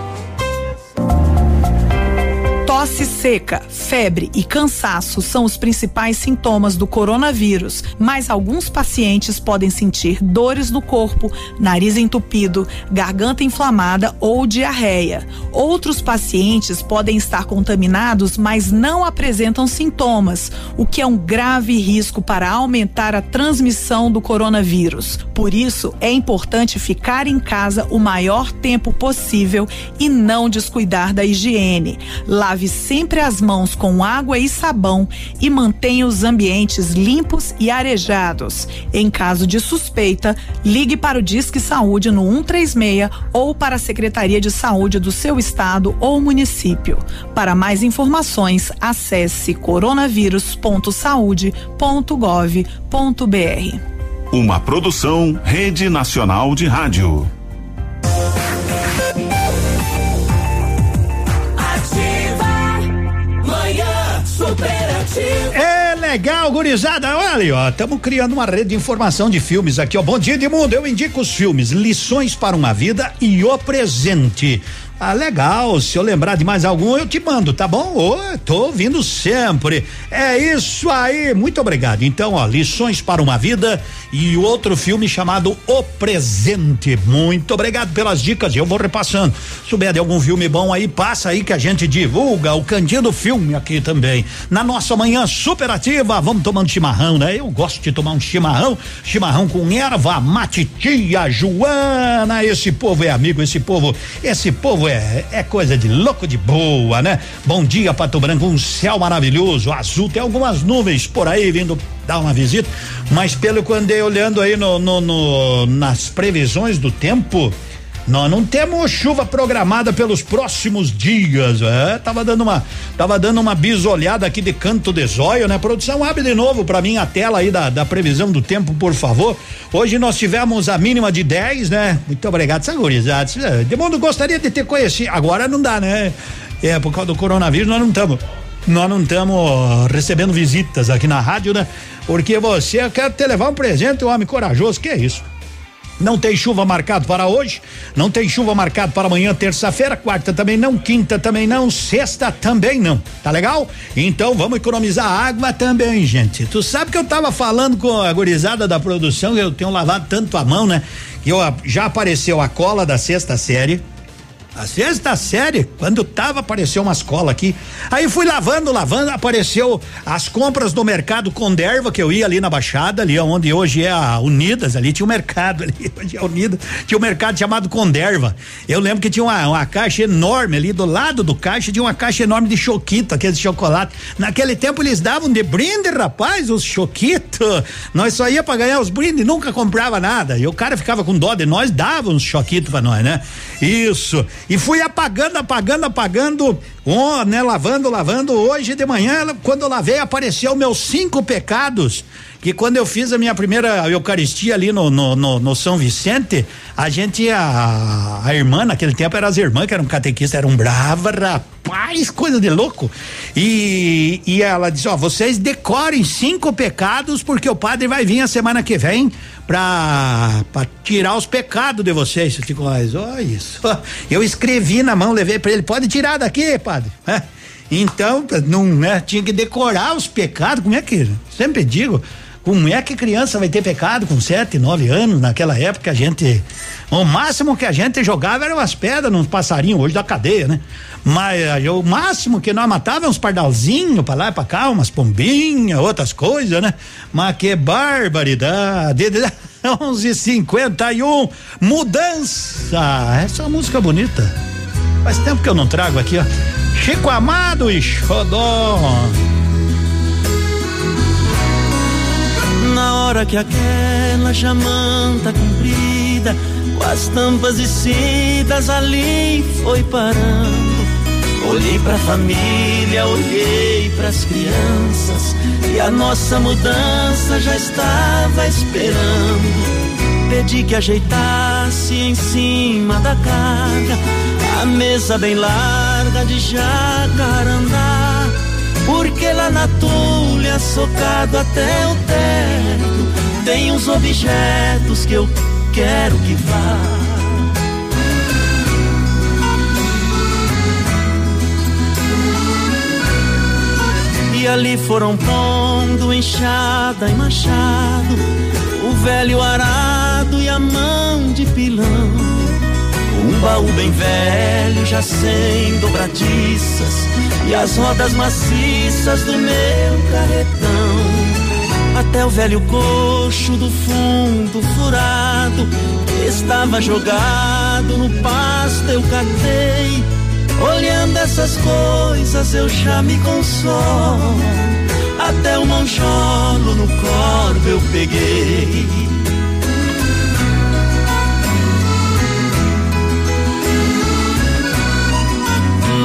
Seca, febre e cansaço são os principais sintomas do coronavírus, mas alguns pacientes podem sentir dores no corpo, nariz entupido, garganta inflamada ou diarreia. Outros pacientes podem estar contaminados, mas não apresentam sintomas, o que é um grave risco para aumentar a transmissão do coronavírus. Por isso, é importante ficar em casa o maior tempo possível e não descuidar da higiene. Lave sempre as mãos com água e sabão e mantenha os ambientes limpos e arejados. Em caso de suspeita, ligue para o Disque Saúde no 136 ou para a Secretaria de Saúde do seu estado ou município. Para mais informações, acesse coronavírus.saude.gov.br. Uma produção Rede Nacional de Rádio. É legal, gurizada. Olha ó. Estamos criando uma rede de informação de filmes aqui, ó. Bom dia, Edmundo. Eu indico os filmes Lições para uma Vida e O Presente. Ah, legal. Se eu lembrar de mais algum, eu te mando, tá bom? Ô, tô ouvindo sempre. É isso aí. Muito obrigado. Então, ó, Lições para uma Vida e outro filme chamado O Presente. Muito obrigado pelas dicas. Eu vou repassando. Se souber de algum filme bom aí, passa aí que a gente divulga o cantinho do filme aqui também. Na nossa manhã superativa, vamos tomando chimarrão, né? Eu gosto de tomar um chimarrão, chimarrão com erva, mate tia Joana. Esse povo é amigo, esse povo, esse povo é é coisa de louco de boa, né? Bom dia, Pato Branco, um céu maravilhoso, azul, tem algumas nuvens por aí vindo dar uma visita, mas pelo que andei olhando aí no, no, no nas previsões do tempo, nós não temos chuva programada pelos próximos dias. É, tava dando uma, tava dando uma bisolhada aqui de canto de zóio, né? Produção, abre de novo para mim a tela aí da, da previsão do tempo, por favor. Hoje nós tivemos a mínima de 10, né? Muito obrigado, Sangurizado. De mundo gostaria de ter conhecido. Agora não dá, né? É, por causa do coronavírus, nós não estamos. Nós não estamos recebendo visitas aqui na rádio, né? Porque você quer te levar um presente, um homem corajoso, que é isso? Não tem chuva marcado para hoje, não tem chuva marcado para amanhã, terça-feira, quarta também não, quinta também não, sexta também não. Tá legal? Então vamos economizar água também, gente. Tu sabe que eu tava falando com a gurizada da produção, eu tenho lavado tanto a mão, né? Que eu, já apareceu a cola da sexta série. A sexta série, quando tava, apareceu umas colas aqui. Aí fui lavando, lavando, apareceu as compras do mercado Conderva, que eu ia ali na Baixada, ali onde hoje é a Unidas, ali tinha um mercado ali, onde é a Unidas, tinha um mercado chamado Conderva. Eu lembro que tinha uma, uma caixa enorme ali, do lado do caixa tinha uma caixa enorme de choquito, aqueles chocolate. Naquele tempo eles davam de brinde, rapaz, os choquitos. Nós só ia pra ganhar os brindes, nunca comprava nada. E o cara ficava com dó de nós, dava uns choquitos pra nós, né? Isso. E fui apagando, apagando, apagando, oh, né, lavando, lavando. Hoje de manhã, quando eu lavei, apareceu meus cinco pecados que quando eu fiz a minha primeira Eucaristia ali no, no, no, no São Vicente, a gente, a, a irmã, naquele tempo eram as irmãs que eram catequistas, eram bravas, rapaz, coisa de louco. E, e ela disse: Ó, vocês decorem cinco pecados, porque o padre vai vir a semana que vem pra, pra tirar os pecados de vocês. Eu digo, mas olha isso. Eu escrevi na mão, levei para ele: pode tirar daqui, padre. É. Então, não, né, tinha que decorar os pecados, como é que, sempre digo, como é que criança vai ter pecado com sete, nove anos? Naquela época a gente. O máximo que a gente jogava eram umas pedras nos passarinhos, hoje da cadeia, né? Mas eh, o máximo que nós matávamos uns pardalzinhos pra lá e pra cá, umas pombinhas, outras coisas, né? Mas que barbaridade! 11:51 Mudança! Essa é música bonita. Faz tempo que eu não trago aqui, ó. Chico Amado e Xodó. na hora que aquela jamanta comprida, com as tampas e cidas ali foi parando. Olhei pra família, olhei pras crianças, e a nossa mudança já estava esperando. Pedi que ajeitasse em cima da carga, a mesa bem larga de jacarandá porque lá na tulha, socado até o teto, tem uns objetos que eu quero que vá. E ali foram pondo enxada e machado, o velho arado e a mão de pilão. Um baú bem velho, já sem dobradiças, e as rodas maciças do meu carretão. Até o velho coxo do fundo furado, estava jogado no pasto, eu catei. Olhando essas coisas, eu já me consolo. Até o manjolo no corpo eu peguei.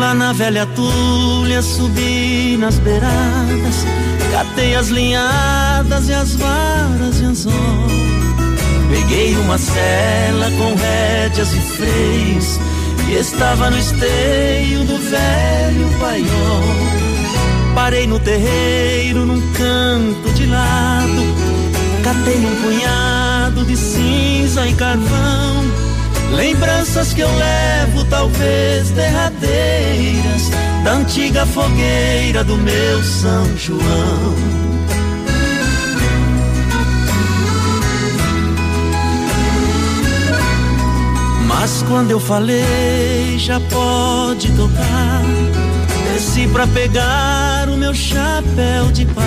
Lá na velha tulha subi nas beiradas, catei as linhadas e as varas de anzol. Peguei uma cela com rédeas e freios e estava no esteio do velho paiol. Parei no terreiro num canto de lado, catei um punhado de cinza e carvão Lembranças que eu levo, talvez derradeiras, da antiga fogueira do meu São João. Mas quando eu falei, já pode tocar. Desci pra pegar o meu chapéu de palha.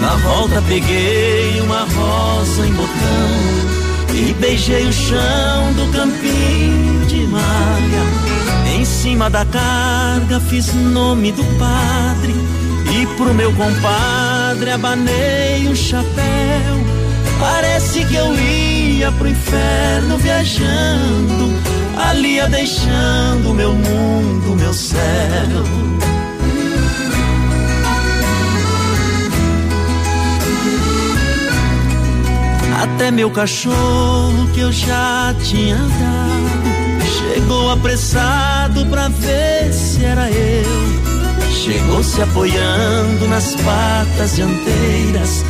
Na volta peguei uma rosa em botão e beijei o chão do campinho de malha. Em cima da carga fiz nome do padre. E pro meu compadre abanei o chapéu. Parece que eu ia pro inferno viajando. Ali ia deixando meu mundo, meu céu. Até meu cachorro que eu já tinha dado chegou apressado pra ver se era eu. Chegou se apoiando nas patas dianteiras,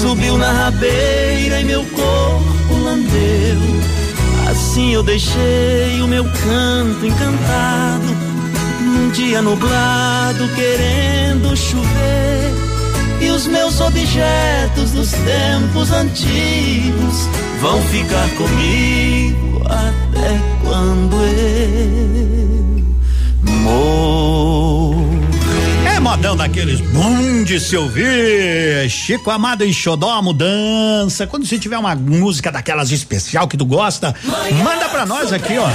subiu na rabeira e meu corpo lambeu. Assim eu deixei o meu canto encantado, num dia nublado querendo chover e os meus objetos dos tempos antigos vão ficar comigo até quando eu morrer. Modão daqueles bom de se ouvir. Chico Amado em Xodó, mudança. Quando você tiver uma música daquelas especial que tu gosta, manda pra nós aqui, ó.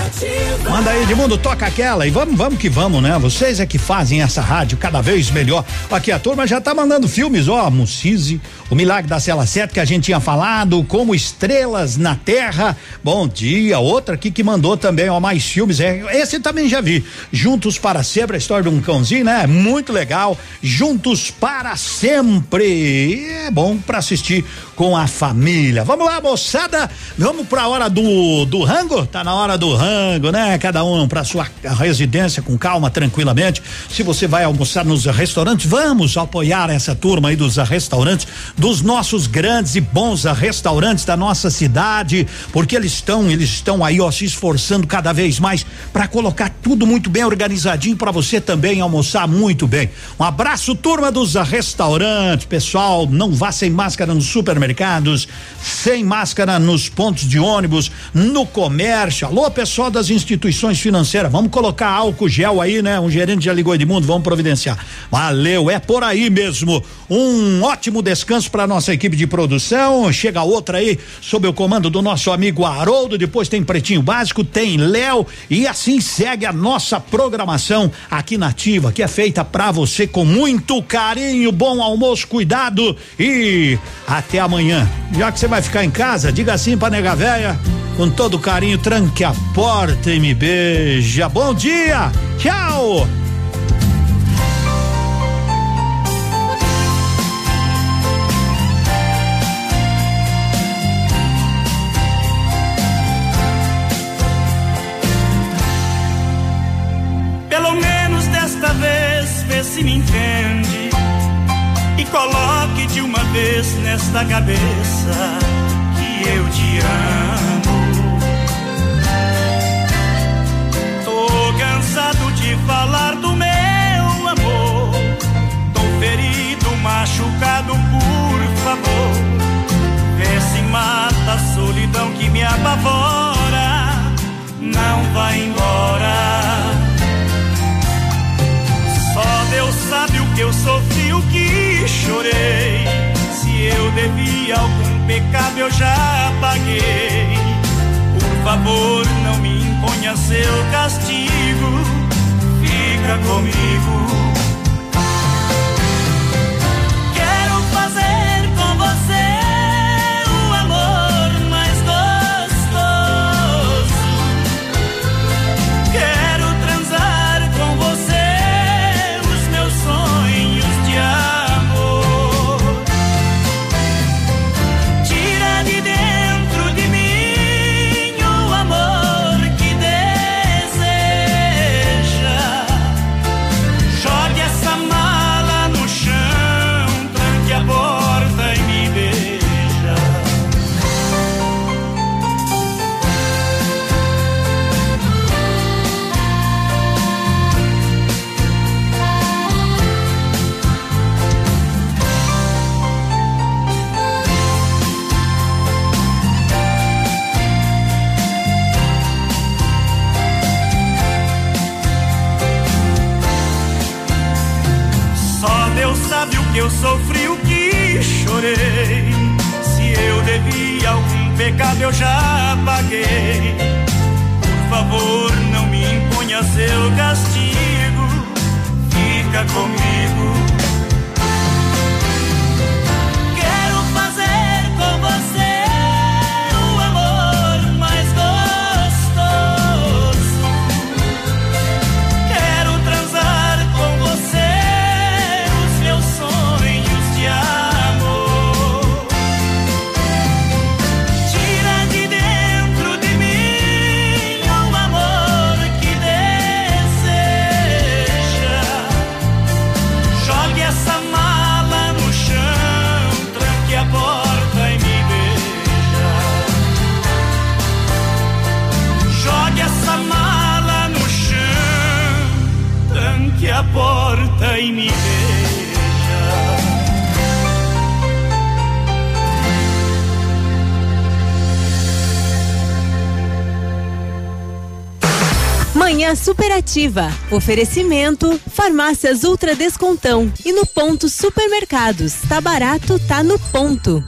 Manda aí, Edmundo, toca aquela e vamos, vamos que vamos, né? Vocês é que fazem essa rádio cada vez melhor. Aqui a turma já tá mandando filmes, ó, Mucise, o Milagre da Cela 7 que a gente tinha falado, como Estrelas na Terra. Bom dia, outra aqui que mandou também, ó, mais filmes. É, esse também já vi. Juntos para sempre, a história de um cãozinho, né? Muito legal. Juntos para sempre. É bom para assistir com a família. Vamos lá, moçada. Vamos para a hora do do rango? Tá na hora do rango, né? Cada um para sua residência com calma, tranquilamente. Se você vai almoçar nos restaurantes, vamos apoiar essa turma aí dos restaurantes, dos nossos grandes e bons restaurantes da nossa cidade, porque eles estão, eles estão aí ó se esforçando cada vez mais para colocar tudo muito bem organizadinho para você também almoçar muito bem. Um abraço turma dos restaurantes, pessoal, não vá sem máscara nos supermercados, sem máscara nos pontos de ônibus, no comércio. Alô, pessoal das instituições financeiras, vamos colocar álcool gel aí, né? Um gerente já ligou de mundo, vamos providenciar. Valeu, é por aí mesmo. Um ótimo descanso para nossa equipe de produção. Chega outra aí sob o comando do nosso amigo Haroldo, depois tem Pretinho Básico, tem Léo e assim segue a nossa programação aqui nativa, que é feita para você com muito carinho, bom almoço, cuidado e até amanhã. Já que você vai ficar em casa, diga assim pra nega véia, com todo carinho, tranque a porta e me beija. Bom dia, tchau! Vez nesta cabeça que eu te amo. Tô cansado de falar do meu amor. Tô ferido, machucado, por favor. Vê se mata a solidão que me apavora. Não vai embora. Só Deus sabe o que eu sofri, o que chorei. Devia algum pecado, eu já paguei. Por favor, não me imponha seu castigo. Fica comigo. Que eu sofri, o que chorei. Se eu devia algum pecado, eu já paguei. Por favor, não me imponha seu castigo. Fica comigo. Manhã superativa. Oferecimento Farmácias Ultra Descontão. E no ponto supermercados. Tá barato, tá no ponto.